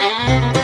Alright,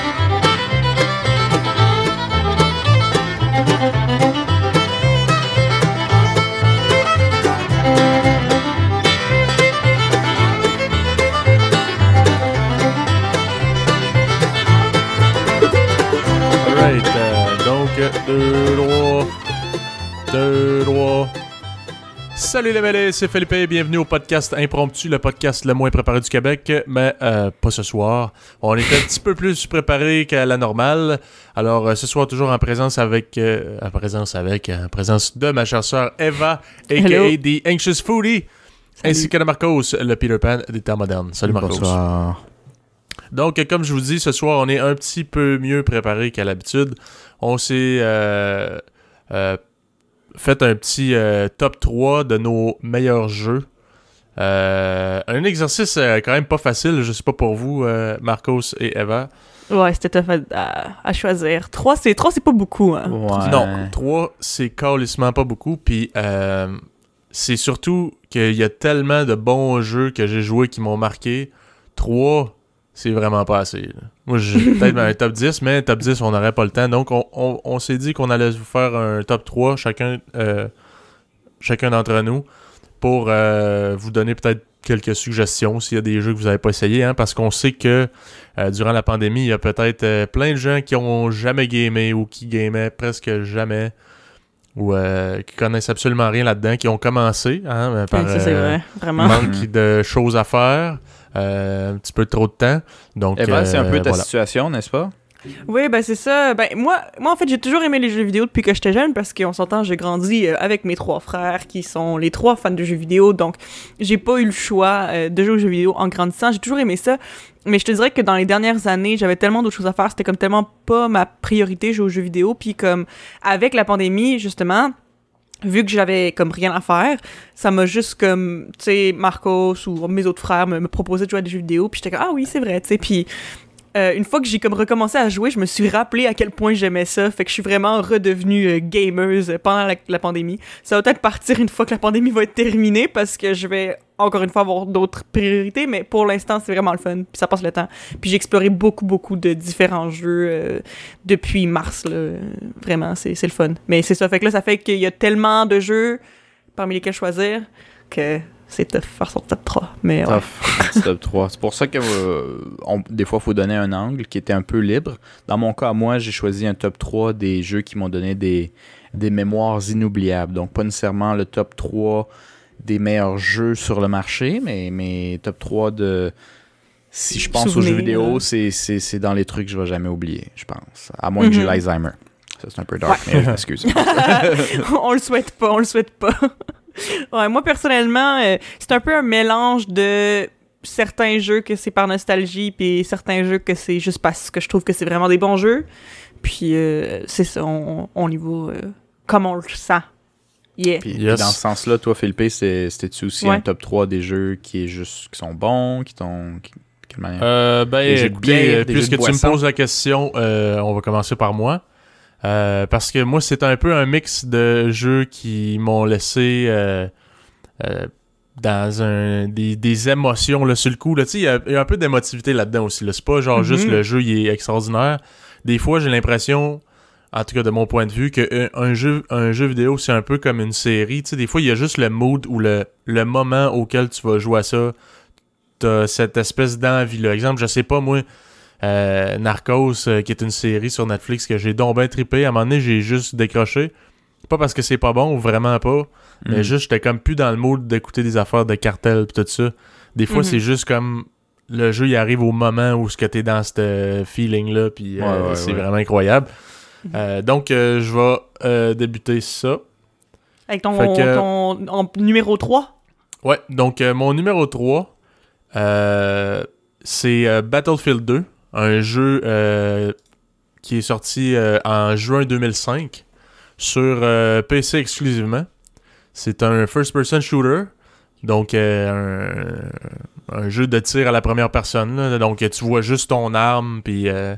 Salut les mêlés, c'est Philippe et bienvenue au podcast Impromptu, le podcast le moins préparé du Québec, mais euh, pas ce soir. On était un petit peu plus préparé qu'à la normale. Alors, euh, ce soir, toujours en présence avec, euh, en présence avec, en présence de ma chère sœur Eva, aka. The Anxious Foodie, ainsi que de Marcos, le Peter Pan des temps modernes. Salut Marcos. Bonsoir. Donc, comme je vous dis, ce soir, on est un petit peu mieux préparé qu'à l'habitude. On s'est euh, euh, fait un petit euh, top 3 de nos meilleurs jeux. Euh, un exercice euh, quand même pas facile, je sais pas pour vous, euh, Marcos et Eva. Ouais, c'était tough à, à- à choisir. 3, c'est trois, c'est pas beaucoup. Hein. Ouais. Non, 3, c'est calissement pas beaucoup. Puis euh, c'est surtout qu'il y a tellement de bons jeux que j'ai joués qui m'ont marqué. 3, c'est vraiment pas assez. là. Moi, j'ai peut-être un top 10, mais top 10, on n'aurait pas le temps. Donc, on, on- on s'est dit qu'on allait vous faire un top 3, chacun, euh, chacun d'entre nous, pour euh, vous donner peut-être quelques suggestions s'il y a des jeux que vous n'avez pas essayé, hein, parce qu'on sait que euh, durant la pandémie, il y a peut-être plein de gens qui ont jamais gamé ou qui gamaient presque jamais ou euh, qui connaissent absolument rien là-dedans, qui ont commencé hein, par ça, euh, vrai. Vraiment. manque de choses à faire, un petit peu trop de temps. Donc, Eva, c'est un euh, peu ta voilà. situation, n'est-ce pas? Oui, ben c'est ça. Ben moi, moi en fait, j'ai toujours aimé les jeux vidéo depuis que j'étais jeune parce qu'on s'entend, j'ai grandi euh, avec mes trois frères qui sont les trois fans de jeux vidéo, donc j'ai pas eu le choix euh, de jouer aux jeux vidéo en grandissant. J'ai toujours aimé ça, mais je te dirais que dans les dernières années, j'avais tellement d'autres choses à faire, c'était comme tellement pas ma priorité jouer aux jeux vidéo, puis comme avec la pandémie justement. Vu que j'avais comme rien à faire, ça m'a juste comme, tu sais, Marcos ou mes autres frères me, me proposaient de jouer à des jeux vidéo, puis j'étais comme, ah oui, c'est vrai, tu sais, puis euh, une fois que j'ai comme recommencé à jouer, je me suis rappelé à quel point j'aimais ça. Fait que je suis vraiment redevenue euh, pendant la pandémie. Ça va peut-être partir une fois que la pandémie va être terminée parce que je vais encore une fois avoir d'autres priorités, mais pour l'instant, c'est vraiment le fun. Puis ça passe le temps. Puis j'ai exploré beaucoup, beaucoup de différents jeux euh, depuis mars. Là. Vraiment, c'est le fun. Mais c'est ça. Fait que là, ça fait qu'il y a tellement de jeux parmi lesquels choisir que c'est tough faire son top 3. Mais top 3. C'est pour ça que euh, des fois, il faut donner un angle qui était un peu libre. Dans mon cas, moi, j'ai choisi un top 3 des jeux qui m'ont donné des, des mémoires inoubliables. Donc, pas nécessairement le top 3 des meilleurs jeux sur le marché, mais, mais top 3 de. Si je pense aux jeux vidéo, c'est- c'est c'est dans les trucs que je vais jamais oublier, je pense. À moins que j'ai Mhm. l'Alzheimer. Ça, c'est un peu dark, mais excuse. on le souhaite pas, on le souhaite pas. ouais, moi personnellement, euh, c'est un peu un mélange de certains jeux que c'est par nostalgie, puis certains jeux que c'est juste parce que je trouve que c'est vraiment des bons jeux. Puis euh, c'est ça, on, on y va euh, comme on le sent. Yeah. Puis, Yes. puis dans ce sens-là, toi, Philippe, c'était-tu aussi Ouais. un top 3 des jeux qui, est juste, qui sont bons, qui t'ont. qui- de quelle manière? Euh, ben, écoutez, bière, euh, puisque tu me poses la question, euh, on va commencer par moi. Euh, parce que moi, c'est un peu un mix de jeux qui m'ont laissé euh, euh, dans un, des, des émotions là, sur le coup. là. Tu sais, Il y, a- il y a un peu d'émotivité là-dedans aussi. Là. C'est pas genre Mhm. juste le jeu, il est extraordinaire. Des fois, j'ai l'impression, en tout cas de mon point de vue, qu'un un jeu, un jeu vidéo, c'est un peu comme une série. Tu sais, des fois, il y a juste le mood ou le, le moment auquel tu vas jouer à ça. T'as cette espèce d'envie-là. Exemple, je sais pas, moi, euh, Narcos, euh, qui est une série sur Netflix que j'ai donc bien trippé. À un moment donné, j'ai juste décroché. Pas parce que c'est pas bon, vraiment pas. Mais Mm. juste, j'étais comme plus dans le mood d'écouter des affaires de cartel pis tout ça. Des fois, Mhm. c'est juste comme le jeu, il arrive au moment où ce que t'es dans ce feeling-là, puis euh, ouais, c'est ouais. vraiment incroyable. Euh, donc, euh, je vais euh, débuter ça. Avec ton, Fait que- ton en numéro 3. Ouais, donc mon numéro 3, euh, c'est Battlefield 2, un jeu qui est sorti en juin 2005 sur PC exclusivement. C'est un first-person shooter, donc euh, un, un jeu de tir à la première personne. là. donc tu vois juste ton arme, puis euh,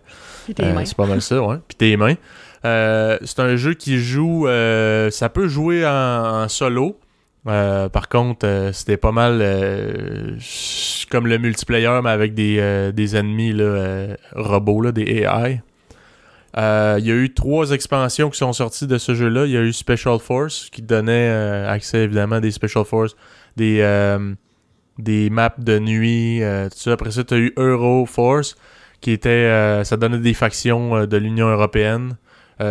euh, mains. c'est pas mal ça, ouais. Puis tes mains. C'est un jeu qui joue. ça peut jouer en, en solo. Par contre, c'était pas mal comme le multiplayer, mais avec des, des ennemis là, robots, là, des AI. Euh, Il y a eu trois expansions qui sont sorties de ce jeu-là. Il y a eu Special Force, qui donnait euh, accès évidemment à des Special Force, des, euh, des maps de nuit, euh, tout ça. Après ça, tu as eu Euro Force, qui était. euh, ça donnait des factions de l'Union Européenne,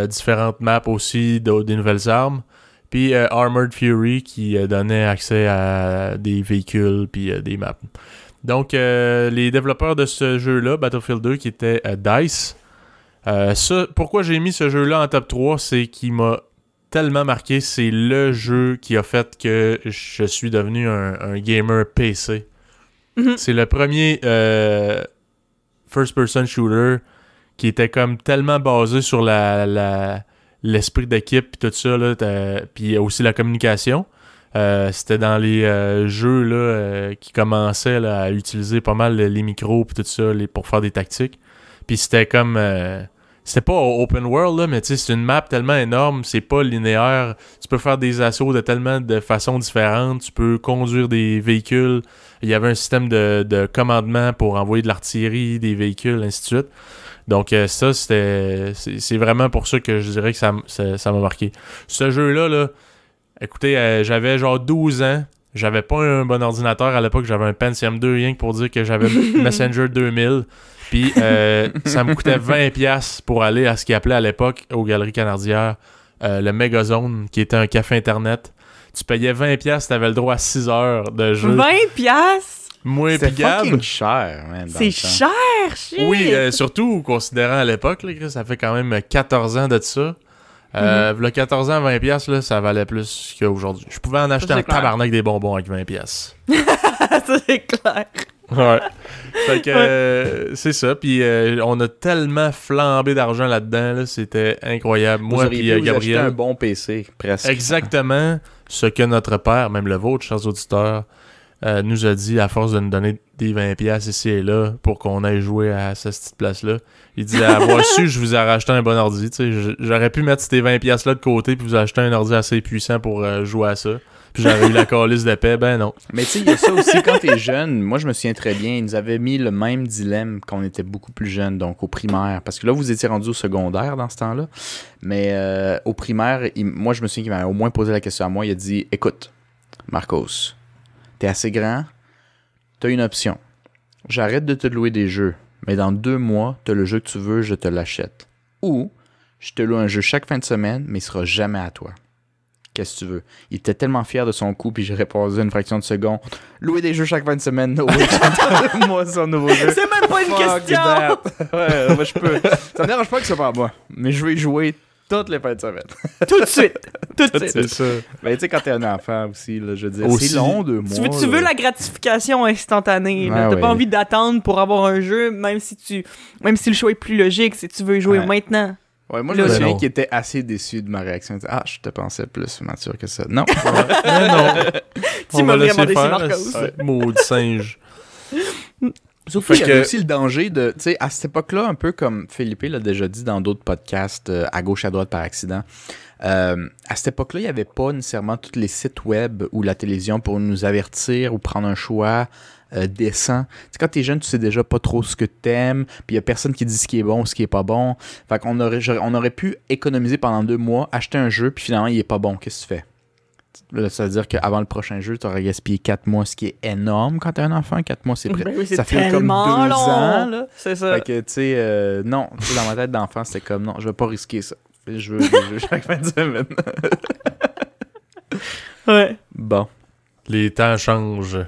différentes maps aussi, de- des nouvelles armes. Puis Armored Fury qui donnait accès à des véhicules puis des maps. Donc les développeurs de ce jeu-là, Battlefield 2, qui était DICE. pourquoi j'ai mis ce jeu-là en top 3, c'est qu'il m'a tellement marqué. C'est le jeu qui a fait que je suis devenu un, un gamer PC. Mhm. C'est le premier euh, first-person shooter qui était comme tellement basé sur la, l'esprit d'équipe puis tout ça là, puis aussi la communication. Euh, c'était dans les euh, jeux là, euh, qui commençaient là, à utiliser pas mal les micros puis tout ça les, pour faire des tactiques. Puis c'était comme c'était pas open world là, mais tu sais c'est une map tellement énorme, c'est pas linéaire. Tu peux faire des assauts de tellement de façons différentes. Tu peux conduire des véhicules. Il y avait un système de, de commandement pour envoyer de l'artillerie, des véhicules, ainsi de suite. Donc euh, ça, c'était. C'est vraiment pour ça que je dirais que ça m- ça m'a marqué. Ce jeu-là, là, écoutez, euh, j'avais genre 12 ans. J'avais pas un bon ordinateur à l'époque, j'avais un Pentium 2, rien que pour dire que j'avais Messenger 2000. Puis euh, ça me coûtait 20$ pour aller à ce qu'ils appelait à l'époque, aux Galeries Canardières, euh, le Megazone, qui était un café internet. Tu payais 20$, t'avais le droit à 6 heures de jeu. 20 piastres? Moi et fucking cher, man. C'est cher, shit! Oui, euh, surtout considérant à l'époque, ça fait quand même 14 ans de ça. Euh, Mhm. v'là 14 ans, 20$, piastres, là, ça valait plus qu'aujourd'hui. Je pouvais en acheter clair. tabarnak des bonbons avec 20$. piastres. ça, c'est clair. Ouais. fait que euh, c'est ça. Puis euh, on a tellement flambé d'argent là-dedans. Là, C'était incroyable. Vous Moi puis Gabriel. un bon PC, presque. Exactement ce que notre père, même le vôtre, chers auditeurs, euh, nous a dit à force de nous donner des 20$ piastres ici et là pour qu'on aille jouer à cette petite place-là. Il dit avoir su, je vous ai racheté un bon ordi. Tu sais, j- J'aurais pu mettre ces 20$ piastres-là de côté puis vous acheter un ordi assez puissant pour euh, jouer à ça. Puis j'aurais eu la calice de paix. Ben non. Mais tu sais, il y a ça aussi quand t'es jeune. Moi, je me souviens très bien. Ils nous avaient mis le même dilemme quand on était beaucoup plus jeune, donc au primaire. Parce que là, vous étiez rendu au secondaire dans ce temps-là. Mais euh, au primaire, il- moi, je me souviens qu'il m'avait au moins posé la question à moi. Il a dit Écoute, Marcos, t'es assez grand, t'as une option. J'arrête de te louer des jeux, mais dans deux mois, t'as le jeu que tu veux, je te l'achète. Ou je te loue un jeu chaque fin de semaine, mais il sera jamais à toi. Qu'est-ce que tu veux? Il était tellement fier de son coup, puis j'ai répondu une fraction de seconde. Louer des jeux chaque fin de semaine, no way. moi, son nouveau jeu. C'est même pas une Fuck question! that. ouais, moi, je peux. Ça me dérange pas que ce soit pas moi, mais je vais y jouer toutes les fins de semaine. Tout de suite! Tout de C'est suite! ça. Ben, tu sais, quand t'es un enfant aussi, là, je veux dire, Aussi. c'est long, deux mois. Tu veux, tu veux là. la gratification instantanée. Ouais, T'as ouais. pas envie d'attendre pour avoir un jeu, même si tu, même si le choix est plus logique, si tu veux y jouer Ouais. maintenant. Ouais, moi, je me souviens qu'il était assez déçu de ma réaction. Il dit, Ah, je te pensais plus mature que ça. Non. Non. Tu m'as vraiment déçu, faire, Marcos. ouais. Maudit singe. Surtout, Fait il y avait que- aussi le danger de, tu sais, à cette époque-là, un peu comme Philippe l'a déjà dit dans d'autres podcasts, euh, à gauche, à droite, par accident, euh, à cette époque-là, il n'y avait pas nécessairement tous les sites web ou la télévision pour nous avertir ou prendre un choix euh, décent. Tu sais, quand t'es jeune, tu sais déjà pas trop ce que t'aimes, puis il y a personne qui dit ce qui est bon ou ce qui est pas bon. Fait qu'on aurait, on aurait pu économiser pendant deux mois, acheter un jeu, puis finalement, il est pas bon. Qu'est-ce que tu fais? Ça veut dire qu'avant le prochain jeu, tu aurais gaspillé 4 mois, ce qui est énorme quand t'es un enfant. 4 mois, c'est prêt. Ben oui, c'est ça fait comme tellement deux long. ans, là. C'est ça. Fait que, tu sais, euh, non, dans ma tête d'enfant, c'était comme, non, je vais pas risquer ça. Je veux des jeux chaque fin de semaine. Ouais. Bon, Les temps changent.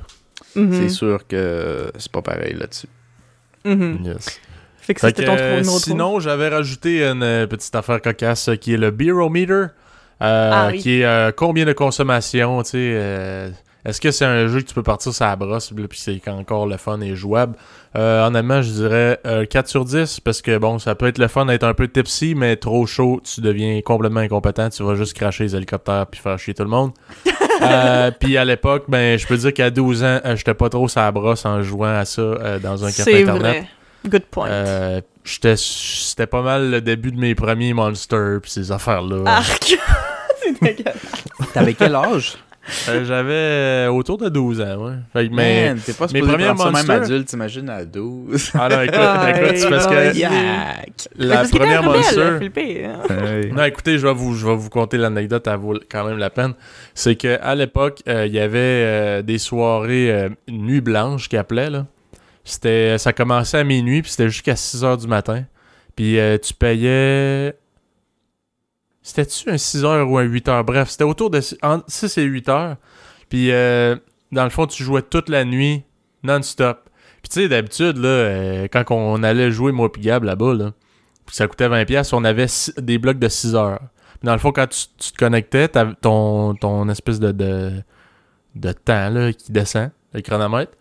Mhm. c'est sûr que c'est pas pareil là-dessus. Mhm. Yes. Fait que Fait c'était que, ton euh, sinon, j'avais rajouté une petite affaire cocasse qui est le Beerometer, euh, Ah oui. qui est euh, combien de consommation, tu sais. euh, Est-ce que c'est un jeu que tu peux partir sur la brosse, puis c'est encore le fun et jouable? Euh, honnêtement, je dirais euh, 4 sur 10, parce que bon, ça peut être le fun d'être un peu tipsy, mais trop chaud, tu deviens complètement incompétent, tu vas juste cracher les hélicoptères puis faire chier tout le monde. Euh, puis à l'époque, ben, je peux dire qu'à 12 ans, euh, j'étais pas trop sur la brosse en jouant à ça euh, dans un café internet. vrai. Good point. Euh, j'étais- C'était pas mal le début de mes premiers monsters pis ces affaires-là. Arc! c'est dégueulasse. T'avais quel âge? Euh, J'avais euh, autour de 12 ans, ouais. Fait que, mais... Man, t'es pas mes prendre ça même adulte, t'imagines à 12. Ah non, écoute, Ah, écoute, c'est parce que. Yak! la Parce première Monster... Hein. Non, écoutez, je vais vous, je vais vous conter l'anecdote, elle vaut quand même la peine. C'est que à l'époque, euh, il y avait euh, des soirées euh, nuit blanche qui appelaient là. C'était, ça commençait à minuit puis c'était jusqu'à 6 heures du matin. Puis euh, tu payais. C'était-tu un 6 heures ou un 8 heures? Bref, c'était autour de six- entre 6 et 8 heures. Puis euh, dans le fond, tu jouais toute la nuit, non-stop. Puis tu sais, d'habitude, là, euh, quand on allait jouer, moi pis Gab là-bas, là, ça coûtait 20$, piastres, on avait des blocs de 6 heures. Puis dans le fond, quand tu, tu te connectais, ton, ton espèce de, de, de temps là, qui descend, le chronomètre.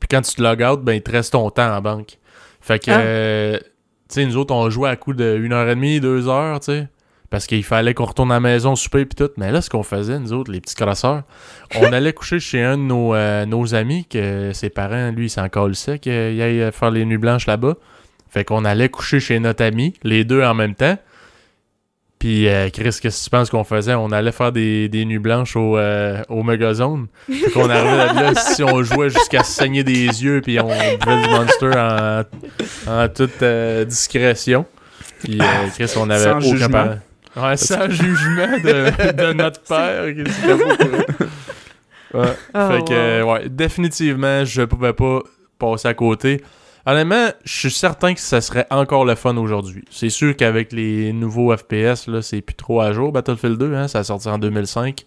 Puis quand tu te log out, ben, il te reste ton temps en banque. Fait que, Ah. euh, tu sais, nous autres, on jouait à coup de 1h30, 2h, tu sais. Parce qu'il fallait qu'on retourne à la maison, souper puis tout. Mais là, ce qu'on faisait, nous autres, les petits crosseurs, on allait coucher chez un de nos, euh, nos amis, que ses parents, lui, il s'en calissait qu'il aille faire les nuits blanches là-bas. Fait qu'on allait coucher chez notre ami, les deux en même temps. Puis, euh, Chris, qu'est-ce que tu penses qu'on faisait? On allait faire des, des nuits blanches au, euh, au Megazone. Fait qu'on arrivait là, si on jouait jusqu'à se saigner des yeux, puis on buvait du Monster en, en toute euh, discrétion. Puis, euh, Chris, on avait Sans aucun parent. Ouais, sans jugement de, de notre père. Ouais. Oh, fait que, wow. ouais, définitivement, je pouvais pas passer à côté. Honnêtement, je suis certain que ça serait encore le fun aujourd'hui. C'est sûr qu'avec les nouveaux FPS, là, c'est plus trop à jour. Battlefield 2, hein, ça a sorti en 2005.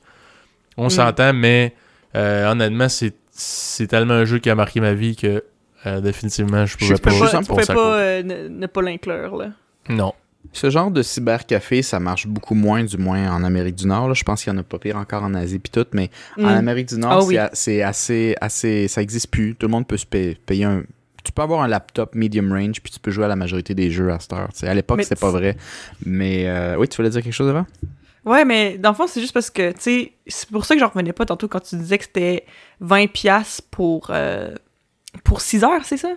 On Mm. s'entend, mais euh, honnêtement, c'est, c'est tellement un jeu qui a marqué ma vie que euh, définitivement, je Je pouvais suis pas. Pas, 100% tu peux à pas euh, ne, ne pas l'inclure, là. Non. Ce genre de cybercafé, ça marche beaucoup moins, du moins en Amérique du Nord. là. Je pense qu'il y en a pas pire encore en Asie puis tout, mais en Mm. Amérique du Nord, Ah c'est oui. a- c'est assez, assez, ça existe plus. Tout le monde peut se payer, payer un. Tu peux avoir un laptop medium range puis tu peux jouer à la majorité des jeux à cette heure. à l'époque, Mais c'était pas vrai. Mais euh, oui, tu voulais dire quelque chose avant? Ouais, mais dans le fond, c'est juste parce que, tu sais, c'est pour ça que j'en revenais pas tantôt quand tu disais que c'était 20$ piastres pour, euh, pour 6 heures, c'est ça?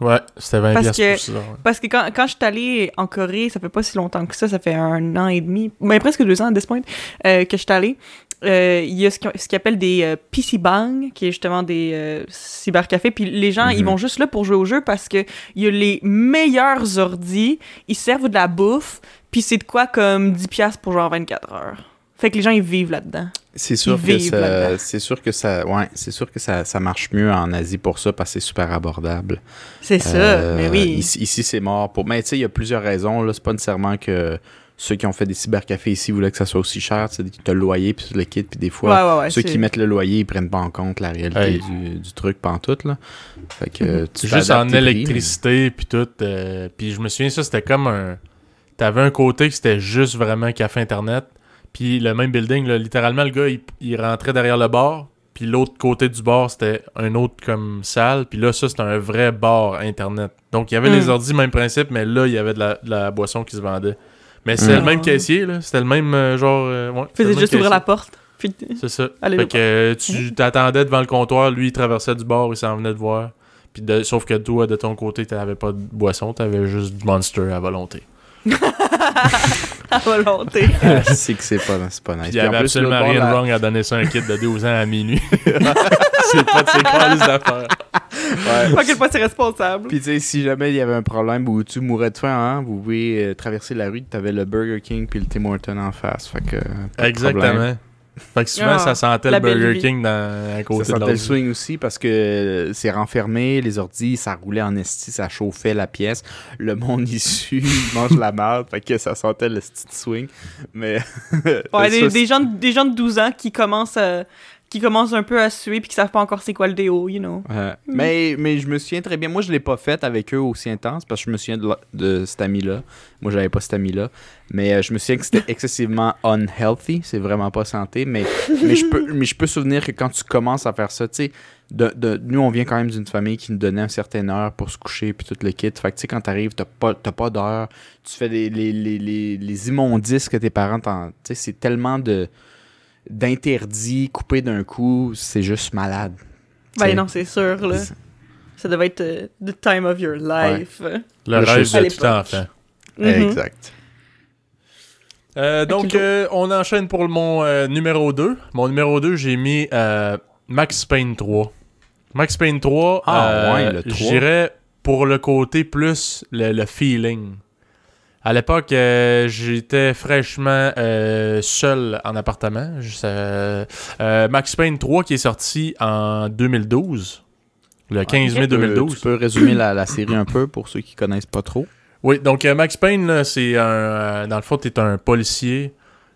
Ouais, c'était 20$ Parce piastres que- pour ça. ouais. Parce que quand, quand je suis allée en Corée, ça fait pas si longtemps que ça, ça fait un an et demi, ben presque deux ans à this point, euh, que je suis allée. Euh, Il y a ce qu'ils appelle des euh, PC Bang, qui est justement des euh, cybercafés. Puis les gens, ils Mhm. vont juste là pour jouer au jeu parce que il y a les meilleurs ordis, ils servent de la bouffe, puis c'est de quoi comme 10$ piastres pour genre 24 heures. Fait que les gens, ils vivent là-dedans. C'est sûr que ça, sûr que ça, ouais, c'est sûr que ça, ça marche mieux en Asie pour ça parce que c'est super abordable. C'est ça, mais oui. Ici, ici, c'est mort. Pour... Mais tu sais, il y a plusieurs raisons. Là. C'est pas nécessairement que ceux qui ont fait des cybercafés ici voulaient que ça soit aussi cher. Tu as le loyer, puis tout le kit, puis des fois, ouais, ouais, ouais. ceux qui mettent le loyer, ils prennent pas en compte la réalité Hey. du, du truc pantoute. Là. Fait que tu Juste en électricité puis tout. euh, puis je me souviens, ça, c'était comme un... T'avais un côté que c'était juste vraiment café Internet. Puis le même building, là, littéralement, le gars, il, il rentrait derrière le bar. Puis l'autre côté du bar, c'était un autre comme salle. Puis là, ça, c'était un vrai bar Internet. Donc, il y avait Mm. les ordi, même principe, mais là, il y avait de la, de la boisson qui se vendait. Mais c'était Mm. le même caissier, là. C'était le même euh, genre... euh, ouais, faisait juste ouvrir la porte. Puis... C'est ça. Allez, fait que euh, tu t'attendais devant le comptoir, lui il traversait du bar, il s'en venait de voir. Puis de- sauf que toi, de ton côté, t'avais pas de boisson, t'avais juste du monster à volonté. À volonté. c'est que c'est pas, c'est pas nice. Il y Puis en avait plus, absolument rien de wrong à donner ça à un kid de 12 ans à minuit. c'est pas de ses calices d'affaires. Ouais. Pas quel point c'est responsable. Puis tu sais, si jamais il y avait un problème où tu mourrais de faim, hein, vous pouvez euh, traverser la rue, t'avais le Burger King puis le Tim Horton en face. Fait que, euh, pas de problème. Fait que souvent, Ah, ça sentait le Burger vie. King dans, à Ça côté de sentait le swing aussi parce que euh, c'est renfermé, les ordis, ça roulait en esti, ça chauffait la pièce. Le monde issu, il mange la merde, fait que ça sentait le petit swing. Mais. Ouais, des, ça, des gens, de- des gens de 12 ans qui commencent à- qui commencent un peu à suer puis qui savent pas encore c'est quoi le déo, you know. Mais, mais je me souviens très bien. Moi, je l'ai pas fait avec eux aussi intense parce que je me souviens de, cet ami-là. Moi, j'avais pas cet ami-là. Mais euh, je me souviens que c'était excessivement unhealthy. C'est vraiment pas santé. Mais, mais, je peux, mais je peux souvenir que quand tu commences à faire ça, tu sais, de, de- nous, on vient quand même d'une famille qui nous donnait une certaine heure pour se coucher puis tout le kit. Fait que tu sais, quand t'arrives, t'as pas, t'as pas d'heure. Tu fais les, les, les, les immondices que tes parents t'en. Tu sais, c'est tellement de d'interdits coupés d'un coup. C'est juste malade. Ben T'sais. non, c'est sûr, là. Ça devait être euh, the time of your life. Le rêve de tout enfant. Mhm. Exact. Euh, donc, euh, on enchaîne pour mon euh, numéro 2. Mon numéro 2, j'ai mis euh, Max Payne 3. Max Payne 3, Ah, euh, ouais, le 3. j'irais pour le côté plus le, le feeling. À l'époque, euh, j'étais fraîchement euh, seul en appartement. Euh, Max Payne 3 qui est sorti en 2012. Le 15 mai Tu peux- 2012. Tu peux résumer la, la série un peu pour ceux qui connaissent pas trop? Oui, donc Max Payne, c'est un. dans le fond, t'es un policier.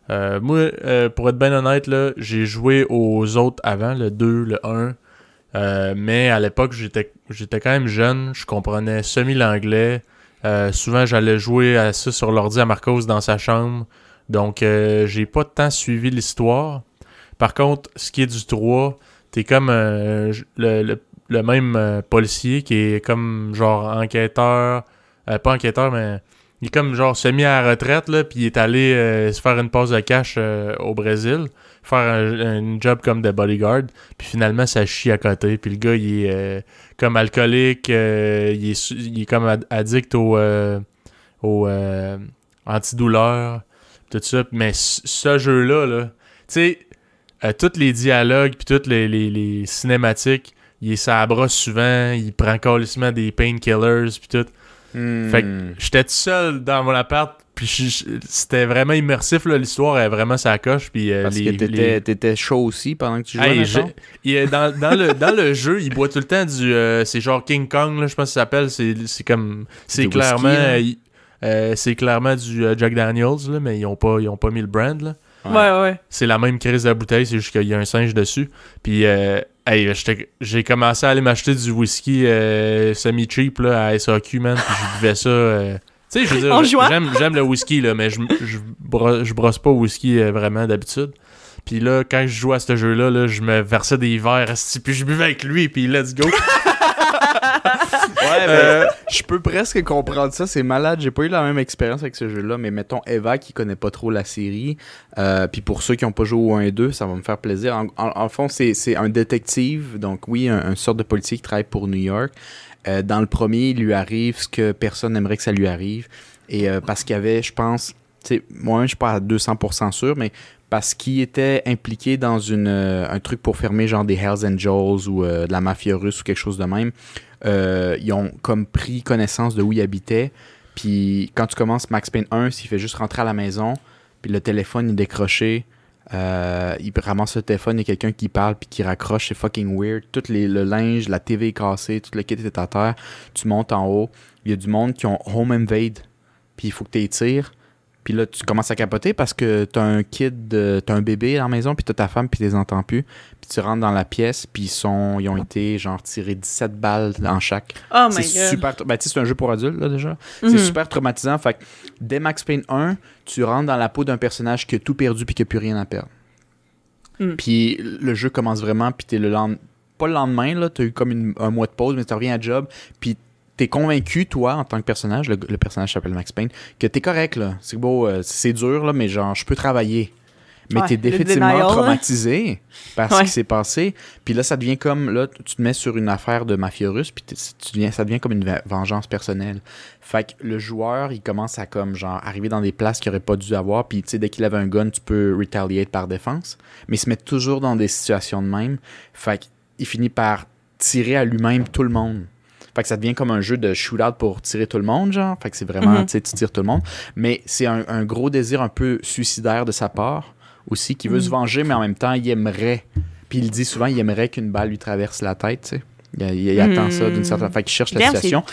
Moi, pour être bien honnête, là, j'ai joué aux autres avant, le 2, le 1. Euh, mais à l'époque, j'étais j'étais quand même jeune. Je comprenais semi l'anglais. Euh, souvent, j'allais jouer à ça sur l'ordi à Marcos dans sa chambre. Donc, euh, j'ai pas tant suivi l'histoire. Par contre, ce qui est du 3, t'es comme euh, le, même policier qui est comme genre enquêteur. Pas enquêteur, mais il est comme genre semi à la retraite, là, puis il est allé se faire une pause de cash au Brésil, faire un, job comme de bodyguard, puis finalement ça chie à côté, puis le gars il est comme alcoolique, euh, il, est, il est comme ad- addict au, euh, au euh, antidouleur, tout ça, mais ce jeu-là, là, tu sais, euh, tous les dialogues, puis toutes les, les, les cinématiques, il est brosse souvent, il prend carrément des painkillers, puis tout. Fait que j'étais tout seul dans mon appart, puis je- je- c'était vraiment immersif, là, l'histoire est vraiment sa coche, puis euh, Parce les- que les- t'étais, chaud aussi pendant que tu jouais. Hey, il est dans, dans le, dans le jeu, il boit tout le temps du. euh, c'est genre King Kong, là, je pense que ça s'appelle. C'est, c'est comme. C'est Du clairement. euh, il- euh, c'est clairement du euh, Jack Daniels, là, mais ils ont, pas, ils ont pas mis le brand. Là. Ouais. Ouais, ouais. C'est la même crise de la bouteille, c'est juste qu'il y a un singe dessus. Puis, euh, hey, j'étais- j'ai commencé à aller m'acheter du whisky euh, semi-cheap là, à SAQ, man. Puis, je buvais ça. Tu sais, je veux dire, j'aime, j'aime le whisky, là, mais je, je, brosse, je brosse pas au whisky euh, vraiment d'habitude. Puis là, quand je jouais à ce jeu-là, là, je me versais des verres, puis je buvais avec lui, puis let's go. Ouais, Euh, je peux presque comprendre ça. C'est malade. J'ai pas eu la même expérience avec ce jeu-là, mais mettons Eva qui connaît pas trop la série. euh, Puis pour ceux qui ont pas joué au 1 et 2, ça va me faire plaisir. En, en- en fond, c'est un détective. Donc, oui, un, un sorte de policier qui travaille pour New York. Euh, dans le premier, il lui arrive ce que personne n'aimerait que ça lui arrive. Et euh, parce qu'il y avait, je pense, moi, je suis pas à 200% sûr, mais parce qu'il était impliqué dans une, euh, un truc pour fermer genre des Hells Angels ou euh, de la mafia russe ou quelque chose de même. Euh, ils ont comme pris connaissance de où il habitait. Puis quand tu commences Max Payne 1, s'il fait juste rentrer à la maison, puis le téléphone est décroché, il ramasse le téléphone, il y a quelqu'un qui parle puis qui raccroche, c'est fucking weird. Tout les, le linge, la TV est cassée, tout le kit est à terre. Tu montes en haut, il y a du monde qui ont home invade, puis il faut que tu tires. Puis là, tu commences à capoter parce que t'as un kid, de- t'as un bébé dans la maison, puis t'as ta femme, puis tu les entends plus. Puis tu rentres dans la pièce, puis ils, sont, ils ont été genre tirés 17 balles en chaque. Oh my c'est god. super. Ben, tu sais, c'est un jeu pour adultes, là, déjà. Mhm. C'est super traumatisant. Fait que dès Max Payne 1, tu rentres dans la peau d'un personnage qui a tout perdu puis qui a plus rien à perdre. Mm. Puis le jeu commence vraiment, puis t'es le lendemain. Pas le lendemain, là, t'as eu comme une- un mois de pause, mais tu reviens à job, puis t'es convaincu, toi, en tant que personnage, le, le personnage s'appelle Max Payne, que t'es correct, là. C'est beau, euh, c'est dur, là, mais genre, je peux travailler. Mais Ouais, t'es définitivement denial, là. traumatisé par ce qui s'est passé. Puis là, ça devient comme, là, tu te mets sur une affaire de mafia russe, puis tu deviens, ça devient comme une ve- vengeance personnelle. Fait que le joueur, il commence à comme, genre, arriver dans des places qu'il aurait pas dû avoir, puis tu sais, dès qu'il avait un gun, tu peux retaliate par défense. Mais il se met toujours dans des situations de même. Fait qu'il finit par tirer à lui-même tout le monde. Fait que ça devient comme un jeu de shootout pour tirer tout le monde, genre. Fait que c'est vraiment, Mhm. tu sais, tu tires tout le monde. Mais c'est un, un gros désir un peu suicidaire de sa part aussi, qui veut Mhm. se venger, mais en même temps, il aimerait. Puis il dit souvent, il aimerait qu'une balle lui traverse la tête, tu sais. Il, il- il attend ça d'une certaine. Fait qu'il cherche la Damn, situation.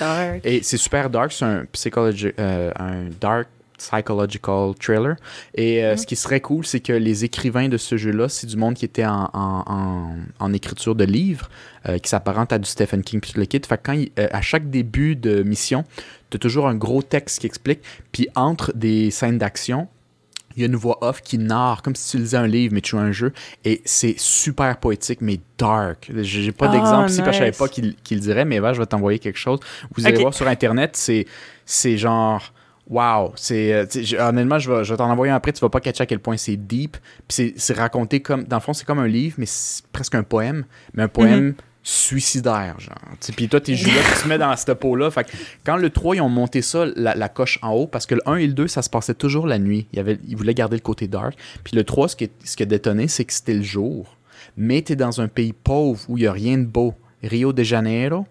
Et c'est super dark, c'est un, psychologi- euh, un dark psychological thriller. Et euh, Mhm. ce qui serait cool, c'est que les écrivains de ce jeu-là, c'est du monde qui était en, en, en- en écriture de livres, euh, qui s'apparente à du Stephen King puis le kit. Fait que quand il- euh, à chaque début de mission, tu as toujours un gros texte qui explique. Puis entre des scènes d'action, il y a une voix off qui narre, comme si tu lisais un livre, mais tu joues un jeu. Et c'est super poétique, mais dark. J'ai pas Ah, d'exemple ici, parce que je savais nice. pas qu'il le dirait, mais va, je vais t'envoyer quelque chose. Vous allez voir sur Internet, c'est genre... Wow, c'est euh, honnêtement, je vais, je vais t'en envoyer un après, tu vas pas catcher à quel point c'est deep. Puis c'est- raconté comme, dans le fond, c'est comme un livre, mais c'est presque un poème, mais un poème suicidaire, genre. Puis toi, t'es juste là, tu te mets dans cette peau-là. Fait que quand le 3, ils ont monté ça, la, la coche en haut, parce que le 1 et le 2, ça se passait toujours la nuit. Il y avait, ils voulaient garder le côté dark. Puis le 3, ce qui, est- ce qui a détonné, c'est que c'était le jour. Mais t'es dans un pays pauvre où il n'y a rien de beau. Rio de Janeiro,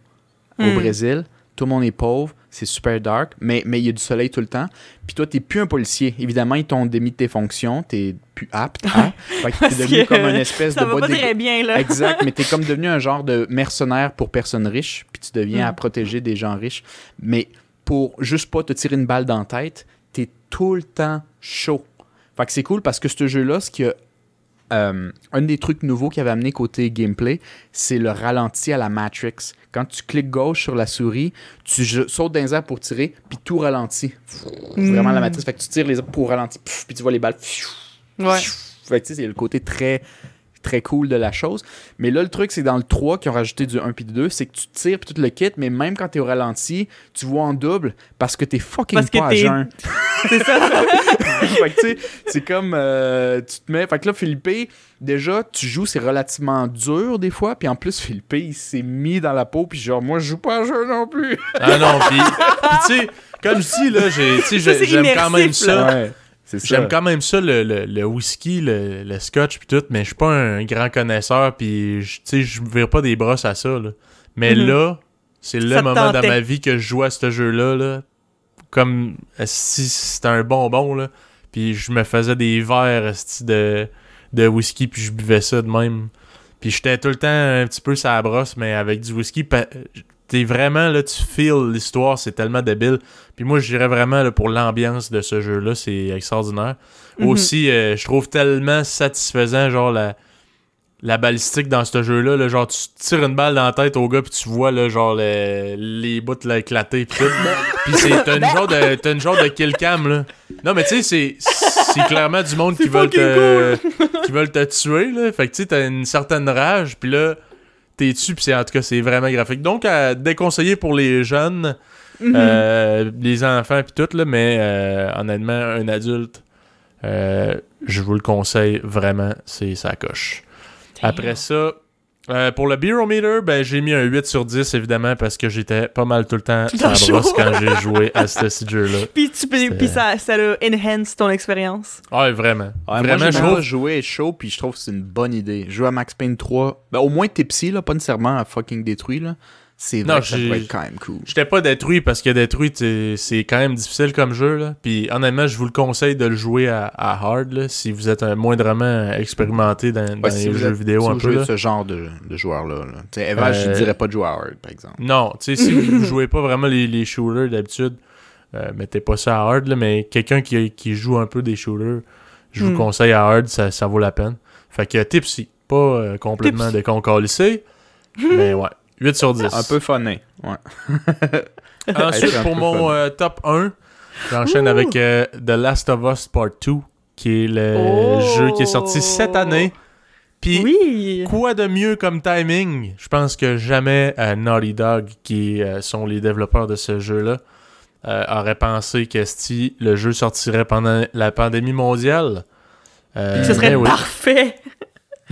au Hmm. Brésil, tout le monde est pauvre, c'est super dark, mais mais il y a du soleil tout le temps. Puis toi, t'es plus un policier. Évidemment, ils t'ont démis de tes fonctions, t'es plus apte à. Fait que t'es devenu que comme une espèce Ça de va pas très bien, là. Exact, mais t'es comme devenu un genre de mercenaire pour personnes riches, puis tu deviens Mm. à protéger des gens riches. Mais pour juste pas te tirer une balle dans la tête, t'es tout le temps chaud. Fait que c'est cool parce que ce jeu-là, ce qui a. euh, un des trucs nouveaux qu'il avait amené côté gameplay, c'est le ralenti à la Matrix. Quand tu cliques gauche sur la souris, tu sautes dans les airs pour tirer, puis tout ralentit. Vraiment la Mm. Matrix. Fait que tu tires les airs pour ralentir, puis tu vois les balles. Ouais. fait que tu sais, c'est le côté très très cool de la chose. Mais là, le truc, c'est dans le 3 qui ont rajouté du 1 puis du 2, c'est que tu tires puis tout le kit, mais même quand t'es au ralenti, tu vois en double parce que t'es fucking Parce que pas à jeun. C'est ça. fait que tu sais, c'est comme euh, tu te mets. Fait que là, Philippe, déjà, tu joues, c'est relativement dur des fois. Puis en plus, Philippe, il s'est mis dans la peau. Puis genre, moi, je joue pas à jeu non plus. Ah non, puis tu sais, comme je dis, là, j'ai- j'aime quand même ça. Ouais, c'est ça. J'aime quand même ça, le, le, le whisky, le, le scotch, puis tout, mais je suis pas un grand connaisseur, puis je- tu sais, je vire pas des brosses à ça, là. Mais Mhm. là, c'est le moment dans ma vie que je joue à ce jeu-là, là, comme si c'était un bonbon, là. Puis je me faisais des verres de, de whisky, puis je buvais ça de même. Puis j'étais tout le temps un petit peu sa brosse, mais avec du whisky. T'es vraiment, là, tu feels l'histoire, c'est tellement débile. Puis moi, je dirais vraiment, là, pour l'ambiance de ce jeu-là, c'est extraordinaire. Mhm. Aussi, euh, je trouve tellement satisfaisant, genre, la, la balistique dans ce jeu-là. là, genre, tu tires une balle dans la tête au gars, puis tu vois, là, genre, le- les bouts là, éclater, puis c'est, t'as une genre de, t'as une genre de kill cam, là. Non, mais tu sais, c'est, c'est clairement du monde qui veulent te, qui veulent te tuer, là. Fait que, tu sais, t'as une certaine rage, puis là, t'es dessus, puis en tout cas, c'est vraiment graphique. Donc, à déconseiller pour les jeunes, Mhm. euh, les enfants puis tout là, mais euh, honnêtement un adulte euh, je vous le conseille vraiment, c'est sa coche. Après ça, euh, pour le Beerometer, ben j'ai mis un 8 sur 10 évidemment parce que j'étais pas mal tout le temps en brosse quand j'ai joué à ce jeu-là. Puis, tu peux- C'est- puis ça, ça a enhance ton expérience. Ouais, vraiment. Ouais, vraiment, moi, je trouve. jouer chaud, puis je trouve que c'est une bonne idée. Jouer à Max Payne 3, ben, au moins t'es psy, là, pas nécessairement à fucking détruit, là. C'est vrai Non, que ça pourrait être quand même cool. J'étais pas détruit parce que détruit, c'est c'est quand même difficile comme jeu. Là. Puis honnêtement, je vous le conseille de le jouer à, à hard là, si vous êtes un moindrement expérimenté dans, dans Ouais, si les vous jeux êtes- vidéo si un vous peu. jouez là. ce genre de, de joueur-là. Là. Tu sais, Eva, je Euh, dirais pas de jouer à hard, par exemple. Non, tu sais, si vous jouez pas vraiment les, les shooters d'habitude, euh, mettez pas ça à hard, là, mais quelqu'un qui, qui joue un peu des shooters, je vous Hmm. conseille à hard, ça, ça vaut la peine. Fait que tipsy, pas euh, complètement Tipsy. déconcolissé, mais ouais, 8 sur 10. Un peu funné. Ouais. Ensuite, pour mon euh, top 1, j'enchaîne avec euh, The Last of Us Part 2, qui est le Oh. jeu qui est sorti cette année. Puis, Oui. Quoi de mieux comme timing? Je pense que jamais euh, Naughty Dog, qui euh, sont les développeurs de ce jeu-là, euh, aurait pensé que si le jeu sortirait pendant la pandémie mondiale. Euh, Ce serait oui. parfait.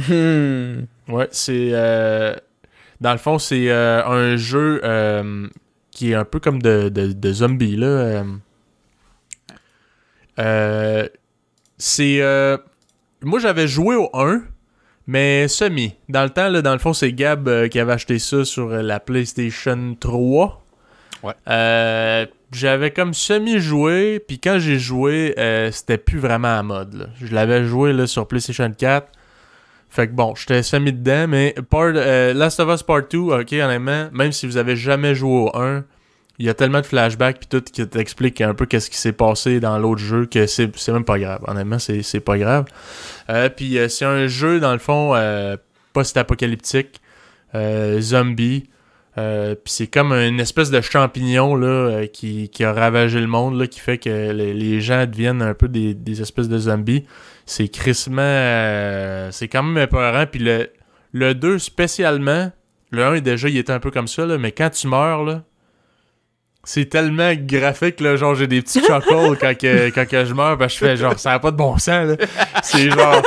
Hmm. Ouais, c'est. Dans le fond, c'est euh, un jeu euh, qui est un peu comme de, de, de zombies, là. euh. C'est. moi, j'avais joué au 1, mais semi. Dans le temps, là, dans le fond, c'est Gab qui avait acheté ça sur la PlayStation 3. Ouais. J'avais comme semi-joué, puis quand j'ai joué, c'était plus vraiment à mode. là. Je l'avais joué là, sur PlayStation 4. Fait que bon, j'étais semi dedans, mais part, euh, Last of Us Part 2, ok, honnêtement, même si vous avez jamais joué au 1, il y a tellement de flashbacks puis tout qui t'explique un peu qu'est-ce qui s'est passé dans l'autre jeu que c'est même pas grave. Honnêtement, c'est pas grave. Euh, puis euh, c'est un jeu, dans le fond, post-apocalyptique, zombie. Puis c'est comme une espèce de champignon là, qui, qui a ravagé le monde, là, qui fait que les, les gens deviennent un peu des, des espèces de zombies. C'est crissement... euh, c'est quand même épeurant. Puis le, le 2 spécialement, le 1 déjà, il était un peu comme ça, là, mais quand tu meurs, là, c'est tellement graphique, là, genre j'ai des petits chuckles quand, que, quand que je meurs, parce que je fais genre, ça n'a pas de bon sens, là. C'est genre,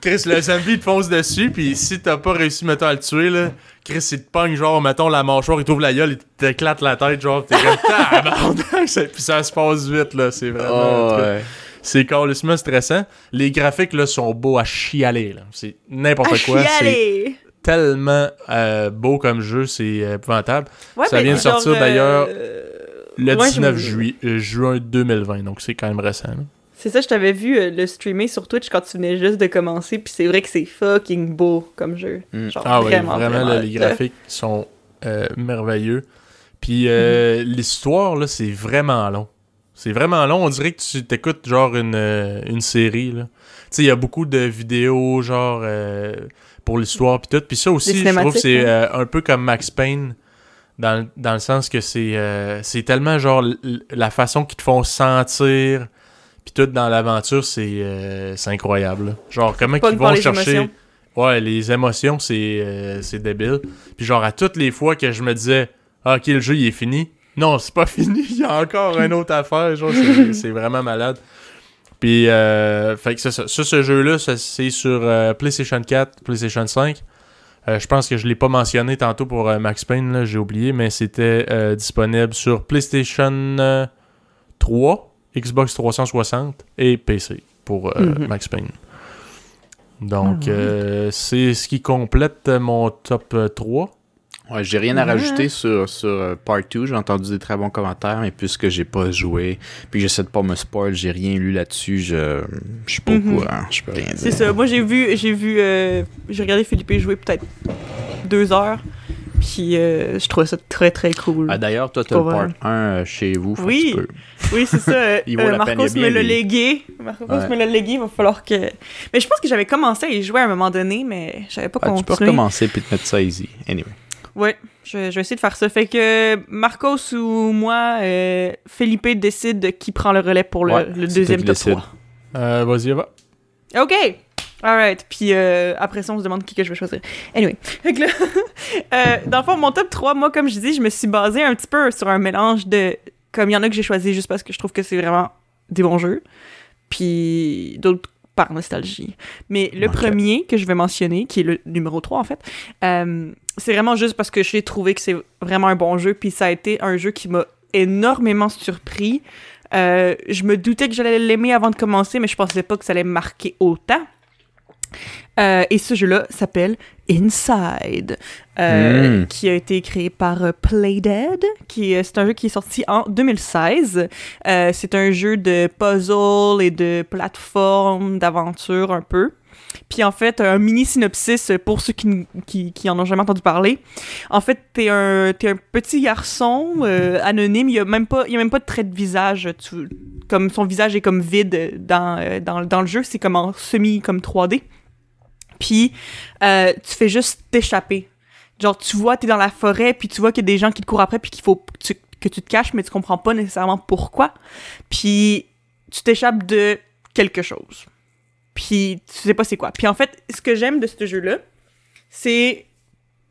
Chris, le zombie te fonce dessus, puis si t'as pas réussi, mettons, à le tuer, là, Chris, il te pogne, genre, mettons, la mâchoire, il t'ouvre la gueule, il t'éclate la tête, genre, t'es comme, tabarnak, ça- puis ça se passe vite, là, c'est vraiment... Oh, C'est carrément stressant. Les graphiques, là, sont beaux à chialer. C'est n'importe quoi. C'est tellement euh, beau comme jeu, c'est épouvantable. Ouais, Ça vient de sortir, d'ailleurs, euh, Le ouais, 19 je- juillet, euh, juin 2020, donc c'est quand même récent, là. C'est ça, je t'avais vu euh, le streamer sur Twitch quand tu venais juste de commencer, puis c'est vrai que c'est fucking beau comme jeu. Mm. Genre, Ah oui, vraiment, vraiment, là, les graphiques sont euh, merveilleux. Puis euh, l'histoire, là, c'est vraiment long. C'est vraiment long. On dirait que tu t'écoutes genre une, euh, une série. Tu sais, il y a beaucoup de vidéos, genre, euh, pour l'histoire, puis tout. Puis ça aussi, je trouve que c'est euh, un peu comme Max Payne, dans, dans le sens que c'est c'est tellement, genre, la façon qu'ils te font sentir, puis tout dans l'aventure, c'est incroyable. là. Genre, comment ils vont chercher... émotions. Ouais, les émotions, c'est c'est débile. Puis genre, à toutes les fois que je me disais, ah, ok, le jeu, il est fini. Non, c'est pas fini, il y a encore un autre affaire. C'est- vraiment malade. Puis, euh, fait que c'est ça. Ça, ce jeu-là, c'est sur euh, PlayStation 4, PlayStation 5. Euh, je pense que je l'ai pas mentionné tantôt pour Max Payne, j'ai oublié, mais c'était disponible sur PlayStation euh, 3, Xbox 360 et PC pour Mhm. Max Payne. Donc, c'est ce qui complète mon top euh, 3. Ouais, j'ai rien à Ouais. rajouter sur, sur euh, Part 2. J'ai entendu des très bons commentaires, mais puisque j'ai pas joué, puis j'essaie de pas me spoil, j'ai rien lu là-dessus, je, je suis pas au courant. Je peux rien dire. C'est ça. Moi, j'ai vu, j'ai vu, euh, j'ai regardé Philippe jouer peut-être deux heures, puis euh, je trouvais ça très très cool. Ah, D'ailleurs, toi, t'as Pour le Part vrai. 1 euh, chez vous. Oui. tu. Oui, c'est ça. Il euh, Marcos me l'a légué. Marcos Ouais. me l'a légué. Il va falloir que. Mais je pense que j'avais commencé à y jouer à un moment donné, mais j'avais pas Ah, tu peux continué. recommencer puis te mettre ça easy. Anyway. Ouais, je, je vais essayer de faire ça. Fait que Marcos ou moi, euh, Felipe décide de qui prend le relais pour le, Ouais, le deuxième toi top qui décide. 3. Euh, Vas-y, va. OK! Alright. Puis euh, après ça, on se demande qui que je vais choisir. Anyway. Fait que là, euh, dans le fond, mon top 3, moi, comme je dis, je me suis basée un petit peu sur un mélange de. Comme il y en a que j'ai choisi juste parce que je trouve que c'est vraiment des bons jeux. Puis d'autres par nostalgie. Mais le premier que je vais mentionner, qui est le numéro 3 en fait, euh, c'est vraiment juste parce que j'ai trouvé que c'est vraiment un bon jeu. Puis ça a été un jeu qui m'a énormément surpris. Euh, je me doutais que j'allais l'aimer avant de commencer, mais je pensais pas que ça allait me marquer autant. Euh, et ce jeu-là s'appelle Inside, euh, Mm. qui a été créé par euh, Playdead. Qui, est- c'est un jeu qui est sorti en 2016. Euh, c'est un jeu de puzzle et de plateforme, d'aventure un peu. Puis en fait, un mini synopsis pour ceux qui, qui, qui en ont jamais entendu parler. En fait, t'es un, t'es un petit garçon euh, anonyme. Il y a même pas, y a même pas de trait de visage. Tu, comme son visage est comme vide dans, dans, dans le jeu, c'est comme en semi comme 3D. Puis euh, tu fais juste t'échapper. Genre tu vois, t'es dans la forêt, puis tu vois qu'il y a des gens qui te courent après, puis qu'il faut que tu, te caches, mais tu comprends pas nécessairement pourquoi. Puis tu t'échappes de quelque chose. Puis tu sais pas c'est quoi. Puis en fait, ce que j'aime de ce jeu-là, c'est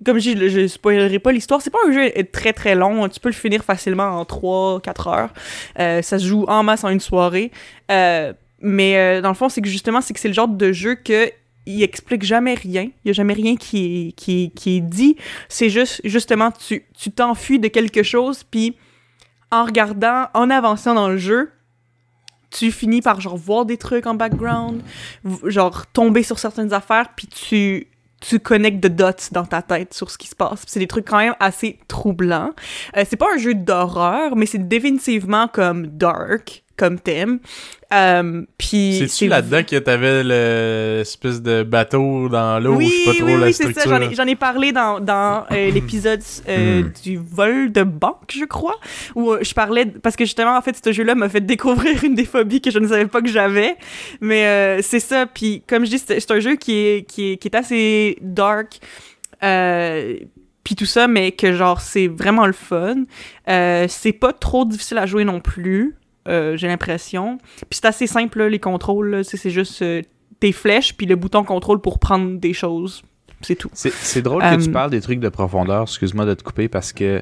comme je je spoilerai pas l'histoire, c'est pas un jeu très très long, tu peux le finir facilement en 3-4 heures. Euh, ça se joue en masse en une soirée. Euh, mais dans le fond, c'est que justement, c'est que c'est le genre de jeu que il explique jamais rien. Il y a jamais rien qui est, qui qui est dit. C'est juste, justement, tu t'enfuis de quelque chose, puis en regardant, en avançant dans le jeu, tu finis par genre voir des trucs en background, genre tomber sur certaines affaires, puis tu tu connectes de dots dans ta tête sur ce qui se passe. C'est des trucs quand même assez troublants. Euh, c'est pas un jeu d'horreur, mais c'est définitivement comme dark comme thème. Euh, puis C'est-tu là-dedans que t'avais l'espèce de bateau dans l'eau? oui, je sais pas trop oui, la oui, c'est structure. ça. J'en ai, parlé dans, dans euh, l'épisode euh, Hmm. du vol de banque, je crois, où je parlais parce que justement, en fait, ce jeu-là m'a fait découvrir une des phobies que je ne savais pas que j'avais. Mais euh, c'est ça. Puis comme je dis, c'est c'est un jeu qui est, qui est, qui est assez dark. Euh, puis tout ça, mais que genre c'est vraiment le fun. Euh, c'est pas trop difficile à jouer non plus, euh, j'ai l'impression. Puis c'est assez simple là, les contrôles, c'est c'est juste euh, tes flèches puis le bouton contrôle pour prendre des choses, c'est tout. C'est c'est drôle que tu Euh, parles des trucs de profondeur, excuse-moi de te couper, parce que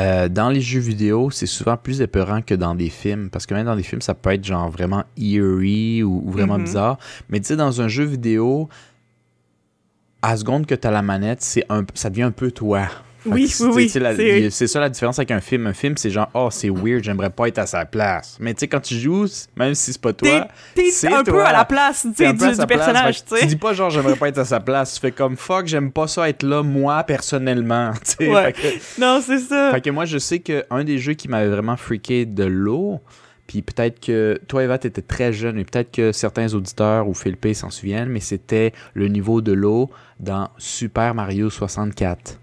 Euh, dans les jeux vidéo, c'est souvent plus épeurant que dans des films. Parce que même dans des films, ça peut être genre vraiment eerie ou, ou vraiment Mhm. bizarre. Mais tu sais, dans un jeu vidéo, à la seconde que tu as la manette, c'est un, ça devient un peu toi. Oui, oui, oui, c'est- ça la différence avec un film. Un film, c'est genre, oh, c'est weird, j'aimerais pas être à sa place. Mais tu sais, quand tu joues, même si c'est pas toi, T'es c'est un peu à la place du, du personnage, tu dis pas genre, j'aimerais pas être à sa place. Tu fais comme, fuck, j'aime pas ça être là, moi, personnellement. Ouais. Que- Non, c'est ça. fait que moi, je sais qu'un des jeux qui m'avait vraiment freaké de l'eau, puis peut-être que toi, Eva, t'étais très jeune, et peut-être que certains auditeurs ou Philippe s'en souviennent, mais c'était le niveau de l'eau dans Super Mario 64.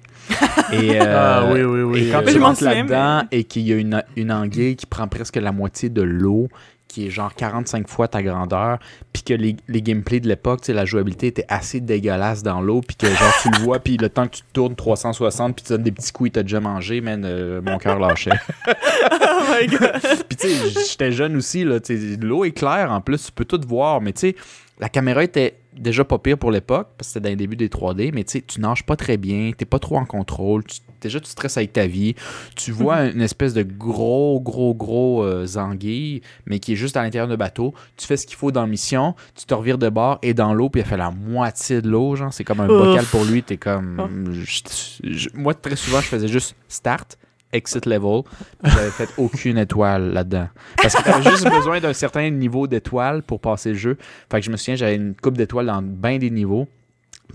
Et, euh, Ah oui, oui, oui. et quand tu rentres là-dedans et qu'il y a une, une anguille qui prend presque la moitié de l'eau, qui est genre 45 fois ta grandeur, puis que les, les gameplays de l'époque, tu sais, la jouabilité était assez dégueulasse dans l'eau, puis que genre tu le vois, puis le temps que tu te tournes 360, puis tu donnes des petits coups, il t'a déjà mangé, man, euh, mon cœur lâchait. oh my god. puis tu sais, j'étais jeune aussi, là, tu sais, l'eau est claire en plus, tu peux tout voir, mais tu sais, la caméra était déjà pas pire pour l'époque, parce que c'était dans les débuts des 3D, mais tu sais, tu nages pas très bien, t'es pas trop en contrôle, tu- déjà tu stresses avec ta vie, tu vois une espèce de gros, gros, gros euh, anguille, mais qui est juste à l'intérieur de bateau, tu fais ce qu'il faut dans la mission, tu te revires de bord et dans l'eau, puis elle fait la moitié de l'eau, genre, c'est comme un Ouf. bocal pour lui, t'es comme... je- je- moi, très souvent, je faisais juste start, exit level, j'avais fait aucune étoile là-dedans. Parce que t'avais juste besoin d'un certain niveau d'étoiles pour passer le jeu. Fait que je me souviens, j'avais une coupe d'étoiles dans bien des niveaux.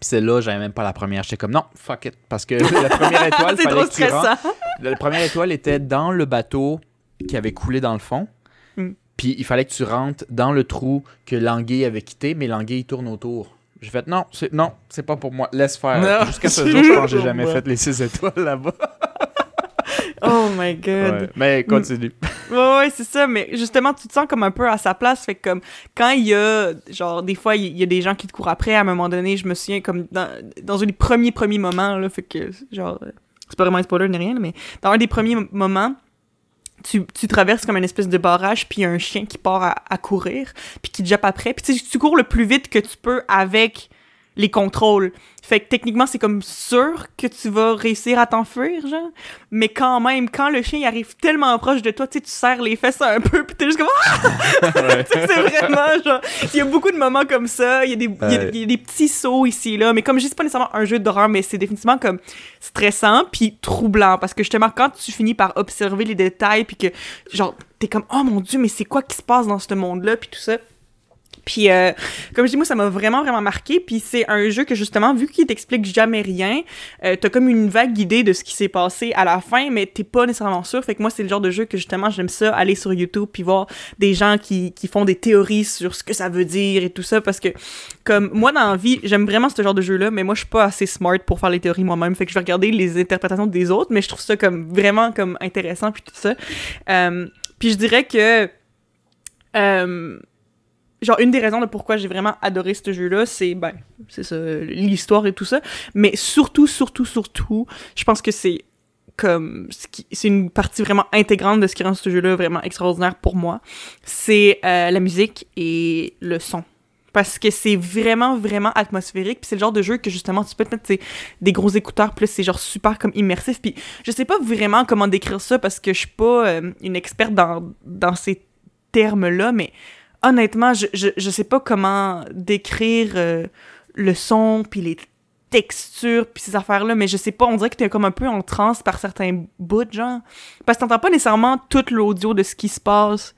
Puis celle-là, j'avais même pas la première. J'étais comme non, fuck it. Parce que la première étoile, c'est fallait trop stressant. La première étoile était dans le bateau qui avait coulé dans le fond. Mm. Puis il fallait que tu rentres dans le trou que l'anguille avait quitté, mais l'anguille tourne autour. J'ai fait non, c'est non, c'est pas pour moi. Laisse faire. Jusqu'à ce jour, je pense que j'ai jamais fait les six étoiles là-bas. Oh my god. Ouais. Mais continue. Ouais, ouais, c'est ça, mais justement, tu te sens comme un peu à sa place. Fait que comme, quand il y a, genre, des fois, il y a des gens qui te courent après, à un moment donné, je me souviens, comme, dans, dans un des premiers, premiers moments, là, fait que, genre, c'est pas vraiment un spoiler ni rien, mais dans un des premiers moments, tu, tu traverses comme une espèce de barrage, puis il y a un chien qui part à, à courir, puis qui te jappe après. Puis tu cours le plus vite que tu peux avec les contrôles. Fait que techniquement, c'est comme sûr que tu vas réussir à t'enfuir, genre. Mais quand même, quand le chien il arrive tellement proche de toi, tu sais, tu serres les fesses un peu, puis t'es juste comme Ah! C'est vraiment genre. Il y a beaucoup de moments comme ça. Il y a des, il y a- Ouais. il y a des petits sauts ici et là. Mais comme je dis, c'est pas nécessairement un jeu d'horreur, mais c'est définitivement comme stressant puis troublant. Parce que justement, quand tu finis par observer les détails, puis que genre, t'es comme Oh mon dieu, mais c'est quoi qui se passe dans ce monde-là, puis tout ça. Puis, euh, comme je dis, moi, ça m'a vraiment, vraiment marqué. Puis, c'est un jeu que, justement, vu qu'il t'explique jamais rien, euh, t'as comme une vague idée de ce qui s'est passé à la fin, mais t'es pas nécessairement sûr. Fait que moi, c'est le genre de jeu que, justement, j'aime ça, aller sur YouTube puis voir des gens qui, qui font des théories sur ce que ça veut dire et tout ça. Parce que, comme, moi, dans la vie, j'aime vraiment ce genre de jeu-là, mais moi, je suis pas assez smart pour faire les théories moi-même. Fait que je vais regarder les interprétations des autres, mais je trouve ça, comme, vraiment, comme, intéressant puis tout ça. Euh, puis, je dirais que... Euh, genre une des raisons de pourquoi j'ai vraiment adoré ce jeu-là, c'est ben c'est ça l'histoire et tout ça, mais surtout surtout surtout, je pense que c'est comme c'est une partie vraiment intégrante de ce qui rend ce jeu-là vraiment extraordinaire pour moi, c'est euh, la musique et le son. Parce que c'est vraiment, vraiment atmosphérique. Puis c'est le genre de jeu que justement, tu peux te mettre des gros écouteurs, plus c'est genre super comme immersif. Puis je sais pas vraiment comment décrire ça parce que je suis pas euh, une experte dans, dans ces termes-là, mais honnêtement, je, je, je sais pas comment décrire euh, le son, puis les textures, puis ces affaires-là, mais je sais pas, on dirait que t'es comme un peu en transe par certains bouts, genre. Parce que t'entends pas nécessairement tout l'audio de ce qui se passe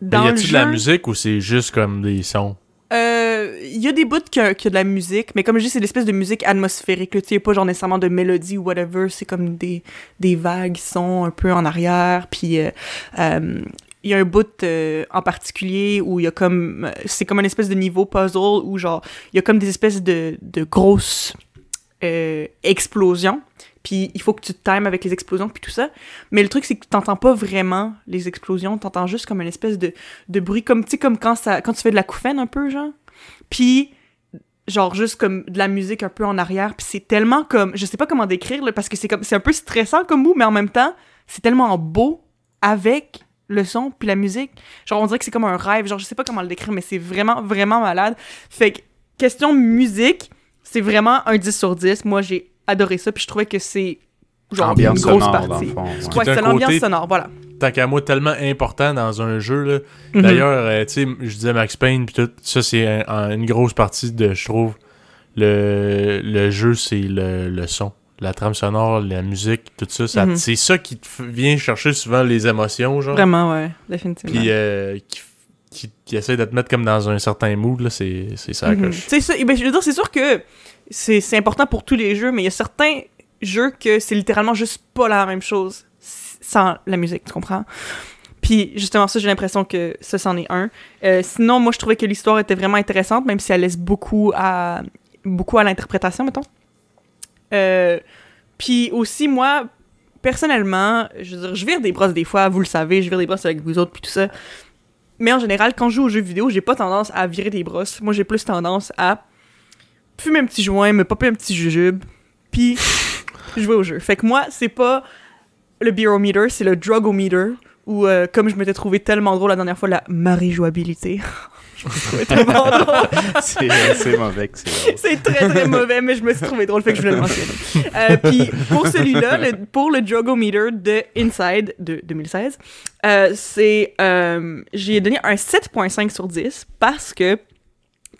Mais dans y le a-tu jeu. de la musique ou c'est juste comme des sons? Euh, Il y a des bouts qui a, qui a de la musique, mais comme je dis, c'est l'espèce de musique atmosphérique. Tu sais, y a pas genre nécessairement de mélodie ou whatever. C'est comme des, des vagues sons un peu en arrière. Puis euh, euh, il y a un bout euh, en particulier où il y a comme... C'est comme une espèce de niveau puzzle où genre, il y a comme des espèces de, de grosses euh, explosions. Puis il faut que tu te times avec les explosions puis tout ça. Mais le truc, c'est que tu t'entends pas vraiment les explosions. T'entends juste comme une espèce de, de bruit, comme, tu sais, comme quand, ça, quand tu fais de la couffaine un peu, genre. Puis, genre, juste comme de la musique un peu en arrière. Puis c'est tellement comme... Je sais pas comment décrire, parce que c'est comme c'est un peu stressant comme mot, mais en même temps, c'est tellement beau avec le son puis la musique. Genre, on dirait que c'est comme un rêve. Genre, je sais pas comment le décrire, mais c'est vraiment, vraiment malade. Fait que, question musique, c'est vraiment un 10 sur 10. Moi, j'ai adoré ça, puis je trouvais que c'est genre Ambiance une grosse sonore, partie. fond. ouais. Ouais, c'est l'ambiance sonore, voilà. Tant qu'à moi, tellement important dans un jeu. là. Mhm. D'ailleurs, euh, tu sais, je disais Max Payne, puis tout, ça, c'est un- un- une grosse partie de, je trouve, le, le jeu, c'est le, le son. La trame sonore, la musique, tout ça, ça Mhm. c'est ça qui te vient chercher souvent les émotions, genre. Vraiment, ouais, définitivement. Puis euh, qui, qui, qui essaie de te mettre comme dans un certain mood, là, c'est ça Mhm. que je... C'est ça. eh ben, je veux dire, c'est sûr que c'est important pour tous les jeux, mais il y a certains jeux que c'est littéralement juste pas la même chose sans la musique, tu comprends? Puis justement, ça, j'ai l'impression que ça, c'en est un. Euh, sinon, moi, je trouvais que l'histoire était vraiment intéressante, même si elle laisse beaucoup à, beaucoup à l'interprétation, mettons. Euh, puis aussi, moi, personnellement, je veux dire, je vire des brosses des fois, vous le savez, je vire des brosses avec vous autres, puis tout ça. Mais en général, quand je joue aux jeux vidéo, j'ai pas tendance à virer des brosses. Moi, j'ai plus tendance à fumer un petit joint, me popper un petit jujube, puis jouer au jeu. Fait que moi, c'est pas le beerometer, c'est le drugometer, ou euh, comme je m'étais trouvé tellement drôle la dernière fois, la marie-jouabilité. trouvé drôle. C'est c'est mauvais c'est très très mauvais, mais je me suis trouvé drôle, fait que je voulais le mentionner. Euh, Puis pour celui-là, pour le Drogometer de Inside de 2016, euh, c'est euh, j'ai donné un 7.5 sur 10 parce que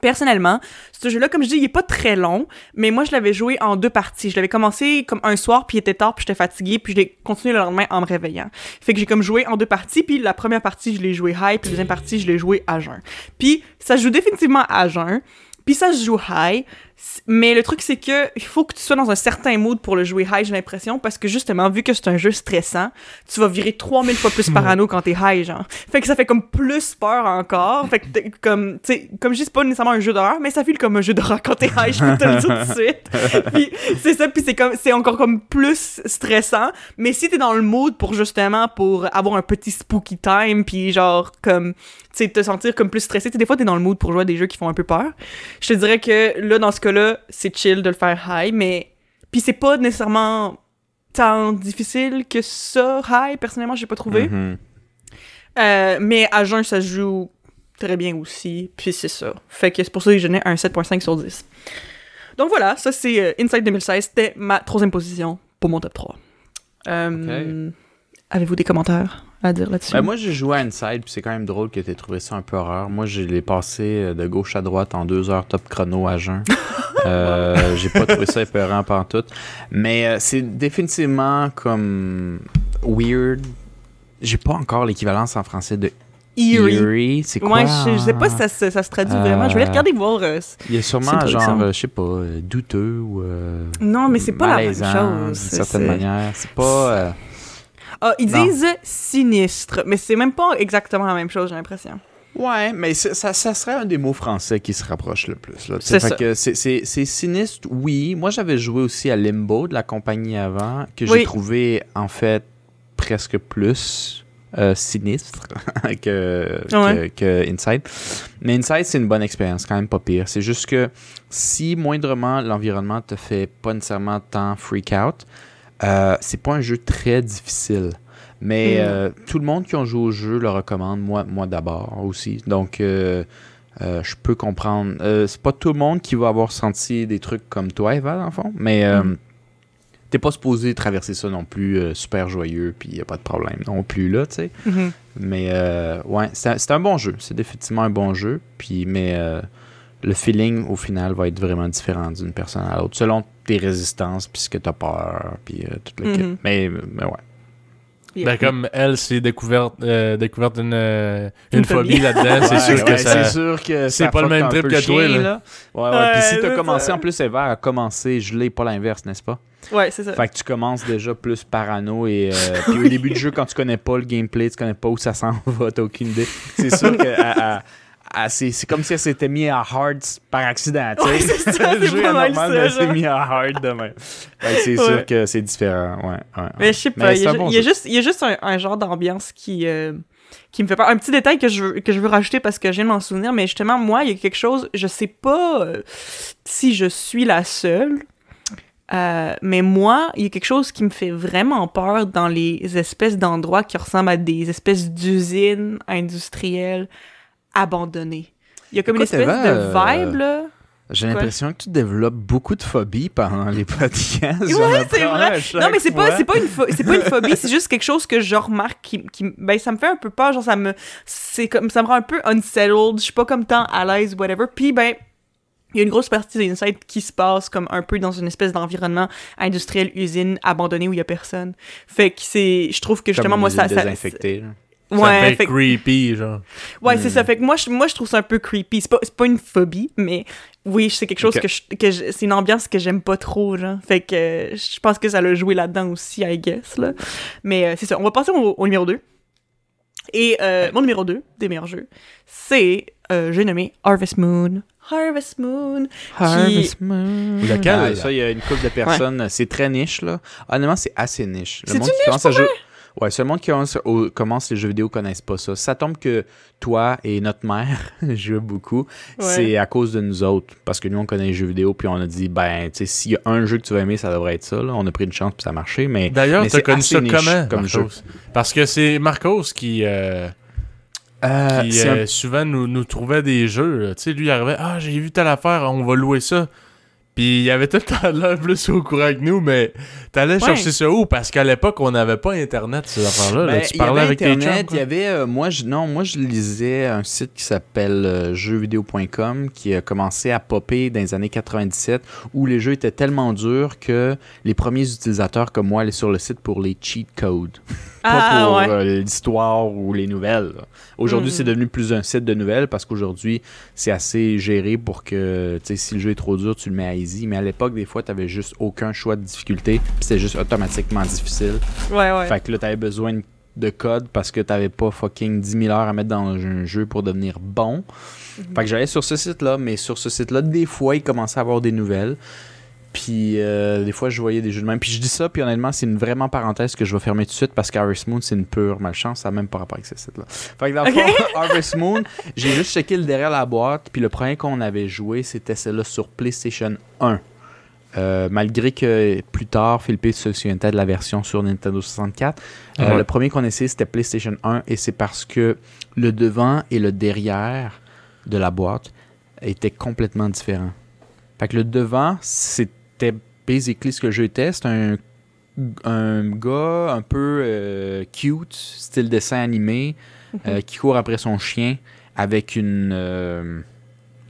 personnellement, ce jeu-là, comme je dis, il est pas très long, mais moi je l'avais joué en deux parties. Je l'avais commencé comme un soir, puis il était tard, puis j'étais fatiguée, puis je l'ai continué le lendemain en me réveillant. Fait que j'ai comme joué en deux parties, puis la première partie je l'ai joué high, puis la deuxième partie je l'ai joué à jeun. Puis ça se joue définitivement à jeun. Puis ça se joue high, mais le truc c'est que il faut que tu sois dans un certain mood pour le jouer high, j'ai l'impression, parce que justement, vu que c'est un jeu stressant, tu vas virer 3000 fois plus parano quand t'es high, genre. Fait que ça fait comme plus peur encore. Fait que comme, tu sais, comme je dis, c'est pas nécessairement un jeu d'horreur, mais ça file comme un jeu d'horreur quand t'es high, je peux te le dire tout de suite. puis c'est ça, puis c'est comme, c'est encore comme plus stressant, mais si t'es dans le mood pour justement, pour avoir un petit spooky time, puis genre, comme, tu sais, te sentir comme plus stressé, tu sais, des fois t'es dans le mood pour jouer à des jeux qui font un peu peur. Je te dirais que là, dans ce cas-là, c'est chill de le faire high, mais. Puis c'est pas nécessairement tant difficile que ça, high, personnellement, j'ai pas trouvé. Mhm. Euh, mais à jeun, ça joue très bien aussi, puis c'est ça. Fait que c'est pour ça que je donnais un 7.5 sur 10. Donc voilà, ça c'est euh, Inside 2016, c'était ma troisième position pour mon top 3. Euh, Avez-vous des commentaires? À dire là-dessus? Ben, moi, j'ai joué à Inside, puis c'est quand même drôle que tu aies trouvé ça un peu horreur. Moi, je l'ai passé euh, de gauche à droite en deux heures top chrono à jeun. Euh, j'ai pas trouvé ça épeurant pantoute. Mais euh, c'est définitivement comme weird. J'ai pas encore l'équivalence en français de Eerie. eerie. C'est quoi? Ouais, je, je sais pas si ça, se- ça se traduit vraiment. Je vais Euh, regarder voir. euh, Il y a sûrement une genre, je sais pas, douteux ou. euh, Non, mais c'est pas la même chose. D'une certaine manière. C'est pas. Ah, ils Non. disent sinistre, mais c'est même pas exactement la même chose, j'ai l'impression. Ouais, mais ça, ça serait un des mots français qui se rapproche le plus. là. C'est fait que sinistre, oui. Moi, j'avais joué aussi à Limbo de la compagnie avant, que Oui. j'ai trouvé en fait presque plus euh, sinistre que, Ouais. que, que Inside. Mais Inside, c'est une bonne expérience, quand même pas pire. C'est juste que si moindrement l'environnement te fait pas nécessairement tant freak out, euh, c'est pas un jeu très difficile. Mais Mm. euh, tout le monde qui a joué au jeu le recommande, moi, moi d'abord aussi. Donc, euh, je peux comprendre. C'est pas tout le monde qui va avoir senti des trucs comme toi, Eva, dans le fond. Mais Mm. t'es pas supposé traverser ça non plus super joyeux, puis y a pas de problème non plus, là, tu sais. Mhm. Mais euh, ouais, c'est un, bon jeu. C'est définitivement un bon jeu. Puis, mais le feeling, au final, va être vraiment différent d'une personne à l'autre, selon tes résistances, puis ce que t'as peur, puis euh, tout le kit. Mhm. Mais, mais ouais. Yeah. Ben, comme elle s'est découverte, euh, découverte une, une, Une phobie phobie. là-dedans, c'est Ouais, sûr que ouais, ça... c'est sûr que c'est pas le même trip que toi, là. Ouais, ouais. Ouais, Puis si t'as ça. commencé, en plus, Eva a commencé gelé, pas l'inverse, n'est-ce pas? Ouais, c'est ça. Fait que tu commences déjà plus parano et euh, puis au début du jeu, quand tu connais pas le gameplay, tu connais pas où ça s'en va, t'as aucune idée. C'est sûr que à- c'est c'est comme si elle s'était mis à hard par accident. Ouais, c'est ça, le jeu est normal, mais elle s'est mis à hard demain. Fait que c'est Ouais. sûr que c'est différent, ouais. Mais je sais pas, il y, a bon y a juste, il y a juste un, un genre d'ambiance qui, euh, qui me fait peur. Un petit détail que je, veux- que je veux rajouter parce que je viens de m'en souvenir, mais justement, moi, il y a quelque chose, je sais pas euh, si je suis la seule, euh, mais moi, il y a quelque chose qui me fait vraiment peur dans les espèces d'endroits qui ressemblent à des espèces d'usines industrielles abandonnées. Il y a comme une espèce Eva, de vibe, là. J'ai l'impression que tu développes beaucoup de phobies pendant les podcasts. Ouais, c'est vrai. Non, mais c'est pas, c'est pas une, c'est pas une phobie, c'est juste quelque chose que je remarque qui, qui, ben, ça me fait un peu peur, genre, ça me, c'est comme, ça me rend un peu unsettled, je suis pas comme tant à l'aise, whatever. Puis, ben, il y a une grosse partie des insights qui se passe comme un peu dans une espèce d'environnement industriel, usine, abandonné où il y a personne. Fait que c'est, je trouve que justement, moi, ça, ça, Là. ça ouais, fait que- creepy, genre. Ouais, c'est ça. Fait que moi, je, moi, je trouve ça un peu creepy. C'est pas, c'est pas une phobie, mais oui, c'est quelque chose que je, que je- c'est une ambiance que j'aime pas trop, genre. Fait que je pense que ça l'a joué là-dedans aussi, I guess, là. Mais euh, c'est ça. On va passer au, au numéro 2. Et euh, mon numéro 2 des meilleurs jeux, c'est, euh, j'ai nommé Harvest Moon. Harvest Moon. Harvest Moon. Lequel, Ah, ça, il y a une couple de personnes. C'est très niche, là. Honnêtement, c'est assez niche. Le monde qui commence à jouer. Ouais, c'est le monde qui commence, les jeux vidéo connaissent pas ça. Ça tombe que toi et notre mère jouent beaucoup. Ouais. C'est à cause de nous autres. Parce que nous, on connaît les jeux vidéo, puis on a dit, ben, tu sais, s'il y a un jeu que tu vas aimer, ça devrait être ça. Là. On a pris une chance, puis ça a marché. Mais, D'ailleurs, c'est connu ça comment, comme jeu. Marcos? Parce que c'est Marcos qui, euh, Euh, qui un- euh, souvent nous, nous trouvait des jeux. Tu sais, lui, il arrivait, ah, j'ai vu telle affaire, on va louer ça. Puis il avait tout le temps l'air plus au courant que nous, mais t'allais Ouais. chercher ça où? Parce qu'à l'époque, on n'avait pas Internet, ces affaires-là. là. Ben, Tu il y parlais avait avec tes Internet, chums, il y avait euh, moi je non moi je lisais un site qui s'appelle euh, jeuxvideo.com qui a commencé à popper dans les années 97 où les jeux étaient tellement durs que les premiers utilisateurs comme moi allaient sur le site pour les cheat codes pas Ah, pour ouais. euh, l'histoire ou les nouvelles. Aujourd'hui, Mhm. c'est devenu plus un site de nouvelles parce qu'aujourd'hui, c'est assez géré pour que, tu sais, si le jeu est trop dur, tu le mets à easy. Mais à l'époque, des fois, tu n'avais juste aucun choix de difficulté, c'était juste automatiquement difficile. Ouais, ouais. Fait que là, tu avais besoin de code parce que tu n'avais pas fucking 10 000 heures à mettre dans un jeu pour devenir bon. Fait que j'allais sur ce site-là, mais sur ce site-là, des fois, il commençait à avoir des nouvelles. Puis euh, des fois, je voyais des jeux de même. Puis je dis ça, puis honnêtement, c'est une vraiment parenthèse que je vais fermer tout de suite parce qu'Harvest Moon, c'est une pure malchance. Ça n'a même pas rapport avec ce site-là. Fait que dans le fond, Harvest Moon, j'ai juste checké le derrière la boîte. Puis le premier qu'on avait joué, c'était celle-là sur PlayStation 1. Euh, malgré que plus tard, Philippe se souviendrait de la version sur Nintendo 64. Euh. Le premier qu'on essayé, c'était PlayStation 1. Et c'est parce que le devant et le derrière de la boîte étaient complètement différents. Fait que le devant, c'était basically ce que était. C'est un, un gars un peu euh, cute, style dessin animé, euh, qui court après son chien avec une, euh,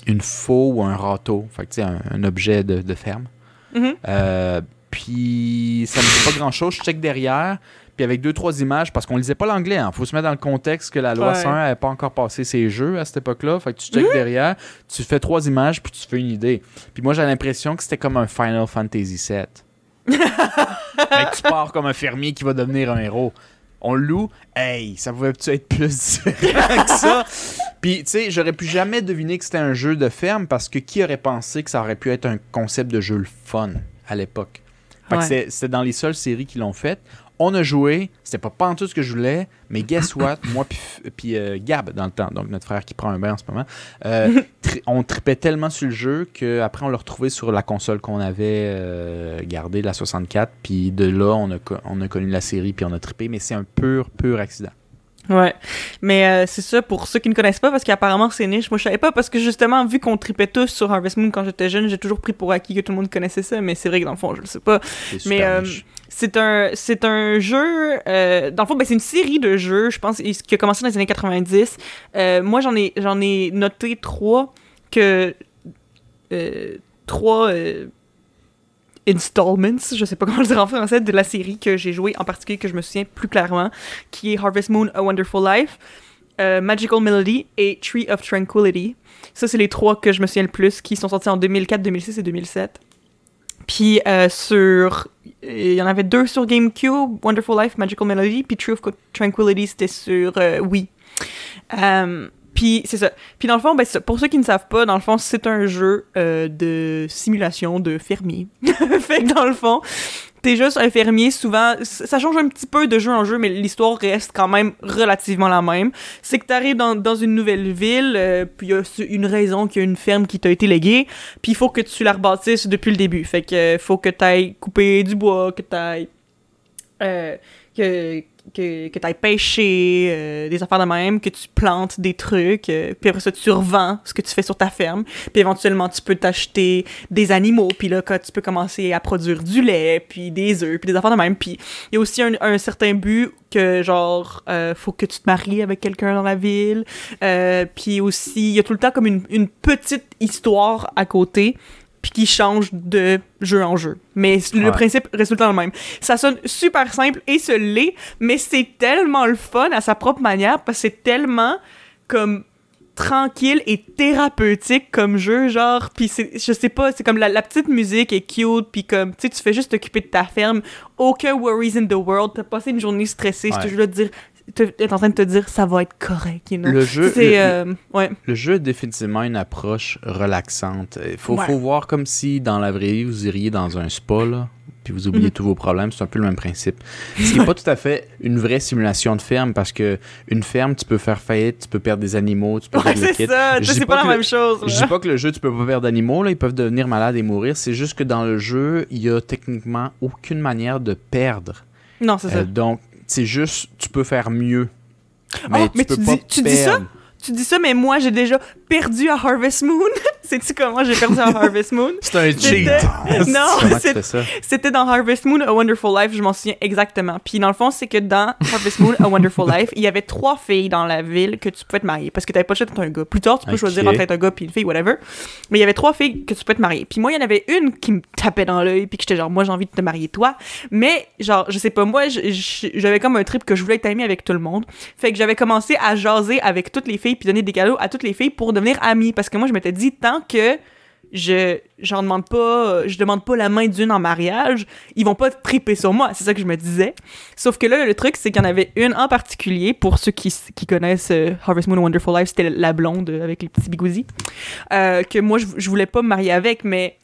une faux ou un râteau. Fait que un, un objet de, de ferme. Mhm. Euh, puis ça me dit pas grand chose. Je check derrière. Puis avec deux, trois images, parce qu'on lisait pas l'anglais, hein. faut se mettre dans le contexte que la loi Ouais. 101 n'avait pas encore passé ses jeux à cette époque-là. Fait que tu check derrière, tu fais trois images, puis tu fais une idée. Puis moi, j'ai l'impression que c'était comme un Final Fantasy VII. fait que tu pars comme un fermier qui va devenir un héros. On le loue, hey, ça pouvait-tu être plus différent que ça? Puis, tu sais, j'aurais pu jamais deviner que c'était un jeu de ferme parce que qui aurait pensé que ça aurait pu être un concept de jeu le fun à l'époque? Ouais. c'est- c'était dans les seules séries qui l'ont fait. On a joué, c'était pas tout ce que je voulais, mais guess what? Moi puis euh, Gab dans le temps, donc notre frère qui prend un bain en ce moment, euh, tri- on tripait tellement sur le jeu qu'après on l'a retrouvé sur la console qu'on avait euh, gardée, la 64, puis de là on a, on a connu la série puis on a trippé, mais c'est un pur, pur accident. Ouais. Mais euh, c'est ça, pour ceux qui ne connaissent pas, parce qu'apparemment c'est niche, moi je savais pas, parce que justement, vu qu'on tripait tous sur Harvest Moon quand j'étais jeune, j'ai toujours pris pour acquis que tout le monde connaissait ça, mais c'est vrai que dans le fond, je le sais pas. Mais euh, c'est un, c'est un jeu, euh, dans le fond, ben, c'est une série de jeux, je pense, qui a commencé dans les années 90. Euh, moi j'en ai, j'en ai noté trois que. trois. Installments, je sais pas comment le dire en français, de la série que j'ai joué en particulier que je me souviens plus clairement, qui est Harvest Moon A Wonderful Life, euh, Magical Melody et Tree of Tranquility. Ça, c'est les trois que je me souviens le plus, qui sont sortis en 2004, 2006 et 2007. Puis euh, sur... Il y en avait deux sur GameCube, Wonderful Life, Magical Melody, puis Tree of Tranquility, c'était sur euh, Wii. Euh, puis c'est ça. Puis dans le fond, ben, pour ceux qui ne savent pas, dans le fond, c'est un jeu euh, de simulation de fermier. fait que dans le fond, t'es juste un fermier, souvent, ça change un petit peu de jeu en jeu, mais l'histoire reste quand même relativement la même. C'est que t'arrives dans, dans une nouvelle ville, euh, puis il y a une raison qu'il y a une ferme qui t'a été léguée, puis il faut que tu la rebâtisses depuis le début. Fait que euh, faut que t'ailles couper du bois, que t'ailles... Euh, que que, que tu ailles pêcher, euh, des affaires de même, que tu plantes des trucs, euh, puis après ça, tu revends ce que tu fais sur ta ferme, puis éventuellement, tu peux t'acheter des animaux, puis là, quand tu peux commencer à produire du lait, puis des œufs, puis des affaires de même. Puis il y a aussi un, un certain but que, genre, euh, faut que tu te maries avec quelqu'un dans la ville, euh, puis aussi, il y a tout le temps comme une, une petite histoire à côté puis qui change de jeu en jeu. Mais le Ouais. principe reste tout le même. Ça sonne super simple et se l'est, mais c'est tellement le fun à sa propre manière parce que c'est tellement comme tranquille et thérapeutique comme jeu genre puis c'est je sais pas c'est comme la, la petite musique est cute puis comme tu sais tu fais juste t'occuper de ta ferme aucun worries in the world t'as passé une journée stressée Ouais. c'est toujours de dire t'es en train de te dire ça va être correct you know Le jeu, c'est le- euh, ouais Le jeu a définitivement une approche relaxante. Il faut, Ouais. faut voir comme si dans la vraie vie, vous iriez dans un spa, là, puis vous oubliez Mhm. tous vos problèmes. C'est un peu le même principe. Ce qui n'est pas tout à fait une vraie simulation de ferme, parce que une ferme, tu peux faire faillite, tu peux perdre des animaux, tu peux ouais perdre c'est ça Je c'est pas pas, la le- même chose Je dis pas que le jeu, tu peux pas perdre d'animaux, là, ils peuvent devenir malades et mourir. C'est juste que dans le jeu, il y a techniquement aucune manière de perdre. non c'est ça Euh, donc, c'est juste, tu peux faire mieux. Mais Oh, tu mais peux tu pas dis- tu dis ça? Tu dis ça, mais moi, j'ai déjà perdu à Harvest Moon. Sais-tu comment j'ai perdu à Harvest Moon? C'est un cheat. C'était- non, c'était dans Harvest Moon, A Wonderful Life, je m'en souviens exactement. Puis dans le fond, c'est que dans Harvest Moon, A Wonderful Life, il y avait trois filles dans la ville que tu pouvais te marier parce que t'avais pas le choix d'être un gars. Plus tard, tu peux choisir entre être un gars puis une fille, whatever. Mais il y avait trois filles que tu pouvais te marier. Puis moi, il y en avait une qui me tapait dans l'œil puis que j'étais genre, moi, j'ai envie de te marier toi. Mais genre, je sais pas, moi, j'avais comme un trip que je voulais être amie avec tout le monde. Fait que j'avais commencé à jaser avec toutes les filles puis donner des cadeaux à toutes les filles pour devenir parce que moi, je m'étais dit, tant que je j'en demande pas je demande pas la main d'une en mariage ils vont pas triper sur moi. C'est ça que je me disais. Sauf que là le truc c'est qu'il y en avait une en particulier pour ceux qui, connaissent euh, Harvest Moon Wonderful Life c'était la blonde avec les petits bigoudis euh, que moi je voulais pas me marier avec mais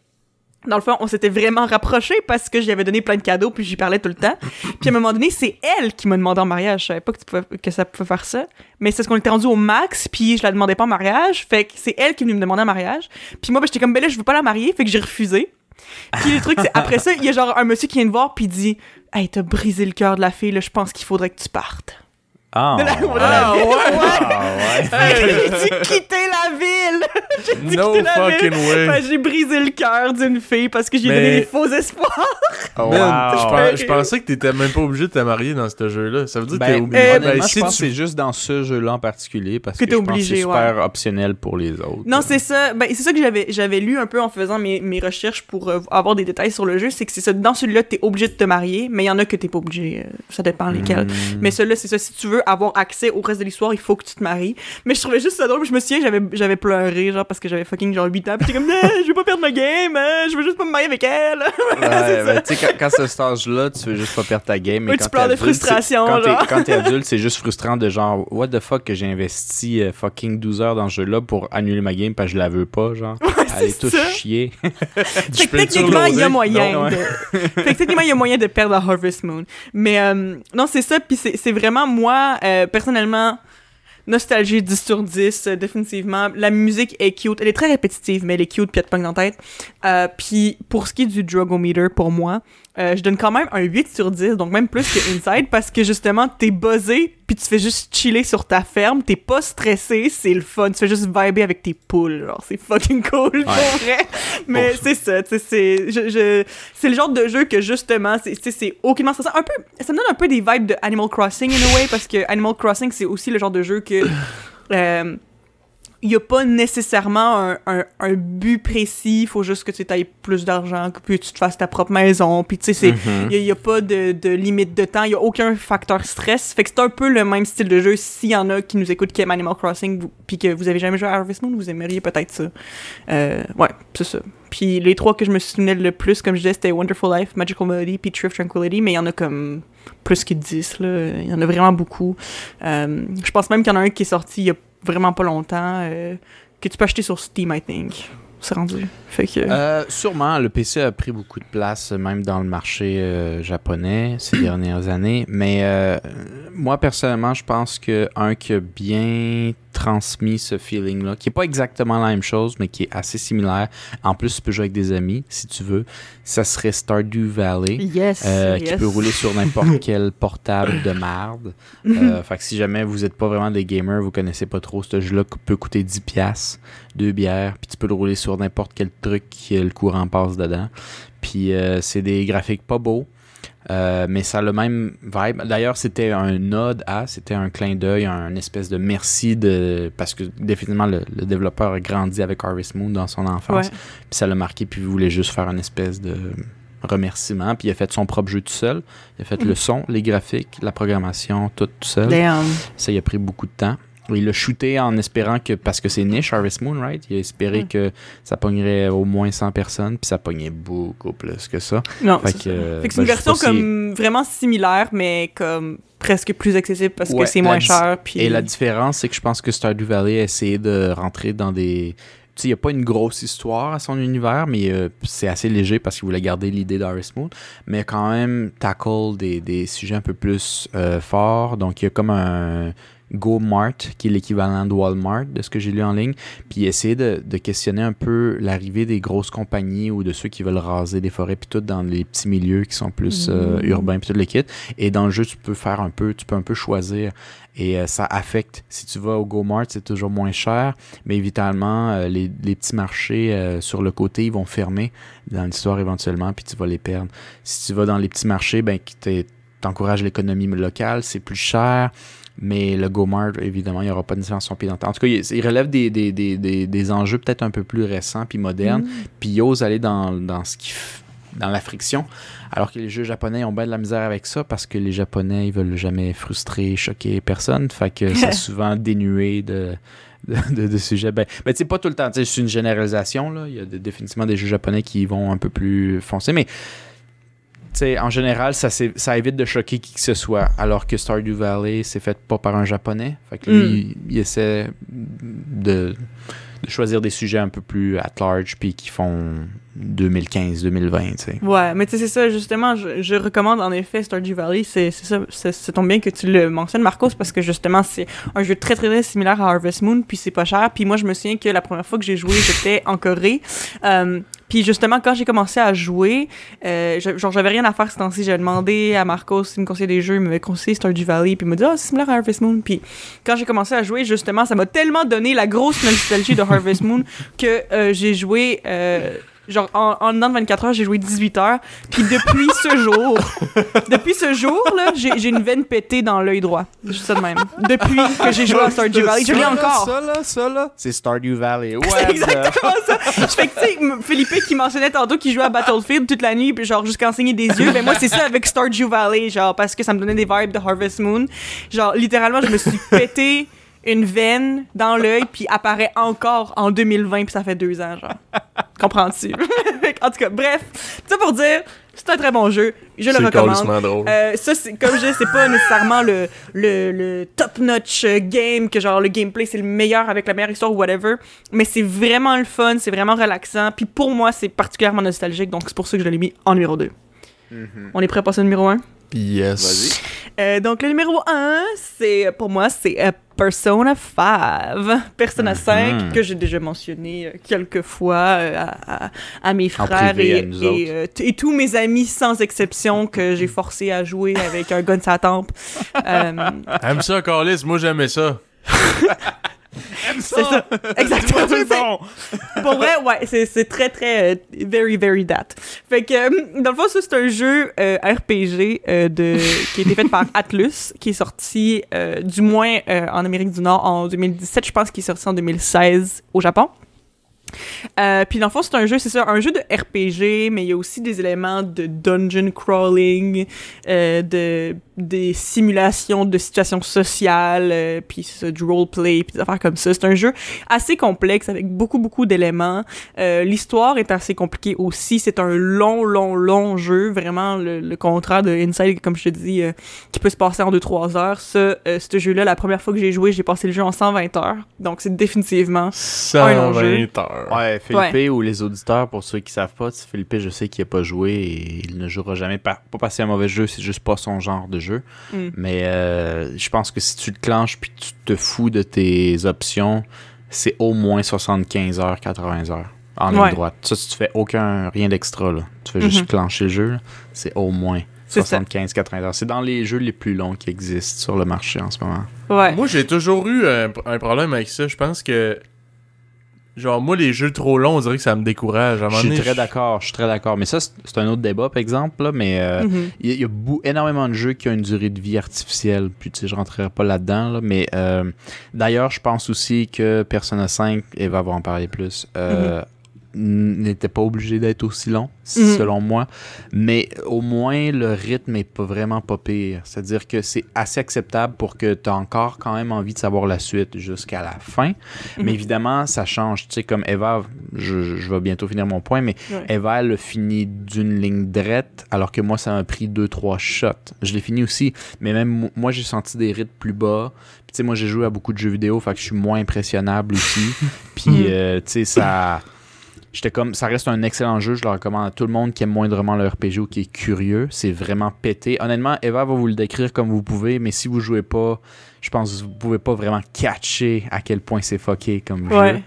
dans le fond, on s'était vraiment rapprochés parce que j'y avais donné plein de cadeaux puis j'y parlais tout le temps. Puis à un moment donné, c'est elle qui m'a demandé en mariage. Je savais pas que, ça pouvait faire ça. Mais c'est ce qu'on était rendu au max puis je la demandais pas en mariage. Fait que c'est elle qui est venue me demander en mariage. Puis moi, ben, j'étais comme, ben là, je veux pas la marier. Fait que j'ai refusé. Puis le truc, c'est après ça, il y a genre un monsieur qui vient me voir puis dit, hey, t'as brisé le cœur de la fille, là, je pense qu'il faudrait que tu partes. Ah, ouais. ouais? ouais. Ah, ouais. Fait que j'ai dit quitter la ville. J'ai dit No quitter la ville. fucking way. Que j'ai brisé le cœur d'une fille parce que j'ai Mais- donné des faux espoirs. Oh, wow. je, pens- je pensais que t'étais même pas obligé de te marier dans ce jeu-là. Ça veut dire que t'es Ben, obligé. euh, Ben, je si pense tu- que c'est juste dans ce jeu-là en particulier parce Que que, t'es je pense que obligé, c'est super optionnel pour les autres. Non, c'est ça. Ben, c'est ça que j'avais, j'avais lu un peu en faisant mes, mes recherches pour euh, avoir des détails sur le jeu. C'est que c'est ça. Dans celui-là, t'es obligé de te marier, mais il y en a que t'es pas obligé. euh, ça dépend lesquels. Mm. Mais celui-là, c'est ça. Si tu veux avoir accès au reste de l'histoire, il faut que tu te maries. Mais je trouvais juste ça drôle. Je me souviens, j'avais, j'avais pleuré, genre, parce que j'avais fucking genre 8 ans. Puis j'étais comme, je veux pas perdre ma game, hein, je veux juste pas me marier avec elle. Ouais, ben, tu sais, quand, quand c'est ce âge-là, tu veux juste pas perdre ta game. Mais Oui, quand tu pleures de frustration, Quand genre. t'es, quand t'es adulte, c'est juste frustrant de genre, what the fuck que j'ai investi euh, fucking 12 heures dans ce jeu-là pour annuler ma game parce que je la veux pas, genre. Allez tous ça. chier. Fait que techniquement, il y a moyen Non, de... fait que techniquement, il y a moyen de perdre à Harvest Moon. Mais euh, non, c'est ça, puis c'est vraiment moi, euh, personnellement, nostalgie 10 sur 10, euh, définitivement. La musique est cute, elle est très répétitive, mais elle est cute, puis elle te pogne dans la tête. Puis pour ce qui est du Drogometer, pour moi, euh, je donne quand même un 8 sur 10, donc même plus que Inside, parce que justement, t'es buzzé, puis tu fais juste chiller sur ta ferme, t'es pas stressé, c'est le fun, tu fais juste vibrer avec tes poules, genre, c'est fucking cool, pour vrai. Mais c'est ça, tu sais, c'est... Je, je- c'est le genre de jeu que, justement, c'est tu sais, c'est aucunement stressant. Un peu... Ça me donne un peu des vibes de Animal Crossing, in a way, parce que Animal Crossing, c'est aussi le genre de jeu que... euh, il n'y a pas nécessairement un, un, un but précis, il faut juste que tu ailles plus d'argent, que puis tu te fasses ta propre maison, puis tu sais, c'est- Mhm. il n'y a, pas de, de limite de temps, il n'y a aucun facteur stress. Fait que c'est un peu le même style de jeu. S'il y en a qui nous écoutent qui aiment Animal Crossing, puis que vous avez jamais joué à Harvest Moon, vous aimeriez peut-être ça. Euh, ouais, c'est ça. Puis les trois que je me souvenais le plus, comme je disais, c'était Wonderful Life, Magical Melody, puis Tree of Tranquility, mais il y en a comme plus que 10, là. Il y en a vraiment beaucoup. Euh, je pense même qu'il y en a un qui est sorti il y a vraiment pas longtemps, euh, que tu peux acheter sur Steam, I think. C'est rendu. Fait que. Euh, sûrement, le PC a pris beaucoup de place, même dans le marché euh, japonais ces dernières années. Mais euh, moi, personnellement, je pense que un qui a bien transmis ce feeling-là, qui est pas exactement la même chose, mais qui est assez similaire. En plus, tu peux jouer avec des amis, si tu veux. Ça serait Stardew Valley. yes. Euh, qui peut rouler sur n'importe quel portable de merde. Mhm. Euh, fait que si jamais vous n'êtes pas vraiment des gamers, vous connaissez pas trop, ce jeu-là peut coûter 10 pièces, deux bières, puis tu peux le rouler sur n'importe quel truc que le courant passe dedans. Puis euh, c'est des graphiques pas beaux. euh, mais ça a le même vibe. D'ailleurs, c'était un nod à, c'était un clin d'œil, un espèce de merci de. Parce que définitivement, le, le développeur a grandi avec Harvest Moon dans son enfance. Ouais. Puis ça l'a marqué, puis il voulait juste faire une espèce de remerciement. Puis il a fait son propre jeu tout seul. Il a fait Mm. le son, les graphiques, la programmation, tout, tout seul. Damn. Ça, il a pris beaucoup de temps. Il l'a shooté en espérant que, parce que c'est niche, Harvest Moon, right? Il a espéré Mm. que ça pognerait au moins 100 personnes, puis ça pognait beaucoup plus que ça. Non, Fait c'est que, ça. euh, Fait que c'est ben, une version si- comme vraiment similaire, mais comme presque plus accessible parce Ouais, que c'est moins cher. Puis... Et la différence, c'est que je pense que Stardew Valley a essayé de rentrer dans des. Tu sais, il n'y a pas une grosse histoire à son univers, mais euh, c'est assez léger parce qu'il voulait garder l'idée d'Harvest Moon, mais quand même tackle des, des sujets un peu plus euh, forts. Donc, il y a comme un Go Mart, qui est l'équivalent de Walmart, de ce que j'ai lu en ligne, puis essayer de, de questionner un peu l'arrivée des grosses compagnies ou de ceux qui veulent raser des forêts, puis tout dans les petits milieux qui sont plus euh, Mm. urbains, puis tout le kit. Et dans le jeu, tu peux faire un peu, tu peux un peu choisir et euh, ça affecte. Si tu vas au Go Mart, c'est toujours moins cher, mais évidemment, euh, les, les petits marchés euh, sur le côté, ils vont fermer dans l'histoire éventuellement, puis tu vas les perdre. Si tu vas dans les petits marchés, ben, qui t'encourages l'économie locale, c'est plus cher. Mais le Go Mart, évidemment, il n'y aura pas nécessairement son pied dans le. En tout cas, il, il relève des, des, des, des, des enjeux peut-être un peu plus récents puis modernes. Mm. Puis il ose aller dans, dans ce qui dans la friction. Alors que les jeux japonais ont bien de la misère avec ça parce que les japonais, ils veulent jamais frustrer, choquer personne. Fait que c'est souvent dénué de, de, de, de sujets. Ben, ben tu pas tout le temps. C'est une généralisation. Là. Il y a de- définitivement des jeux japonais qui vont un peu plus foncer. Mais en général, ça, évite de choquer qui que ce soit. Alors que Stardew Valley, c'est fait pas par un japonais. Fait que lui, il, il essaie de, de choisir des sujets un peu plus at large puis qui font 2015-2020, tu sais. Ouais, mais tu sais, c'est ça, justement, je, recommande en effet Stardew Valley. C'est ça, ça tombe bien que tu le mentionnes, Marcos, parce que justement, c'est un jeu très, très, très similaire à Harvest Moon, puis c'est pas cher. Puis moi, je me souviens que la première fois que j'ai joué, j'étais en Corée. Euh, puis justement, quand j'ai commencé à jouer, euh, je- genre, j'avais rien à faire ce temps-ci. J'avais demandé à Marcos s'il me conseillait des jeux, il m'avait conseillé Stardew Valley, puis il m'a dit, ah, c'est similaire à Harvest Moon. Puis quand j'ai commencé à jouer, justement, ça m'a tellement donné la grosse nostalgie de Harvest Moon que euh, j'ai joué. euh, Genre, en, en dedans de 24 heures, j'ai joué 18 heures. Puis depuis ce jour, depuis ce jour, là, j'ai j'ai une veine pétée dans l'œil droit. Juste ça de même. Depuis que j'ai joué à Stardew Valley, je l'ai encore. Ça, là, ça, là, c'est Stardew Valley. Ouais, C'est exactement ça. Je fais que, tu sais, Philippe qui mentionnait tantôt qu'il jouait à Battlefield toute la nuit, puis genre jusqu'à enseigner des yeux, ben moi c'est ça avec Stardew Valley, genre parce que ça me donnait des vibes de Harvest Moon. Genre littéralement, je me suis pété une veine dans l'œil, puis apparaît encore en 2020, puis ça fait deux ans, genre. Comprends-tu? En tout cas, bref, ça pour dire, c'est un très bon jeu, je le C'est recommande. drôle. Euh, ça, c'est comme je dis, c'est pas nécessairement le, le, le top-notch euh, game, que genre le gameplay c'est le meilleur avec la meilleure histoire ou whatever, mais c'est vraiment le fun, c'est vraiment relaxant, puis pour moi c'est particulièrement nostalgique, donc c'est pour ça que je l'ai mis en numéro 2. On est prêt à passer au numéro 1? Yes. Euh, donc le numéro 1, c'est pour moi c'est euh, Persona 5. Persona 5 que j'ai déjà mentionné euh, quelques fois euh, à, à- à mes frères privé, et, à tous mes amis sans exception que j'ai forcé à jouer avec un gun de sa tempe. Euh, Aime ça, Carlis. Moi, j'aimais ça. c'est ça. Exactement. c'est- Pour vrai, ouais, c'est, très, très, euh, very, very that. Fait que, euh, dans le fond, ça, c'est un jeu euh, RPG euh, de, qui a été fait par Atlus, qui est sorti, euh, du moins en Amérique du Nord en 2017. Je pense qu'il est sorti en 2016 au Japon. Euh, puis dans le fond, c'est un jeu, c'est ça, un jeu de RPG, mais il y a aussi des éléments de dungeon crawling, euh, de des simulations de situations sociales, euh, puis du roleplay, puis des affaires comme ça. C'est un jeu assez complexe avec beaucoup, beaucoup d'éléments. Euh, L'histoire est assez compliquée aussi. C'est un long, long, long jeu. Vraiment, le, le contraire de Inside, comme je te dis, euh, qui peut se passer en 2-3 heures. Ce, euh, ce jeu-là, la première fois que j'ai joué, j'ai passé le jeu en 120 heures. Donc, c'est définitivement 120 heures. Ouais, Philippe ou les auditeurs, pour ceux qui savent pas, Philippe, je sais qu'il a pas joué et il ne jouera jamais. Pas, pas c'est un mauvais jeu, c'est juste pas son genre de jeu. Mm. Mais euh, je pense que si tu te clenches puis tu te fous de tes options, c'est au moins 75 heures, 80 heures en ligne Ouais. droite. Ça, si tu fais aucun, rien d'extra, là. Tu fais juste Mhm. clencher le jeu, c'est au moins C'est ça. 75-80 heures. C'est dans les jeux les plus longs qui existent sur le marché en ce moment. Ouais. Moi, j'ai toujours eu un, un problème avec ça. Je pense que. Genre, moi, les jeux trop longs, on dirait que ça me décourage. À un Je suis donné, très d'accord, je suis très d'accord. Mais ça, c'est un autre débat, par exemple, là, mais euh, Mhm. il y a, il y a bou- énormément de jeux qui ont une durée de vie artificielle. Puis, tu sais, je rentrerai pas là-dedans, là, mais euh, d'ailleurs, je pense aussi que Persona 5, Eva va en parler plus, euh, n- n'était pas obligé d'être aussi long, Mhm. selon moi. Mais au moins, le rythme est pas vraiment pas pire. C'est-à-dire que c'est assez acceptable pour que tu as encore quand même envie de savoir la suite jusqu'à la fin. Mais Mhm. évidemment, ça change. Tu sais, comme Eva, je, je vais bientôt finir mon point, mais Ouais. Eva, elle a fini d'une ligne droite, alors que moi, ça m'a pris deux, trois shots. Je l'ai fini aussi, mais même mo- moi, j'ai senti des rythmes plus bas. Puis, tu sais, moi, j'ai joué à beaucoup de jeux vidéo, fait que je suis moins impressionnable aussi. Puis, Mhm. euh, tu sais, ça. J'étais comme, ça reste un excellent jeu, je le recommande à tout le monde qui aime moindrement le RPG ou qui est curieux. C'est vraiment pété. Honnêtement, Eva va vous le décrire comme vous pouvez, mais si vous jouez pas, je pense que vous pouvez pas vraiment catcher à quel point c'est fucké comme jeu.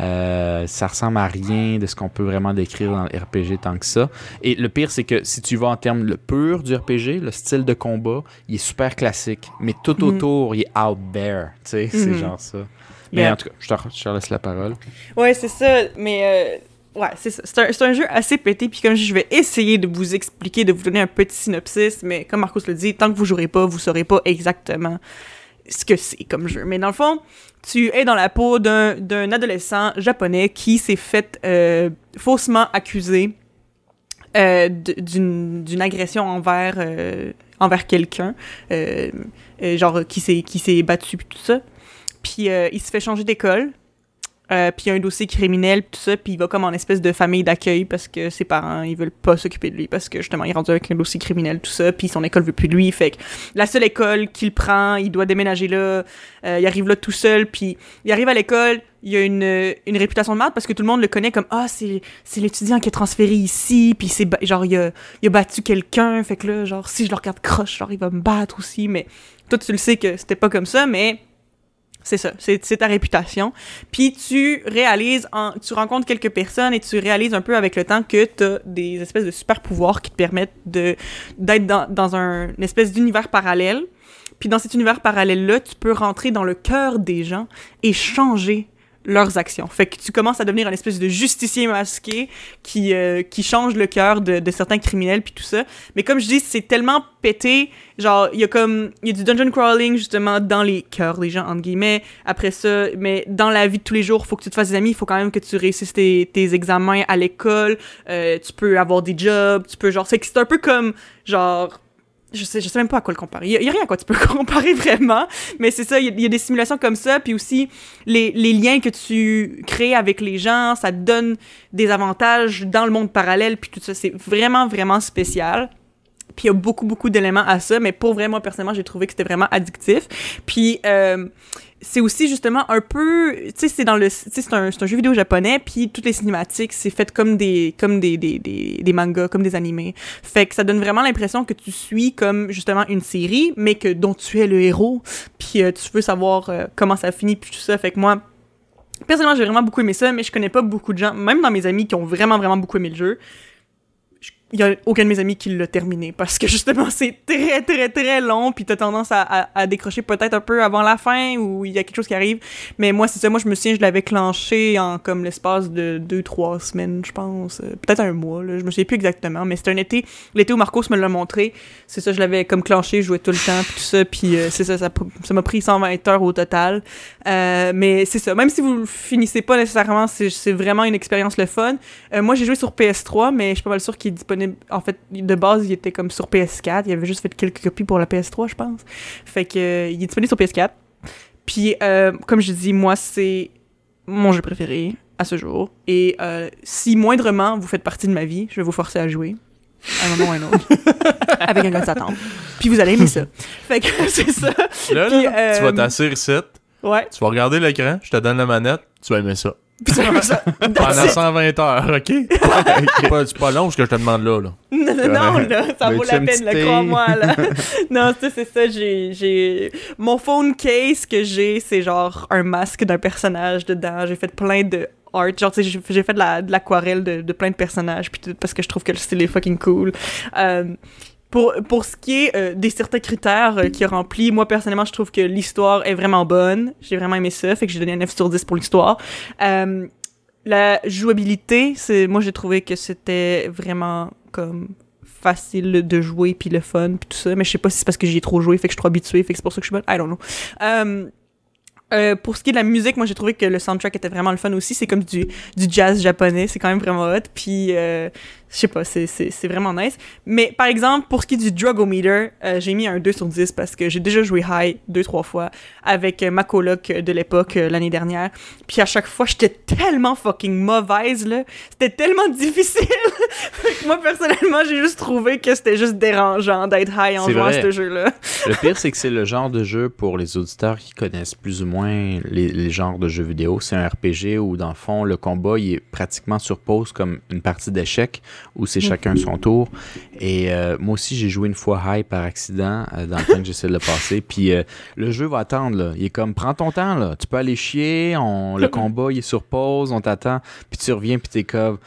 Euh, ça ressemble à rien de ce qu'on peut vraiment décrire dans le RPG tant que ça. Et le pire, c'est que si tu vas en termes le pur du RPG, le style de combat, il est super classique. Mais tout Mhm. autour, il est out there. Tu sais, c'est Mhm. genre ça. Mais Yeah. en tout cas, je te, je te laisse la parole. Ouais, c'est ça, mais euh, ouais, c'est ça. C'est un, un jeu assez pété, puis comme je vais essayer de vous expliquer, de vous donner un petit synopsis, mais comme Marcos le dit, tant que vous jouerez pas, vous saurez pas exactement ce que c'est comme jeu. Mais dans le fond, tu es dans la peau d'un adolescent japonais qui s'est fait euh, faussement accuser euh, d'une agression envers, euh, envers quelqu'un, euh, genre qui s'est qui s'est battu, puis tout ça. Puis euh, il se fait changer d'école. Euh, puis il y a un dossier criminel, tout ça, puis il va comme en espèce de famille d'accueil parce que ses parents, ils veulent pas s'occuper de lui parce que justement, il est rendu avec un dossier criminel, tout ça, puis son école veut plus de lui. Fait que la seule école qu'il prend, il doit déménager là, euh, il arrive là tout seul, puis il arrive à l'école, il a une, une réputation de merde parce que tout le monde le connaît comme Ah, c'est c'est l'étudiant qui est transféré ici, puis c'est genre, il a, il a battu quelqu'un, fait que là, genre, si je le regarde croche, genre, il va me battre aussi, mais toi, tu le sais que c'était pas comme ça, mais c'est ça, c'est ta réputation. Puis tu réalises, en, tu rencontres quelques personnes et tu réalises un peu avec le temps que tu as des espèces de super pouvoirs qui te permettent d'être dans, dans un une espèce d'univers parallèle. Puis dans cet univers parallèle-là, tu peux rentrer dans le cœur des gens et changer leurs actions. Fait que tu commences à devenir un espèce de justicier masqué qui, euh, qui change le cœur de, de certains criminels puis tout ça. Mais comme je dis, c'est tellement pété, genre il y a comme il y a du dungeon crawling justement dans les cœurs des gens entre guillemets. Après ça, mais dans la vie de tous les jours, faut que tu te fasses des amis, il faut quand même que tu réussisses tes, tes examens à l'école, euh, tu peux avoir des jobs, tu peux genre c'est un peu comme genre je sais, je sais même pas à quoi le comparer. Il y, a- rien à quoi tu peux comparer vraiment, mais c'est ça, il y, y a des simulations comme ça, puis aussi les, les liens que tu crées avec les gens, ça te donne des avantages dans le monde parallèle, puis tout ça, c'est vraiment, vraiment spécial. Puis il y a beaucoup, beaucoup d'éléments à ça, mais pour vrai, moi, personnellement, j'ai trouvé que c'était vraiment addictif. Puis euh, c'est aussi justement un peu, tu sais, c'est dans le, c'est un, un jeu vidéo japonais, puis toutes les cinématiques, c'est fait comme des, comme des, des, des mangas, comme des animés. Fait que ça donne vraiment l'impression que tu suis comme justement une série, mais que dont tu es le héros, puis euh, tu veux savoir euh, comment ça finit, puis tout ça. Fait que moi, personnellement, j'ai vraiment beaucoup aimé ça, mais je connais pas beaucoup de gens, même dans mes amis qui ont vraiment, vraiment beaucoup aimé le jeu. Il y a aucun de mes amis qui l'a terminé parce que justement c'est très très très long puis t'as tendance à, décrocher peut-être un peu avant la fin ou il y a quelque chose qui arrive. Mais moi c'est ça. Moi je me souviens je l'avais clenché en comme l'espace de deux trois semaines je pense. Euh, peut-être un mois là. je me souviens plus exactement mais c'était un été. L'été où Marcos me l'a montré c'est ça je l'avais comme clenché je jouais tout le temps puis tout ça puis euh, c'est ça ça m'a pris 120 heures au total. Euh, mais c'est ça. Même si vous finissez pas nécessairement c'est vraiment une expérience le fun. Moi j'ai joué sur PS3 mais je suis pas mal sûr qu'il est disponible disponible. En fait, de base, il était comme sur PS4. Il avait juste fait quelques copies pour la PS3, je pense. Fait que euh, il est disponible sur PS4. Puis, euh, comme je dis, moi, c'est mon jeu préféré à ce jour. Et euh, si moindrement vous faites partie de ma vie, je vais vous forcer à jouer. À un moment ou à un autre. avec un gars de Satan. Puis vous allez aimer ça. Fait que c'est ça. Là, Puis, là, euh, tu vas t'asseoir ici, Ouais. tu vas regarder l'écran, je te donne la manette, tu vas aimer ça. Ça. Pendant it. 120 heures, ok? c'est, pas, pas long ce que je te demande là. là. Non, non, non, là, ça vaut la peine, crois-moi, là. non, ça, c'est ça, j'ai, j'ai... Mon phone case que j'ai, c'est genre un masque d'un personnage dedans. J'ai fait plein de art, genre, tu sais, j'ai fait de, la, de l'aquarelle de, de plein de personnages, puis tout, parce que je trouve que le style est fucking cool. Euh, pour, pour ce qui est euh, des certains critères euh, qui remplit, moi, personnellement, je trouve que l'histoire est vraiment bonne. J'ai vraiment aimé ça, fait que j'ai donné un 9 sur 10 pour l'histoire. Euh, la jouabilité, c'est moi j'ai trouvé que c'était vraiment comme facile de jouer puis le fun puis tout ça mais je sais pas si c'est parce que j'y ai trop joué fait que je suis trop habitué fait que c'est pour ça que je suis bonne I don't know Euh, euh, pour ce qui est de la musique, moi j'ai trouvé que le soundtrack était vraiment le fun aussi. C'est comme du, du jazz japonais, c'est quand même vraiment hot. Puis euh, je sais pas, c'est, c'est, c'est vraiment nice. Mais par exemple, pour ce qui est du Drugometer, euh, j'ai mis un 2 sur 10 parce que j'ai déjà joué High deux, trois fois avec euh, ma coloc de l'époque euh, l'année dernière. Puis à chaque fois, j'étais tellement fucking mauvaise, là. C'était tellement difficile. Moi, personnellement, j'ai juste trouvé que c'était juste dérangeant d'être high en jouant à ce jeu-là. Le pire, c'est que c'est le genre de jeu pour les auditeurs qui connaissent plus ou moins les, les genres de jeux vidéo. C'est un RPG où, dans le fond, le combat il est pratiquement sur pause comme une partie d'échecs où c'est chacun son tour. Et euh, moi aussi, j'ai joué une fois high par accident euh, dans le temps que j'essaie de le passer. Puis euh, le jeu va attendre. Là. Il est comme prends ton temps. Là. Tu peux aller chier. On, le combat il est sur pause. On t'attend. Puis tu reviens. Puis t'es comme.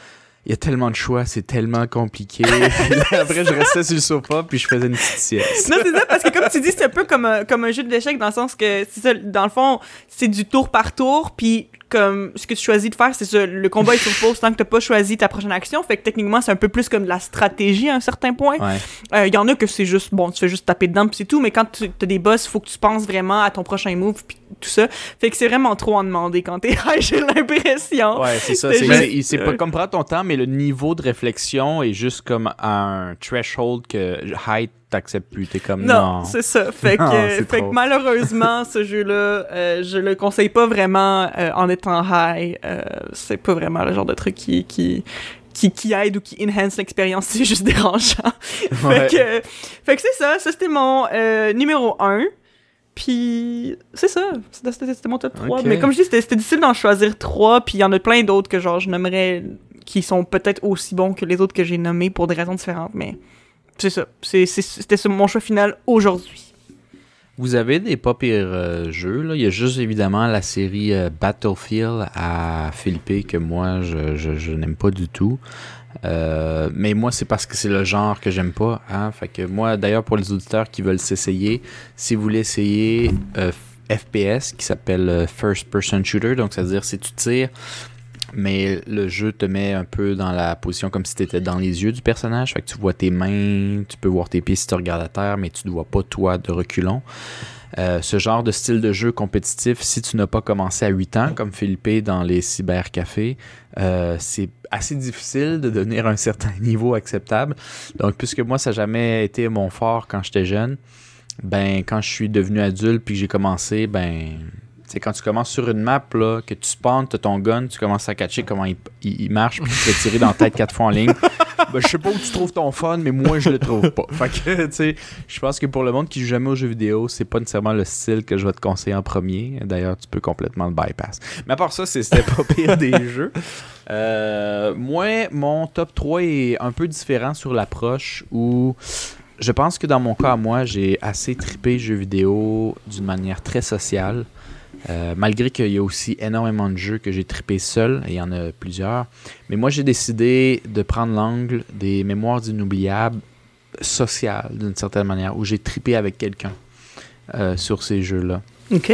Il y a tellement de choix, c'est tellement compliqué. Là, après, je restais sur le sofa, puis je faisais une petite sieste. Non, c'est ça, parce que comme tu dis, c'est un peu comme un, comme un jeu d'échecs dans le sens que, c'est ça, dans le fond, c'est du tour par tour, puis comme ce que tu choisis de faire, c'est ça, le combat est sur pause tant que t'as pas choisi ta prochaine action, fait que techniquement, c'est un peu plus comme de la stratégie à un certain point. Ouais. Euh, Il y en a que c'est juste, bon, tu fais juste taper dedans, puis c'est tout, mais quand tu as des boss, il faut que tu penses vraiment à ton prochain move, puis tout ça. Fait que c'est vraiment trop en demander quand t'es high, j'ai l'impression. Ouais, c'est ça. C'est, pas comme prendre ton temps, mais le niveau de réflexion est juste comme à un threshold que high t'acceptes plus. T'es comme Non, non. c'est ça. Fait que, Non, c'est fait trop. que malheureusement, ce jeu-là, euh, je le conseille pas vraiment euh, en étant high. Euh, c'est pas vraiment le genre de truc qui, qui, qui, qui aide ou qui enhance l'expérience. C'est juste dérangeant. Ouais. Fait que, fait que c'est ça. Ça, c'était mon euh, numéro 1. Puis, c'est ça. C'était- mon top 3. Ok. Mais comme je dis, c'était c'était difficile d'en choisir 3. Puis, il y en a plein d'autres que, genre, je nommerais qui sont peut-être aussi bons que les autres que j'ai nommés pour des raisons différentes. Mais c'est ça. C'était mon choix final aujourd'hui. Vous avez des pas pires euh, jeux. Là. Il y a juste évidemment la série euh, Battlefield à Philippe que moi je, je, n'aime pas du tout. Euh, mais moi c'est parce que c'est le genre que j'aime pas. Hein? Fait moi d'ailleurs pour les auditeurs qui veulent s'essayer, si vous voulez essayer FPS qui s'appelle First Person Shooter, donc c'est-à-dire si tu tires mais le jeu te met un peu dans la position comme si tu étais dans les yeux du personnage. Fait que tu vois tes mains, tu peux voir tes pieds si tu regardes à terre, mais tu ne vois pas toi de reculons. Euh, ce genre de style de jeu compétitif, si tu n'as pas commencé à 8 ans, comme Philippe dans les cybercafés, euh, c'est assez difficile de devenir un certain niveau acceptable. Donc, puisque moi, ça n'a jamais été mon fort quand j'étais jeune, ben, quand je suis devenu adulte puis que j'ai commencé, ben, c'est quand tu commences sur une map, là, que tu spawns, tu as ton gun, tu commences à catcher comment il, il- il marche, puis tu te tirer dans la tête quatre fois en ligne. Ben, je sais pas où tu trouves ton fun, mais moi, je le trouve pas. Fait que, tu sais, je pense que pour le monde qui joue jamais aux jeux vidéo, c'est pas nécessairement le style que je vais te conseiller en premier. D'ailleurs, tu peux complètement le bypass. Mais à part ça, c'est- c'était pas pire des jeux. Euh, moi, mon top 3 est un peu différent sur l'approche où je pense que dans mon cas, à moi, j'ai assez trippé jeux vidéo d'une manière très sociale. Euh, malgré qu'il y a aussi énormément de jeux que j'ai trippé seul, et il y en a plusieurs. Mais moi, j'ai décidé de prendre l'angle des mémoires inoubliables sociales, d'une certaine manière, où j'ai trippé avec quelqu'un euh, sur ces jeux-là. OK.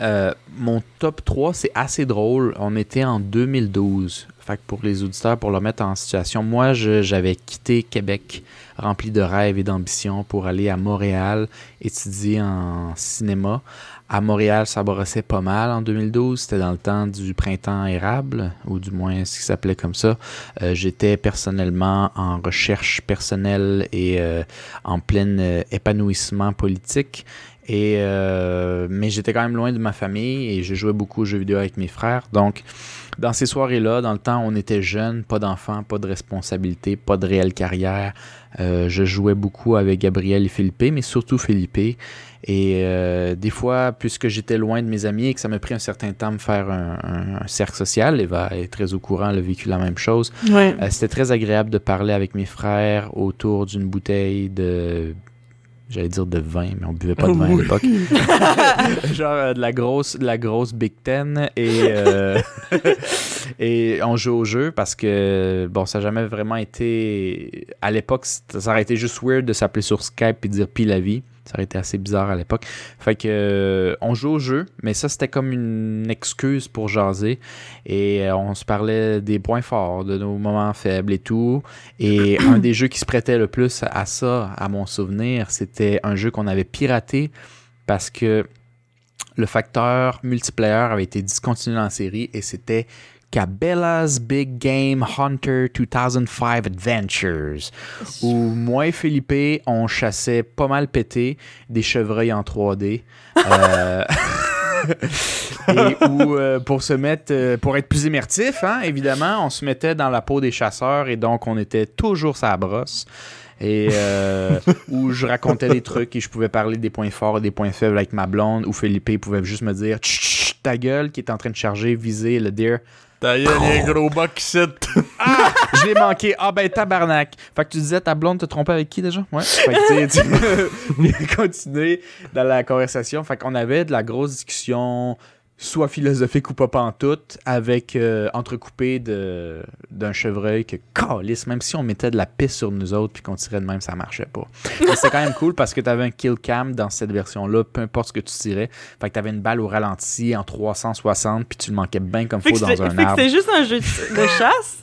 Euh, mon top 3, c'est assez drôle. On était en 2012. Fait que pour les auditeurs, pour leur mettre en situation, moi, j'avais quitté Québec rempli de rêves et d'ambitions pour aller à Montréal étudier en cinéma. À Montréal, ça brossait pas mal en 2012. C'était dans le temps du printemps érable, ou du moins ce qui s'appelait comme ça. Euh, J'étais personnellement en recherche personnelle et euh, en plein euh, épanouissement politique. Et, mais j'étais quand même loin de ma famille et je jouais beaucoup aux jeux vidéo avec mes frères. Donc, dans ces soirées-là, dans le temps on était jeunes, pas d'enfants, pas de responsabilité, pas de réelle carrière, euh, je jouais beaucoup avec Gabriel et Philippe, mais surtout Philippe. Et euh, des fois, puisque j'étais loin de mes amis et que ça m'a pris un certain temps de me faire un, un- un cercle social, Eva est très au courant, elle a vécu la même chose. Ouais. Euh, C'était très agréable de parler avec mes frères autour d'une bouteille de. J'allais dire de vin, mais on buvait pas de vin à l'époque. Genre euh, de la grosse, de la grosse Big Ten et, euh, et on joue au jeu parce que bon, ça n'a jamais vraiment été. À l'époque, ça aurait été juste weird de s'appeler sur Skype et dire pis la vie. Ça aurait été assez bizarre à l'époque. Fait que euh, on joue au jeu, mais ça c'était comme une excuse pour jaser. Et euh, on se parlait des points forts, de nos moments faibles et tout. Et un des jeux qui se prêtait le plus à ça, à mon souvenir, c'était un jeu qu'on avait piraté parce que le facteur multiplayer avait été discontinué dans la série et c'était Cabela's Big Game Hunter 2005 Adventures où moi et Philippe, on chassait pas mal pété des chevreuils en 3D. Euh, et où, euh, pour se mettre, euh, pour être plus immersif, hein, évidemment, on se mettait dans la peau des chasseurs et donc on était toujours sa brosse. Et euh, où je racontais des trucs et je pouvais parler des points forts et des points faibles avec ma blonde, où Philippe pouvait juste me dire ta gueule qui est en train de charger, viser le deer. Ta gueule, il y a un gros box ici. Je l'ai manqué. Ah ben tabarnak. Fait que tu disais ta blonde te trompait avec qui déjà? Ouais. Fait que tu sais, tu continuer dans la conversation. Fait qu'on avait de la grosse discussion, soit philosophique ou pas pantoute, avec euh, entrecoupé de d'un chevreuil que calisse, même si on mettait de la piste sur nous autres puis qu'on tirait de même, ça marchait pas. Mais c'était quand même cool parce que t'avais un kill cam dans cette version-là, peu importe ce que tu tirais. Fait que t'avais une balle au ralenti en 360 puis tu le manquais bien comme faut dans un fait que arbre. c'était juste un jeu de, de chasse?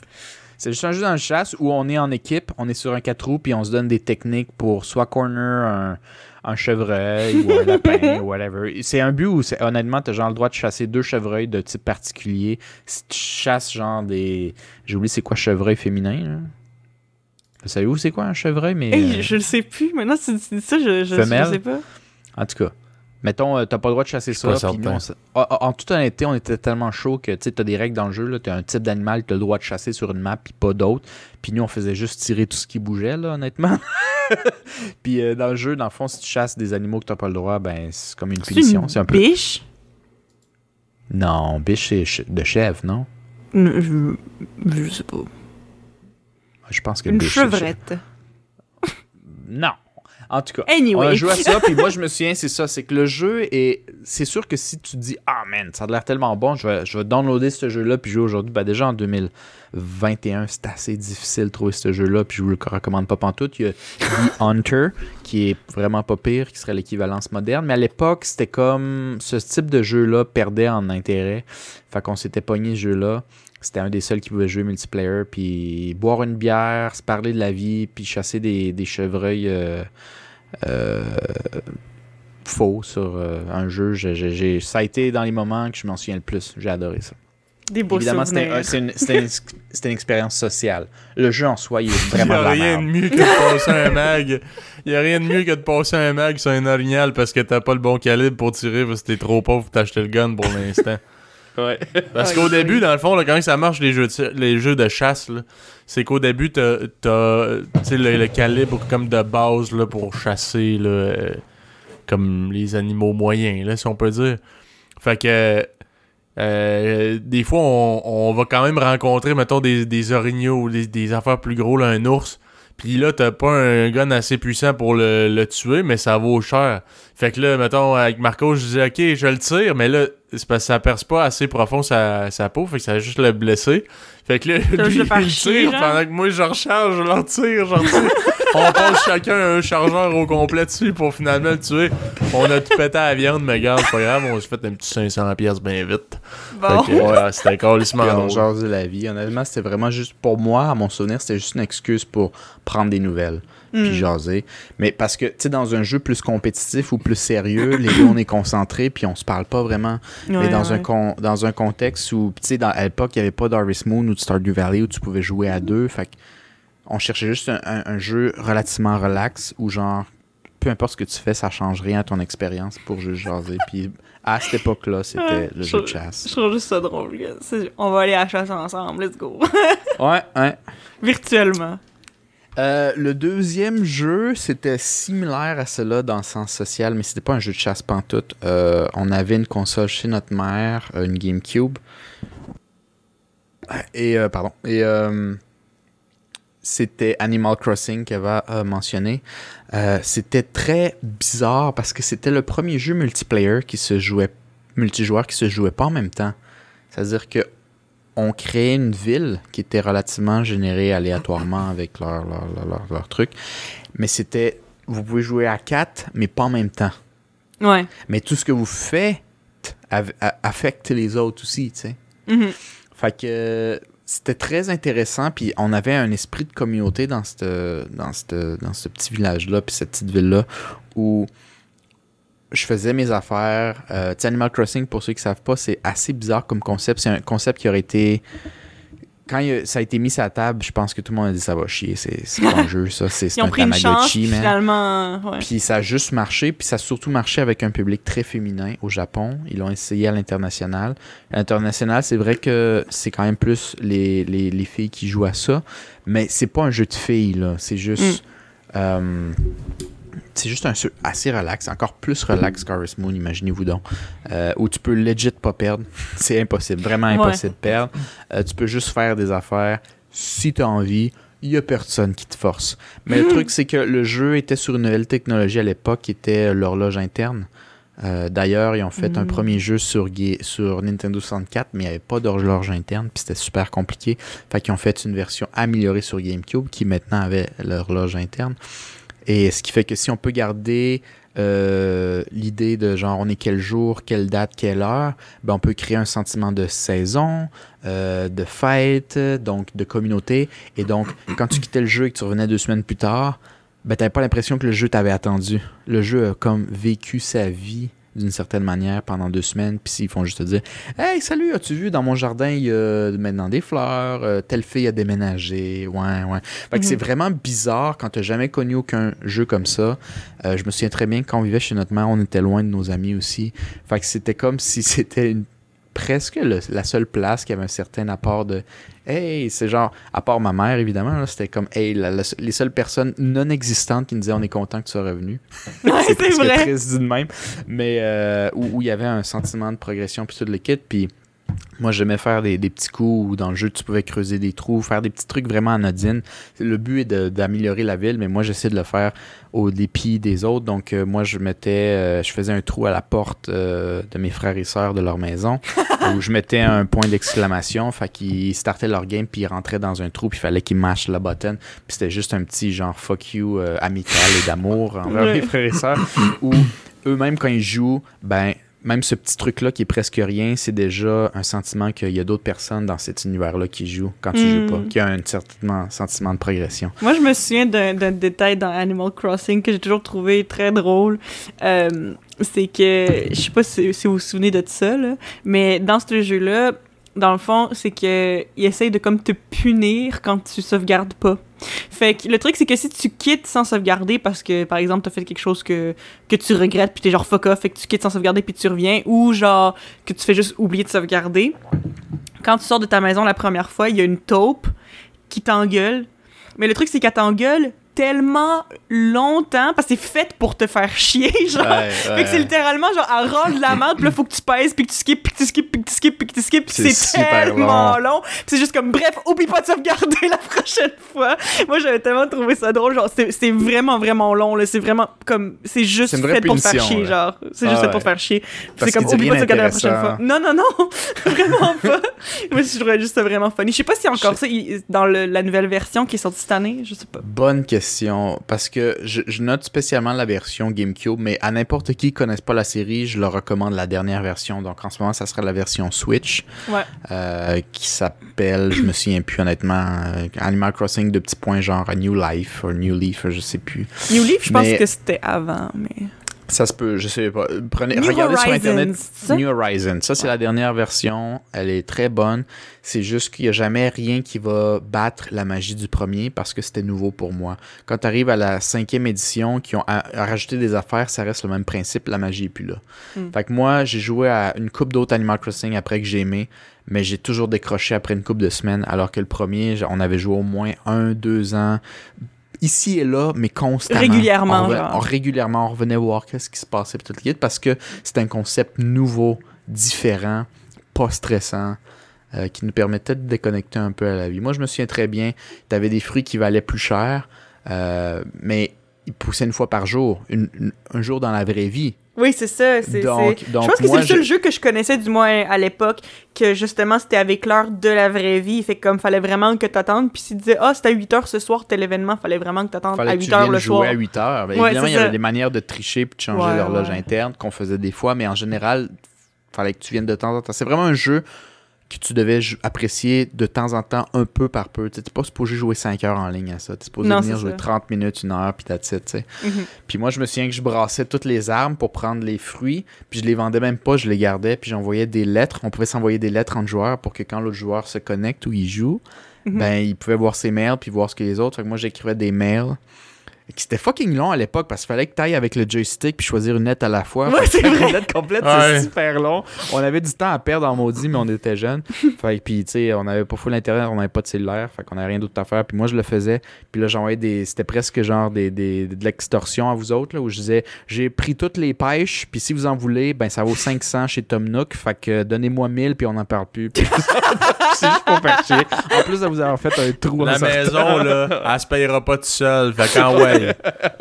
C'est juste un jeu dans le chasse où on est en équipe, on est sur un 4 roues, puis on se donne des techniques pour soit corner un, un chevreuil ou un lapin, ou whatever. C'est un but où, honnêtement, tu as genre le droit de chasser deux chevreuils de type particulier. Si tu chasses genre des. J'ai oublié c'est quoi chevreuil féminin, là. Vous savez où c'est quoi un chevreuil, mais. Hey, euh, je le sais plus. Maintenant, tu dis ça, je, je, je sais pas. En tout cas. Mettons, euh, t'as pas le droit de chasser ça. nous, on en, en- toute honnêteté, on était tellement chaud que tu as des règles dans le jeu. Tu as un type d'animal que tu as le droit de chasser sur une map, puis pas d'autres. Puis nous, on faisait juste tirer tout ce qui bougeait, là, honnêtement. puis euh, dans le jeu, dans le fond, si tu chasses des animaux que tu pas le droit, ben c'est comme une C'est punition. une C'est un peu. biche? Non, biche, c'est de chèvre, non? Non, Je, je sais pas. Je pense que Une biche, chevrette. Non. En tout cas. Anyway. On a joué à ça, puis moi je me souviens, c'est ça, c'est que le jeu est. C'est sûr que si tu te dis, ah man, ça a l'air tellement bon, je vais, je vais downloader ce jeu-là, puis jouer aujourd'hui. Ben déjà en 2021, c'est assez difficile de trouver ce jeu-là, puis je vous le recommande pas pantoute. Il y a The Hunter, qui est vraiment pas pire, qui serait l'équivalence moderne, mais à l'époque, c'était comme. Ce type de jeu-là perdait en intérêt. Fait qu'on s'était pogné ce jeu-là. C'était un des seuls qui pouvait jouer multiplayer, puis boire une bière, se parler de la vie, puis chasser des, des chevreuils euh, euh, faux sur euh, un jeu. J'ai- j'ai- j'ai- ça a été dans les moments que je m'en souviens le plus. J'ai adoré ça. Des beaux Évidemment, c'était une, c'était une, c'était une expérience sociale. Le jeu en soi, il est Il vraiment y de a rien de mieux que de passer un mag. Il y a rien de mieux que de passer un mag sur un orignal parce que t'as pas le bon calibre pour tirer parce que t'es trop pauvre pour t'acheter le gun pour l'instant. Ouais. Parce qu'au début, dans le fond, là, quand ça marche les jeux de, les jeux de chasse, là, c'est qu'au début, t'as le, le calibre comme de base là, pour chasser là, euh, comme les animaux moyens, là, si on peut dire. Fait que euh, des fois, on, on va quand même rencontrer, mettons, des, des orignaux ou des, des affaires plus gros, là, un ours. Puis là, t'as pas un gun assez puissant pour le, le tuer, mais ça vaut cher. Fait que là, mettons, avec Marco, je disais, OK, je le tire, mais là, c'est parce que ça perce pas assez profond sa, sa peau, fait que ça va juste le blesser. Fait que là, lui, le il tire genre? pendant que moi, je recharge, je leur tire, je tire. on pose chacun un chargeur au complet dessus pour finalement le tuer. On a tout pété à la viande, mais regarde, c'est pas grave, on s'est fait un petit 500 pièces bien vite. Bon. Fait que, ouais, c'était on drôle. jasait la vie. Honnêtement, c'était vraiment juste pour moi, à mon souvenir, c'était juste une excuse pour prendre des nouvelles. Puis Hmm. jaser. Mais parce que, tu sais, dans un jeu plus compétitif ou plus sérieux, les deux, on est concentrés, puis on se parle pas vraiment. mais Ouais, dans, un con- dans un contexte où, tu sais, dans- à l'époque, il n'y avait pas d'Harvest Moon ou de Stardew Valley où tu pouvais jouer à deux. Fait que on cherchait juste un, un- un jeu relativement relax où, genre, peu importe ce que tu fais, ça change rien à ton expérience pour juste jaser. Puis à cette époque-là, c'était Ouais, le je- jeu de chasse. Je trouve juste ça drôle. On va aller à la chasse ensemble, let's go. Ouais, ouais. Virtuellement. Euh, le deuxième jeu, c'était similaire à cela dans le sens social, mais c'était pas un jeu de chasse pantoute. Euh, on avait une console chez notre mère, euh, une GameCube. Et, euh, pardon. Et euh, c'était Animal Crossing qu'Eva a mentionné. Euh, c'était très bizarre parce que c'était le premier jeu multiplayer qui se jouait, multijoueur qui se jouait pas en même temps. C'est-à-dire que on créait une ville qui était relativement générée aléatoirement avec leur, leur, leur, leur- leur truc. Mais c'était. Vous pouvez jouer à quatre, mais pas en même temps. Ouais. Mais tout ce que vous faites affecte les autres aussi, tu sais. Mhm. Fait que c'était très intéressant, puis on avait un esprit de communauté dans cette, dans cette, dans ce petit village-là, puis cette petite ville-là, où je faisais mes affaires. Euh, Animal Crossing, pour ceux qui ne savent pas, c'est assez bizarre comme concept. C'est un concept qui aurait été... Quand il ça a été mis sur la table, je pense que tout le monde a dit ça va chier, c'est un jeu, ça, c'est un pris une chance, Tamagotchi, man. finalement. Ouais. Puis ça a juste marché, puis ça a surtout marché avec un public très féminin au Japon. Ils l'ont essayé à l'international. À l'international, c'est vrai que c'est quand même plus les, les, les filles qui jouent à ça, mais c'est pas un jeu de filles, là. C'est juste. euh, c'est juste un jeu assez relax, encore plus relax qu'Harvest Moon, imaginez-vous donc. Euh, où tu peux legit pas perdre. c'est impossible, vraiment impossible de perdre. Euh, tu peux juste faire des affaires si tu as envie. Il y a personne qui te force. Mais le truc, c'est que le jeu était sur une nouvelle technologie à l'époque qui était l'horloge interne. Euh, D'ailleurs, ils ont fait un Mm. premier jeu sur, sur Nintendo 64, mais il n'y avait pas d'horloge interne, puis c'était super compliqué. Fait qu'ils ont fait une version améliorée sur GameCube qui maintenant avait l'horloge interne. Et ce qui fait que si on peut garder euh, l'idée de genre on est quel jour, quelle date, quelle heure, ben on peut créer un sentiment de saison, euh, de fête, donc de communauté. Et donc, quand tu quittais le jeu et que tu revenais deux semaines plus tard, ben t'avais pas l'impression que le jeu t'avait attendu. Le jeu a comme vécu sa vie d'une certaine manière pendant deux semaines, puis ils font juste te dire Hey, salut, as-tu vu dans mon jardin, il y a maintenant des fleurs, euh, telle fille a déménagé, ouais, ouais. Fait que Mhm. c'est vraiment bizarre quand t'as jamais connu aucun jeu comme ça. Euh, je me souviens très bien que quand on vivait chez notre mère, on était loin de nos amis aussi. Fait que c'était comme si c'était une presque le- la seule place qui avait un certain apport de hey c'est genre à part ma mère évidemment c'était comme hey la- la- les seules personnes non existantes qui nous disaient on est content que tu sois revenu Ouais, c'est vrai. triste dit de même mais euh, où, où il y avait un sentiment de progression puis tout le kit puis moi j'aimais faire des, des petits coups où dans le jeu tu pouvais creuser des trous faire des petits trucs vraiment anodines. Le but est de- d'améliorer la ville mais moi j'essaie de le faire au dépit des autres. Donc euh, moi je mettais euh, je faisais un trou à la porte euh, de mes frères et sœurs de leur maison où je mettais un point d'exclamation. Fait qu'ils startaient leur game puis ils rentraient dans un trou puis il fallait qu'ils mâchent la button puis c'était juste un petit genre fuck you euh, amical et d'amour envers mes frères et sœurs où eux-mêmes quand ils jouent ben même ce petit truc-là qui est presque rien, c'est déjà un sentiment qu'il y a d'autres personnes dans cet univers-là qui jouent quand tu Mm. joues pas, qui a un certain sentiment de progression. Moi, je me souviens d'un d'un détail dans Animal Crossing que j'ai toujours trouvé très drôle. Euh, c'est que, je sais pas si, si vous vous souvenez de ça, là, mais dans ce jeu-là, dans le fond, c'est que il essaye de comme te punir quand tu sauvegardes pas. Fait que le truc, c'est que si tu quittes sans sauvegarder parce que, par exemple, t'as fait quelque chose que, que tu regrettes puis t'es genre fuck off, fait que tu quittes sans sauvegarder puis tu reviens, ou genre que tu fais juste oublier de sauvegarder, quand tu sors de ta maison la première fois, il y a une taupe qui t'engueule. Mais le truc, c'est qu'elle t'engueule tellement longtemps parce que c'est fait pour te faire chier, genre. Fait que c'est littéralement genre à rendre la merde, puis là faut que tu pèses, puis que tu skips, puis que tu skips, puis que tu skips, puis que tu skips, puis C'est tellement long. Puis c'est juste comme bref, oublie pas de sauvegarder la prochaine fois. Moi j'avais tellement trouvé ça drôle, genre c'est vraiment vraiment long là, c'est vraiment comme c'est juste fait pour te faire chier, là. genre. C'est Ah juste fait ouais. pour te faire chier. C'est comme oublie pas de sauvegarder la prochaine fois. Non non non, vraiment pas. Moi je trouvais juste vraiment funny. Je sais pas si encore ça il- dans le- la nouvelle version qui est sortie cette année, je sais pas. Bonne question. Question parce que je, je note spécialement la version GameCube, mais à n'importe qui qui connaisse pas la série, je leur recommande la dernière version. Donc en ce moment, ça sera la version Switch Ouais. euh, qui s'appelle, je me souviens plus honnêtement, euh, Animal Crossing de petits points genre New Life ou New Leaf, je sais plus. New Leaf, je pense que c'était avant, mais. Ça se peut, je sais pas. Prenez, New regardez sur Horizons, internet ça? New Horizon. Ça, c'est la dernière version. Elle est très bonne. C'est juste qu'il n'y a jamais rien qui va battre la magie du premier parce que c'était nouveau pour moi. Quand tu arrives à la cinquième édition, qui ont rajouté des affaires, ça reste le même principe. La magie est plus là. Mm. Fait que moi, j'ai joué à une coupe d'autres Animal Crossing après que j'ai aimé, mais j'ai toujours décroché après une coupe de semaines, alors que le premier, on avait joué au moins un, deux ans. Ici et là, mais constamment. Régulièrement, On, régulièrement, on revenait voir qu'est-ce qui se passait, tout le parce que c'est un concept nouveau, différent, pas stressant, euh, qui nous permettait de déconnecter un peu à la vie. Moi, je me souviens très bien, tu avais des fruits qui valaient plus cher, euh, mais ils poussaient une fois par jour, une- une- un jour dans la vraie vie. Oui, c'est ça. Donc- je pense que c'est le seul je- jeu que je connaissais, du moins à l'époque, que justement c'était avec l'heure de la vraie vie. Fait que comme fallait vraiment que t'attendes. Puis s'il disait, ah, c'est à 8 heures ce soir, tel événement, fallait vraiment que t'attendes à que 8 tu heures le jouer soir. à 8 heures. Ben, Ouais, évidemment, il y avait des manières de tricher puis de changer Ouais, l'horloge ouais. interne qu'on faisait des fois, mais en général, fallait que tu viennes de temps en temps. C'est vraiment un jeu que tu devais apprécier de temps en temps, un peu par peu. Tu n'es pas supposé jouer 5 heures en ligne à ça. Tu es supposé Non, venir jouer ça. 30 minutes, une heure, puis that's it, tu sais. Mhm. Puis moi, je me souviens que je brassais toutes les armes pour prendre les fruits, puis je les vendais même pas, je les gardais, puis j'envoyais des lettres. On pouvait s'envoyer des lettres entre joueurs pour que quand l'autre joueur se connecte ou il joue, Mhm. ben il pouvait voir ses mails puis voir ce que les autres. Fait que moi, j'écrivais des mails. C'était fucking long à l'époque parce qu'il fallait que tu ailles avec le joystick puis choisir une lettre à la fois. Ouais, Fait que c'est vrai. Une lettre complète, Ouais. c'est super long. On avait du temps à perdre en maudit, mais on était jeunes. fait puis, tu sais, on n'avait pas full internet, on n'avait pas de cellulaire. Fait qu'on n'avait rien d'autre à faire. Puis moi, je le faisais. Puis là, j'envoyais des. C'était presque genre des, des- de l'extorsion à vous autres, là, où je disais j'ai pris toutes les pêches, puis si vous en voulez, ben ça vaut 500 chez Tom Nook. Fait que donnez-moi 1000, puis on n'en parle plus. Puis c'est juste pour faire chier. En plus de vous avoir fait un trou La maison, là, elle se payera pas tout seul. Fait ouais,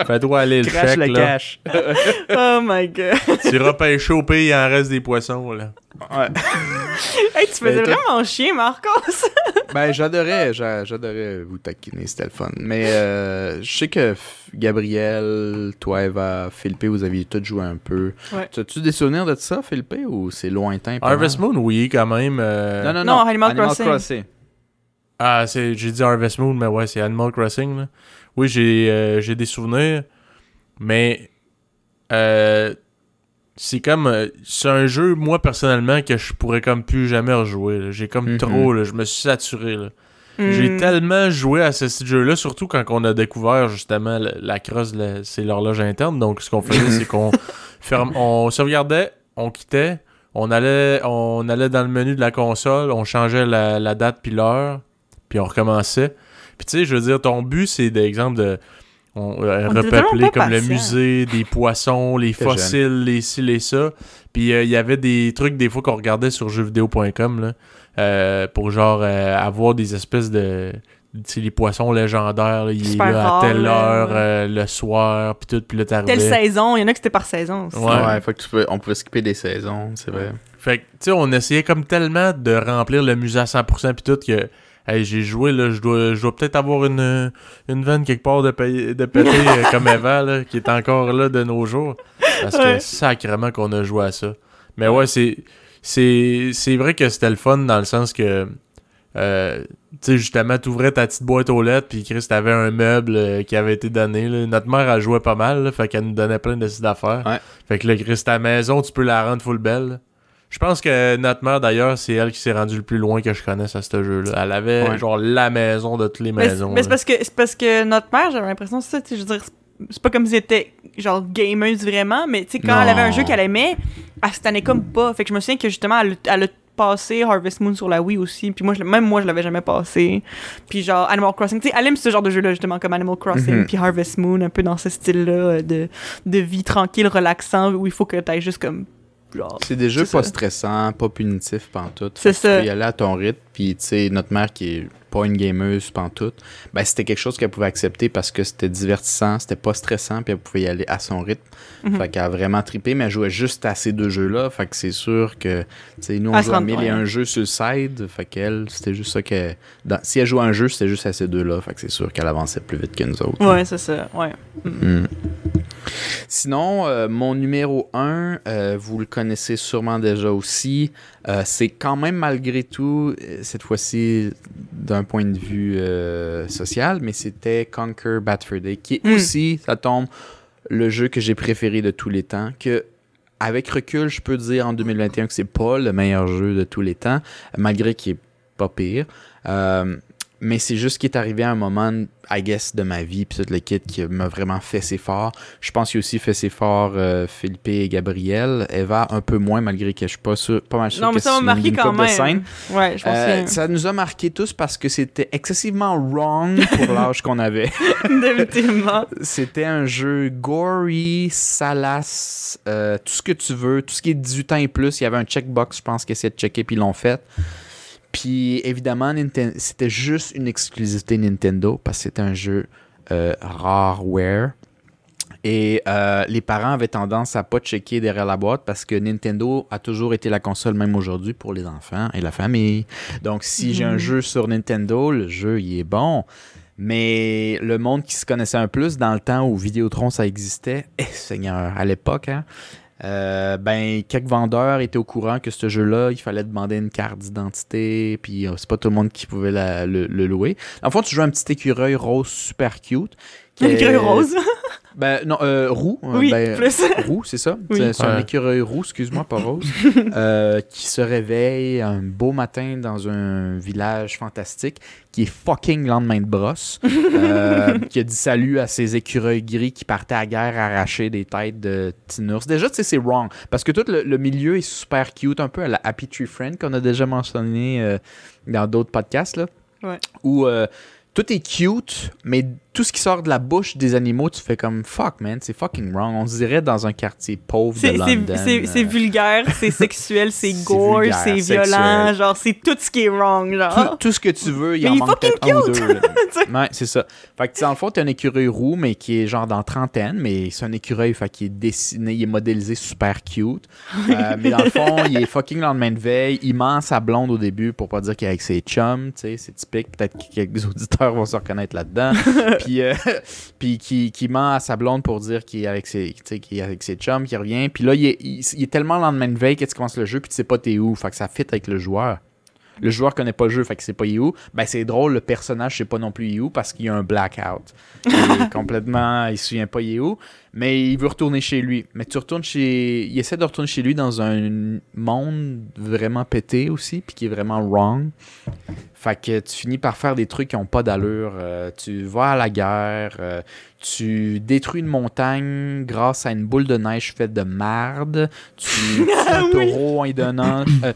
fais-toi aller le Crash chèque, le là. cash. Oh my god. Tu iras pêcher au pays, il en reste des poissons, là. Ouais. hey, tu faisais Ben, toi- vraiment chier, Marcos. Ben, j'adorais, j'a- j'adorais vous taquiner, c'était le fun. Mais euh, je sais que F- Gabriel, toi, Eva, Philippe, vous aviez tous joué un peu. Ouais. As-tu des souvenirs de ça, Philippe, ou c'est lointain? pas Harvest mal? Moon, oui, quand même. euh, Non, non, Non, non. Animal Crossing. Ah, c'est, j'ai dit Harvest Moon, mais ouais, c'est Animal Crossing. Là. Oui, j'ai, euh, j'ai des souvenirs, mais euh, c'est comme. euh, c'est un jeu, moi, personnellement, que je pourrais comme plus jamais rejouer. là. J'ai comme Mhm. trop, là, je me suis saturé. Là. J'ai Hmm. tellement joué à ce jeu-là, surtout quand on a découvert justement la, la crosse, c'est l'horloge interne. Donc, ce qu'on faisait, c'est qu'on ferme, on sauvegardait, on quittait, on allait, on allait dans le menu de la console, on changeait la, la date puis l'heure, puis on recommençait. Puis tu sais, je veux dire, ton but, c'est d'exemple de on, euh, On repeupler comme le musée, des poissons, les fossiles, les ci, les ça. Puis euh, il y avait des trucs des fois qu'on regardait sur jeuxvideo.com là, euh, pour genre euh, avoir des espèces de tu sais, les poissons légendaires, là, il est là à telle là, heure, ouais. euh, le soir, puis tout, puis là Telle t'arrivais. saison, il y en a que c'était par saison aussi. Ouais. Ouais, faut que tu peux, on pouvait skipper des saisons, c'est vrai. Fait que, tu sais, on essayait comme tellement de remplir le musée à 100% puis tout que, hey, j'ai joué, là, je dois, je dois peut-être avoir une, une veine quelque part de, paye- de péter euh, comme Eva, là, qui est encore là de nos jours. Parce que Ouais. sacrément qu'on a joué à ça. Mais ouais, c'est, c'est, c'est vrai que c'était le fun dans le sens que, euh, tu sais, justement, t'ouvrais ta petite boîte aux lettres, puis Chris, t'avais un meuble euh, qui avait été donné. là. Notre mère, elle jouait pas mal, là, fait qu'elle nous donnait plein de petites affaires. Ouais. Fait que là, Chris, ta maison, tu peux la rendre full belle. Je pense que notre mère, d'ailleurs, c'est elle qui s'est rendue le plus loin que je connaisse à ce jeu-là. Elle avait, Ouais. genre, la maison de toutes les Mais maisons. mais c'est parce que c'est parce que notre mère, j'avais l'impression c'est ça, tu sais, je veux dire, c'est- pas comme si elle était genre gameuse vraiment, mais tu sais quand elle avait un jeu qu'elle aimait, elle se tannait comme pas. Fait que je me souviens que justement elle, a- elle a passé Harvest Moon sur la Wii aussi, puis moi je, même moi je l'avais jamais passé. Puis genre Animal Crossing, tu sais, elle aime ce genre de jeu là justement comme Animal Crossing Mhm. puis Harvest Moon un peu dans ce style là de de vie tranquille, relaxant où il faut que tu juste comme. C'est des jeux pas ça. stressants, pas punitifs pantoute. C'est ça. Tu peux y aller à ton rythme, puis tu sais, notre mère qui est pas une gameuse pantoute, ben c'était quelque chose qu'elle pouvait accepter parce que c'était divertissant, c'était pas stressant, puis elle pouvait y aller à son rythme. Mhm. Fait qu'elle a vraiment trippé, mais elle jouait juste à ces deux jeux-là. Fait que c'est sûr que, tu sais, nous on rend- mille et un jeux sur le side, fait qu'elle, c'était juste ça que. dans- si elle jouait à un jeu, c'était juste à ces deux-là, fait que c'est sûr qu'elle avançait plus vite que nous autres. Ouais, c'est ça, ouais. Mm. Sinon, euh, mon numéro 1, vous le connaissez sûrement déjà aussi. Euh, c'est quand même malgré tout, euh, cette fois-ci d'un point de vue euh, social, mais c'était Conquer Bad Fur Day, qui est Mm. aussi, ça tombe, le jeu que j'ai préféré de tous les temps. Que avec recul, je peux dire en 2021 que c'est pas le meilleur jeu de tous les temps, malgré qu'il est pas pire. Mais c'est juste qu'il est arrivé à un moment, I guess, de ma vie, puis tout le kit qui m'a vraiment fait ses forts. Je pense qu'il a aussi fait ses forts euh, Philippe et Gabriel. Eva, un peu moins, malgré que je suis pas, sûr, pas mal sûr Non, mais ça m'a marqué quand même. Ouais, je pense Euh, que ça nous a marqué tous parce que c'était excessivement wrong pour l'âge qu'on avait. définitivement. C'était un jeu gory, salace, euh, tout ce que tu veux, tout ce qui est 18 ans et plus. Il y avait un checkbox, je pense, qui essayait de checker, puis ils l'ont fait. Puis évidemment, c'était juste une exclusivité Nintendo parce que c'était un jeu euh, rareware. Et euh, les parents avaient tendance à pas checker derrière la boîte parce que Nintendo a toujours été la console, même aujourd'hui, pour les enfants et la famille. Donc, si j'ai un Mhm. jeu sur Nintendo, le jeu, il est bon. Mais le monde qui se connaissait un plus dans le temps où Vidéotron, ça existait, eh, Seigneur, à l'époque, hein, euh, ben, quelques vendeurs étaient au courant que ce jeu-là, il fallait demander une carte d'identité, puis euh, c'est pas tout le monde qui pouvait le louer. En fait, tu joues un petit écureuil rose super cute. Qui Un est- écureuil rose. Ben, non, euh, roux. euh, Oui, ben, plus. roux, c'est ça? Oui. C'est un écureuil roux, excuse-moi, pas rose, euh, qui se réveille un beau matin dans un village fantastique, qui est fucking lendemain de brosse, euh, qui a dit salut à ses écureuils gris qui partaient à guerre arracher des têtes de petits ours. Déjà, tu sais, c'est wrong, parce que tout le, le milieu est super cute, un peu à la Happy Tree Friend qu'on a déjà mentionné euh, dans d'autres podcasts, là. Ouais. Où... euh, tout est cute, mais tout ce qui sort de la bouche des animaux, tu fais comme fuck, man, c'est fucking wrong. On se dirait dans un quartier pauvre de London. c'est- euh, vulgaire, c'est sexuel, c'est gore, c'est violent, genre c'est tout ce qui est wrong, tout, genre. tout ce que tu veux, il Mais en manque fucking peut-être un ou deux. ouais, c'est ça. Fait que, tu sais, dans le fond, t'as un écureuil roux, mais qui est genre dans trentaine, mais c'est un écureuil, fait qu'il est dessiné, il est modélisé super cute. Euh, mais dans le fond, il est fucking lendemain de veille. Il ment à blonde au début pour pas dire qu'il est avec ses chums, tu sais, c'est typique. Peut-être que quelques auditeurs vont se reconnaître là-dedans. Euh, qui, ment à sa blonde pour dire qu'il est avec ses, est avec ses chums, qu'il revient. Puis là, il est, tellement lendemain de veille que tu commences le jeu, puis tu sais pas t'es où. Fait que ça fit avec le joueur. Le joueur connaît pas le jeu, fait que c'est pas You. Ben c'est drôle, le personnage c'est pas non plus You parce qu'il y a un blackout. Il est complètement, il se souvient pas You, mais il veut retourner chez lui. Mais tu retournes chez, il essaie de retourner chez lui dans un monde vraiment pété aussi, puis qui est vraiment wrong. Fait que tu finis par faire des trucs qui ont pas d'allure. Euh, tu vas à la guerre, euh, tu détruis une montagne grâce à une boule de neige faite de marde. Tu tues un Oui. taureau en lui donnant. euh,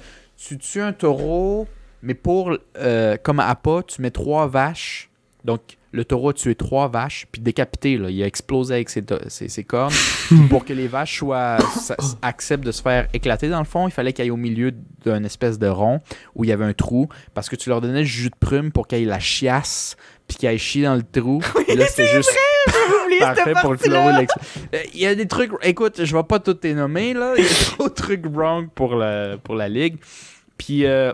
tu tues un taureau, mais pour euh, comme à pas, tu mets trois vaches. Donc le taureau a tué trois vaches, puis décapité, là, il a explosé avec ses, to- ses- ses cornes. pour que les vaches soient, acceptent de se faire éclater, dans le fond, il fallait qu'il aille au milieu d'un espèce de rond où il y avait un trou, parce que tu leur donnais le jus de prume pour qu'ils la chiassent, puis qu'ils aillent chier dans le trou. Et là, c'était juste Oublié parfait cette pour Euh, Il y a des trucs, écoute, je vais pas tous les nommer, là. Il y a trop de trucs wrong pour la, pour la ligue. Puis, euh,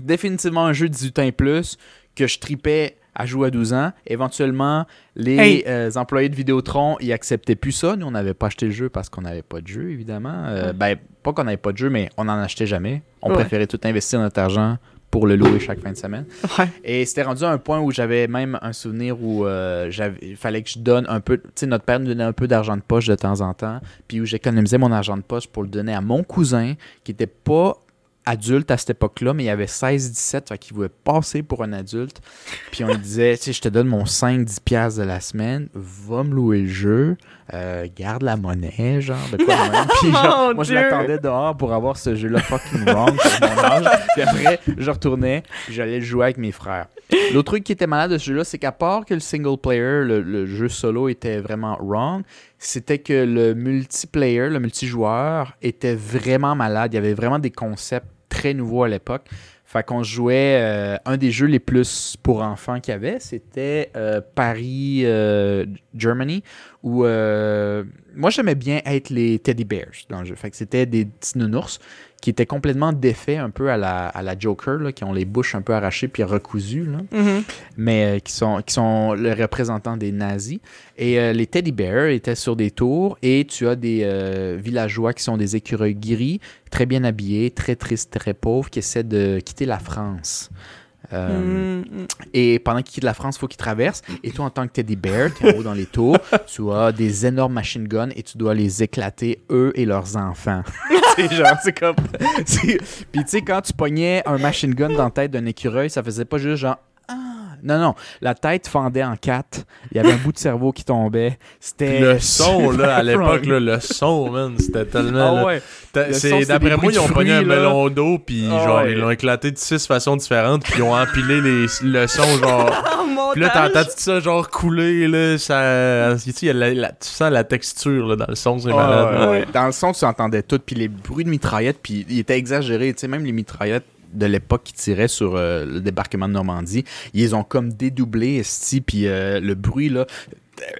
définitivement un jeu de 18 ans et plus que je tripais à jouer à 12 ans. Éventuellement, les Hey. euh, employés de Vidéotron, ils acceptaient plus ça. Nous, on n'avait pas acheté le jeu parce qu'on n'avait pas de jeu, évidemment. Euh. Ben, pas qu'on n'avait pas de jeu, mais on n'en achetait jamais. On Ouais. préférait tout investir notre argent pour le louer chaque fin de semaine. Ouais. Et c'était rendu à un point où j'avais même un souvenir où euh, il fallait que je donne un peu. Tu sais, notre père nous donnait un peu d'argent de poche de temps en temps. Puis où j'économisais mon argent de poche pour le donner à mon cousin qui était pas adulte à cette époque-là, mais il avait 16-17, fait qu'il voulait passer pour un adulte. Puis on lui disait, tu sais, je te donne mon 5-10$ piastres de la semaine, va me louer le jeu, euh, garde la monnaie, genre, de quoi de même. Puis genre, Mon moi, je l'attendais dehors pour avoir ce jeu-là fucking wrong mon âge. Puis après, je retournais, puis j'allais le jouer avec mes frères. L'autre truc qui était malade de ce jeu-là, c'est qu'à part que le single player, le, le jeu solo était vraiment wrong, c'était que le multiplayer, le multijoueur, était vraiment malade. Il y avait vraiment des concepts très nouveaux à l'époque. Fait qu'on jouait. euh, un des jeux les plus pour enfants qu'il y avait, c'était euh, Paris euh, Germany, où moi j'aimais bien être les teddy bears dans le jeu. Fait que c'était des petits nounours qui étaient complètement défaits un peu à la, à la Joker, là, qui ont les bouches un peu arrachées puis recousues. Là Mhm. mais euh, qui sont, qui sont le représentant des nazis. Et euh, les teddy bears étaient sur des tours et tu as des euh, villageois qui sont des écureuils gris, très bien habillés, très tristes, très pauvres, qui essaient de quitter la France. Euh, Mhm. Et pendant qu'ils quittent la France, il faut qu'ils traversent. Et toi, en tant que teddy bear, tu es en haut dans les tours, tu as des énormes machine guns et tu dois les éclater, eux et leurs enfants. c'est genre, c'est comme. Puis tu sais, quand tu pognais un machine gun dans la tête d'un écureuil, ça faisait pas juste genre. Non, non, la tête fendait en quatre. Il y avait un bout de cerveau qui tombait. C'était. Le son, là, à l'époque, le son, man, c'était tellement. Ah ouais. D'après moi, ils ont pogné un melon d'eau puis Ah genre ouais. ils l'ont éclaté de six façons différentes puis ils ont empilé les le son genre Oh, puis là t'entends tout ça genre couler là ça tu sais, il y a la- la- tu sens la texture là, dans le son c'est Ah, malade ouais, là. ouais. Dans le son, tu entendais tout. Puis les bruits de mitraillettes, puis il était exagéré. Tu sais, même les mitraillettes de l'époque qui tiraient sur euh, le débarquement de Normandie, ils ont comme dédoublé, esti, puis euh, le bruit, là...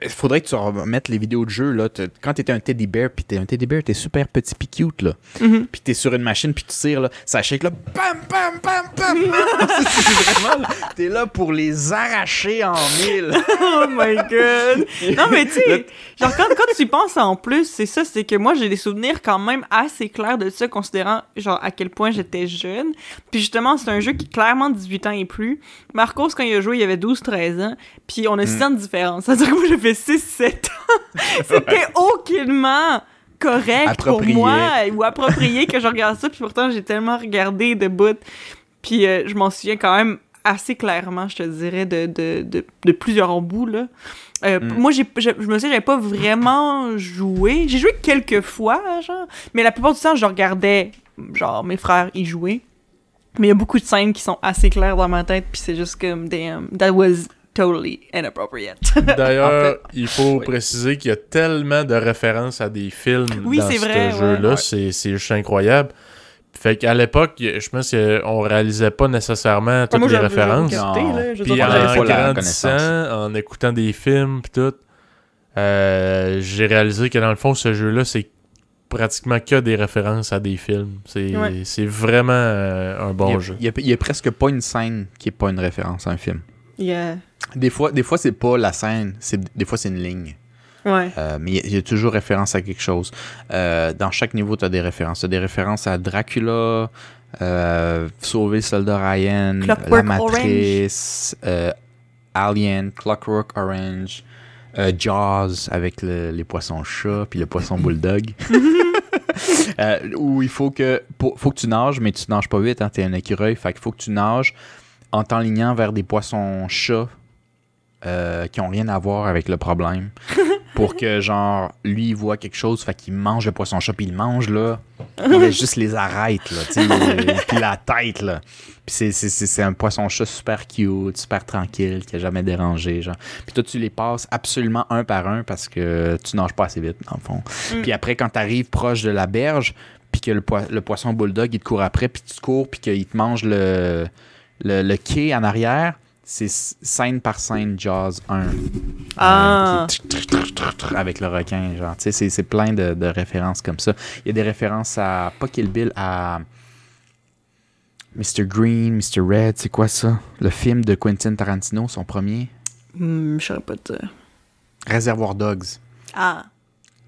Il faudrait que tu remettes les vidéos de jeu, là. Quand t'étais un teddy bear, puis t'es un teddy bear, t'es super petit puis cute, là. Mhm. Puis t'es sur une machine, puis tu tires, là. Ça shake, là. Bam, bam, bam, bam, bam. T'es là pour les arracher en mille. Oh my god! Non, mais tu sais, genre, quand, quand tu penses en plus, c'est ça, c'est que moi, j'ai des souvenirs quand même assez clairs de ça, considérant, genre, à quel point j'étais jeune. Puis justement, c'est un jeu qui est clairement 18 ans et plus. Marcos, quand il a joué, il avait 12-13 ans. Puis on a 6 ans de différence. C'est-à-dire que moi, j'ai fait 6-7 ans. C'était aucunement correct Approprié. pour moi ou approprié que je regarde ça. Puis pourtant, j'ai tellement regardé de bout. Puis euh, je m'en souviens quand même assez clairement, je te dirais, de, de, de, de plusieurs bouts, là. Euh, Mm. Moi, j'ai, je, je me souviens, j'avais pas vraiment joué. J'ai joué quelques fois, genre, mais la plupart du temps, je regardais, genre, mes frères y jouer. Mais il y a beaucoup de scènes qui sont assez claires dans ma tête, puis c'est juste comme, damn, that was totally inappropriate. D'ailleurs, En fait- il faut Oui. préciser qu'il y a tellement de références à des films Oui, dans ce vrai, jeu-là, ouais. c'est c'est juste incroyable. Fait qu'à l'époque, je pense qu'on réalisait pas nécessairement toutes Moi, les références. Puis en grandissant, en écoutant des films pis tout, euh, j'ai réalisé que dans le fond, ce jeu-là, c'est pratiquement que des références à des films. C'est Ouais. c'est vraiment euh, un bon il, y a, jeu. il y a- il y a presque pas une scène qui est pas une référence à un film. Yeah. Des fois, des fois c'est pas la scène, c'est des fois c'est une ligne. Ouais. Euh, mais il y a- il y, a toujours référence à quelque chose. Euh, dans chaque niveau, tu as des références. Tu as des références à Dracula, euh, Sauver le soldat Ryan, Clockwork La Matrice, euh, Alien, Clockwork Orange, Jaws avec le- les poissons chats puis le poisson bulldog. Où il faut que pour- faut que tu nages, mais tu nages pas vite, hein, t'es un écureuil, fait qu'il faut que tu nages en t'enlignant vers des poissons chats euh, qui ont rien à voir avec le problème. pour que, genre, lui, il voit quelque chose, fait qu'il mange le poisson chat, puis il mange, là. Il juste les arêtes, là, tu sais, puis la tête, là. Puis c'est- c'est- c'est c'est un poisson chat super cute, super tranquille, qui a jamais dérangé, genre. Puis toi, tu les passes absolument un par un parce que tu nages pas assez vite, dans le fond. Mm. Puis après, quand t'arrives proche de la berge, puis que le, le poisson bulldog, il te court après, puis tu cours, puis qu'il te mange le, le, le quai en arrière, c'est scène par scène Jaws 1. Ah. Euh, avec le requin, genre. Tu sais, c'est- plein de, de références comme ça. Il y a des références à, pas Kill Bill, à Mr. Green, Mr. Red, c'est quoi ça? Le film de Quentin Tarantino, son premier? Hmm, je saurais pas te dire. Réservoir Dogs. Ah.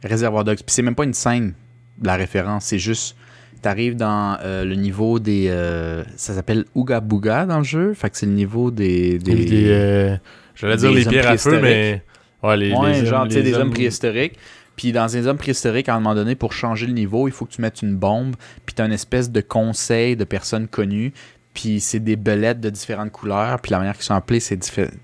Réservoir Dogs. Puis c'est même pas une scène, la référence, c'est juste. T'arrives dans euh, le niveau des. euh, ça s'appelle Ooga Booga dans le jeu. Fait que c'est le niveau des. des... Des, des, euh, J'allais dire les pierres à feu, mais. Ouais, les, Ouais, les genre, tu sais, des hommes préhistoriques. Puis dans les hommes préhistoriques, à un moment donné, pour changer le niveau, il faut que tu mettes une bombe. Puis t'as une espèce de conseil de personnes connues. Puis c'est des belettes de différentes couleurs. Puis la manière qu'ils sont appelés, c'est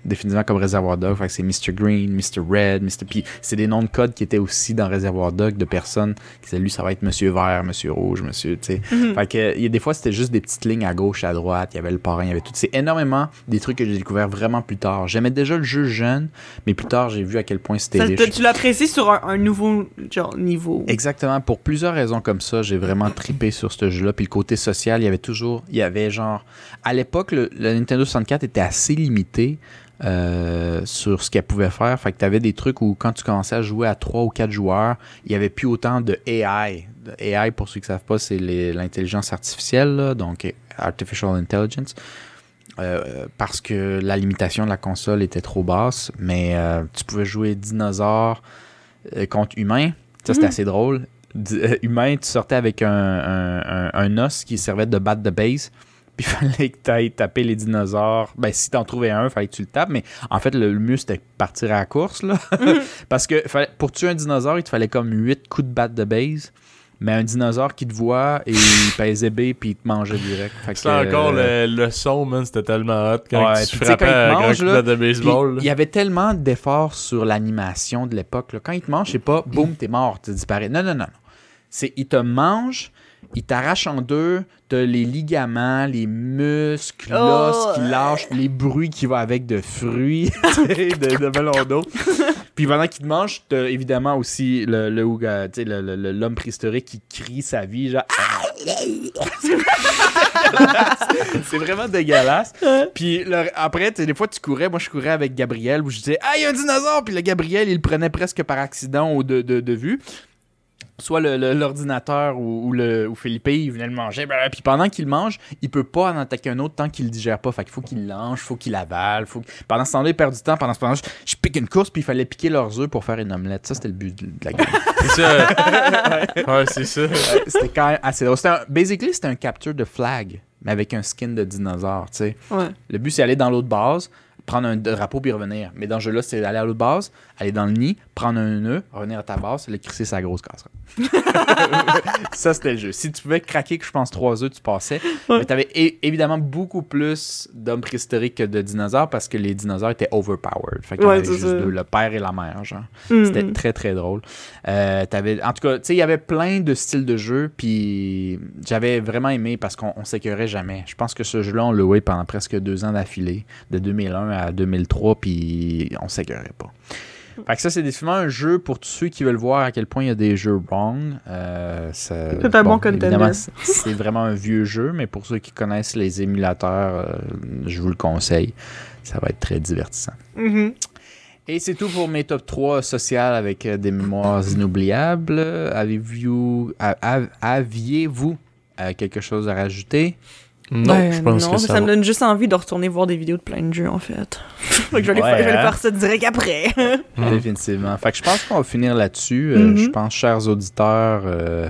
définitivement comme Réservoir Dog. Fait que c'est Mr. Green, Mr. Red, Mr. Puis c'est des noms de code qui étaient aussi dans Réservoir Dog de personnes qui disaient lui, ça va être Monsieur Vert, Monsieur Rouge, Monsieur. Tu sais. Mhm. Fait que y a des fois, c'était juste des petites lignes à gauche, à droite. Il y avait le parrain, il y avait tout. C'est énormément des trucs que j'ai découvert vraiment plus tard. J'aimais déjà le jeu jeune, mais plus tard, j'ai vu à quel point c'était riche. tu- tu l'apprécies sur un, un nouveau genre niveau. Exactement. Pour plusieurs raisons comme ça, j'ai vraiment tripé sur ce jeu-là. Puis le côté social, il y avait toujours. Il y avait genre. À l'époque, le, le Nintendo 64 était assez limité euh, sur ce qu'elle pouvait faire. Fait que tu avais des trucs où quand tu commençais à jouer à 3 ou 4 joueurs, il n'y avait plus autant de AI. De AI, pour ceux qui ne savent pas, c'est l'intelligence artificielle, là, donc Artificial Intelligence. Euh, parce que la limitation de la console était trop basse, mais euh, tu pouvais jouer dinosaures euh, contre humains. Ça, c'était Mhm. assez drôle. D- humain, tu sortais avec un, un- un- un os qui servait de batte de base. Il fallait que tu ailles taper les dinosaures. Ben, si t'en trouvais un, il fallait que tu le tapes. Mais en fait, le, mieux, c'était partir à la course. Là. Parce que pour tuer un dinosaure, il te fallait comme 8 coups de batte de base. Mais un dinosaure qui te voit et il pèsait B puis il te mangeait direct. C'est encore euh, le, le son, man, c'était tellement hot quand Ouais, tu frappais quand il te à un grand mange, de là, baseball. Il y avait tellement d'efforts sur l'animation de l'époque. là. Quand il te mange, c'est pas boum, t'es mort, tu disparais. Non, non, non. non. C'est il te mange, il t'arrache en deux, t'as les ligaments, les muscles, Oh. l'os qui lâche, les bruits qui vont avec de fruits, de, de melon d'eau. Puis pendant qu'il te mange, t'as évidemment aussi le, le, le- l'homme préhistorique qui crie sa vie, genre. c'est vraiment dégueulasse. Puis le- après, des fois, tu courais. Moi, je courais avec Gabriel où je disais Ah, il y a un dinosaure. Puis le Gabriel, il le prenait presque par accident ou de, de, de vue. Soit le- le- l'ordinateur ou, ou le, ou Philippe, il venait le manger. blablabla. Puis pendant qu'il le mange, il peut pas en attaquer un autre tant qu'il le digère pas. Fait qu'il faut qu'il lance, faut qu'il avale. Faut... Pendant ce temps-là, il perd du temps. Pendant ce temps-là, je, je pique une course, puis il fallait piquer leurs œufs pour faire une omelette. Ça, c'était le but de de la game. C'est ça. ouais, c'est ça. Euh, c'était quand même assez drôle. C'était un- basically, c'était un capture de flag, mais avec un skin de dinosaure, tu sais. Ouais. Le but, c'est aller dans l'autre base, prendre un drapeau puis revenir. Mais dans ce jeu-là, c'est aller à l'autre base, aller dans le nid, prendre un nœud, revenir à ta base, le crisser sa grosse casserole. ça, c'était le jeu. Si tu pouvais craquer, que je pense, trois œufs, tu passais. Ouais. Mais tu avais évidemment beaucoup plus d'hommes préhistoriques que de dinosaures parce que les dinosaures étaient overpowered. Fait qu'il y avait juste deux, le père et la mère, genre. Mhm. C'était très très drôle. Euh, t'avais- en tout cas, tu sais, il y avait plein de styles de jeu, puis j'avais vraiment aimé parce qu'on on s'écœurait jamais. Je pense que ce jeu-là, on l'a joué pendant presque deux ans d'affilée, de 2001 à 2003, puis on s'écœurait pas. Fait que ça, c'est définitivement un jeu pour tous ceux qui veulent voir à quel point il y a des jeux wrong. Euh, C'est un bon contender. c'est- vraiment un vieux jeu, mais pour ceux qui connaissent les émulateurs, euh, je vous le conseille. Ça va être très divertissant. Mhm. Et c'est tout pour mes top 3 sociales avec euh, des mémoires inoubliables. Avez-vous, aviez-vous euh, quelque chose à rajouter? Non, Ben, je pense non, que ça, ça, me donne juste envie de retourner voir des vidéos de plein de jeux, en fait. Fait que je vais, aller Ouais, faire, je vais hein? faire ça direct après. Mm. Définitivement. Fait que je pense qu'on va finir là-dessus. Euh, Mhm. Je pense, chers auditeurs, euh,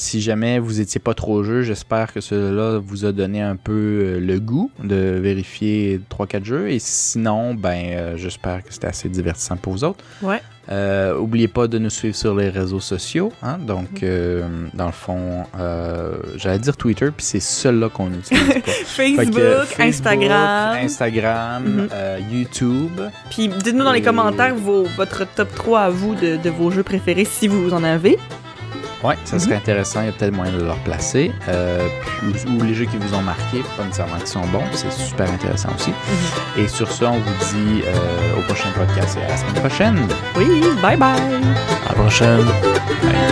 si jamais vous étiez pas trop jeu, j'espère que cela vous a donné un peu euh, le goût de vérifier 3-4 jeux. Et sinon, ben, euh, j'espère que c'était assez divertissant pour vous autres. Ouais. Euh, oubliez pas de nous suivre sur les réseaux sociaux. hein. Donc, euh, dans le fond, euh, j'allais dire Twitter, puis c'est celui-là qu'on utilise pas. Facebook, que Facebook, Instagram. Instagram, Mhm. euh, YouTube. Puis dites-nous dans les commentaires vos, votre top 3 à vous de, de vos jeux préférés si vous en avez. Ouais, ça serait Mhm. intéressant. Il y a peut-être moyen de le replacer. Euh, ou les jeux qui vous ont marqué, pas nécessairement qui sont bons. C'est super intéressant aussi. Mhm. Et sur ce, on vous dit euh, au prochain podcast et à la semaine prochaine. Oui, bye bye! À la prochaine. Bye.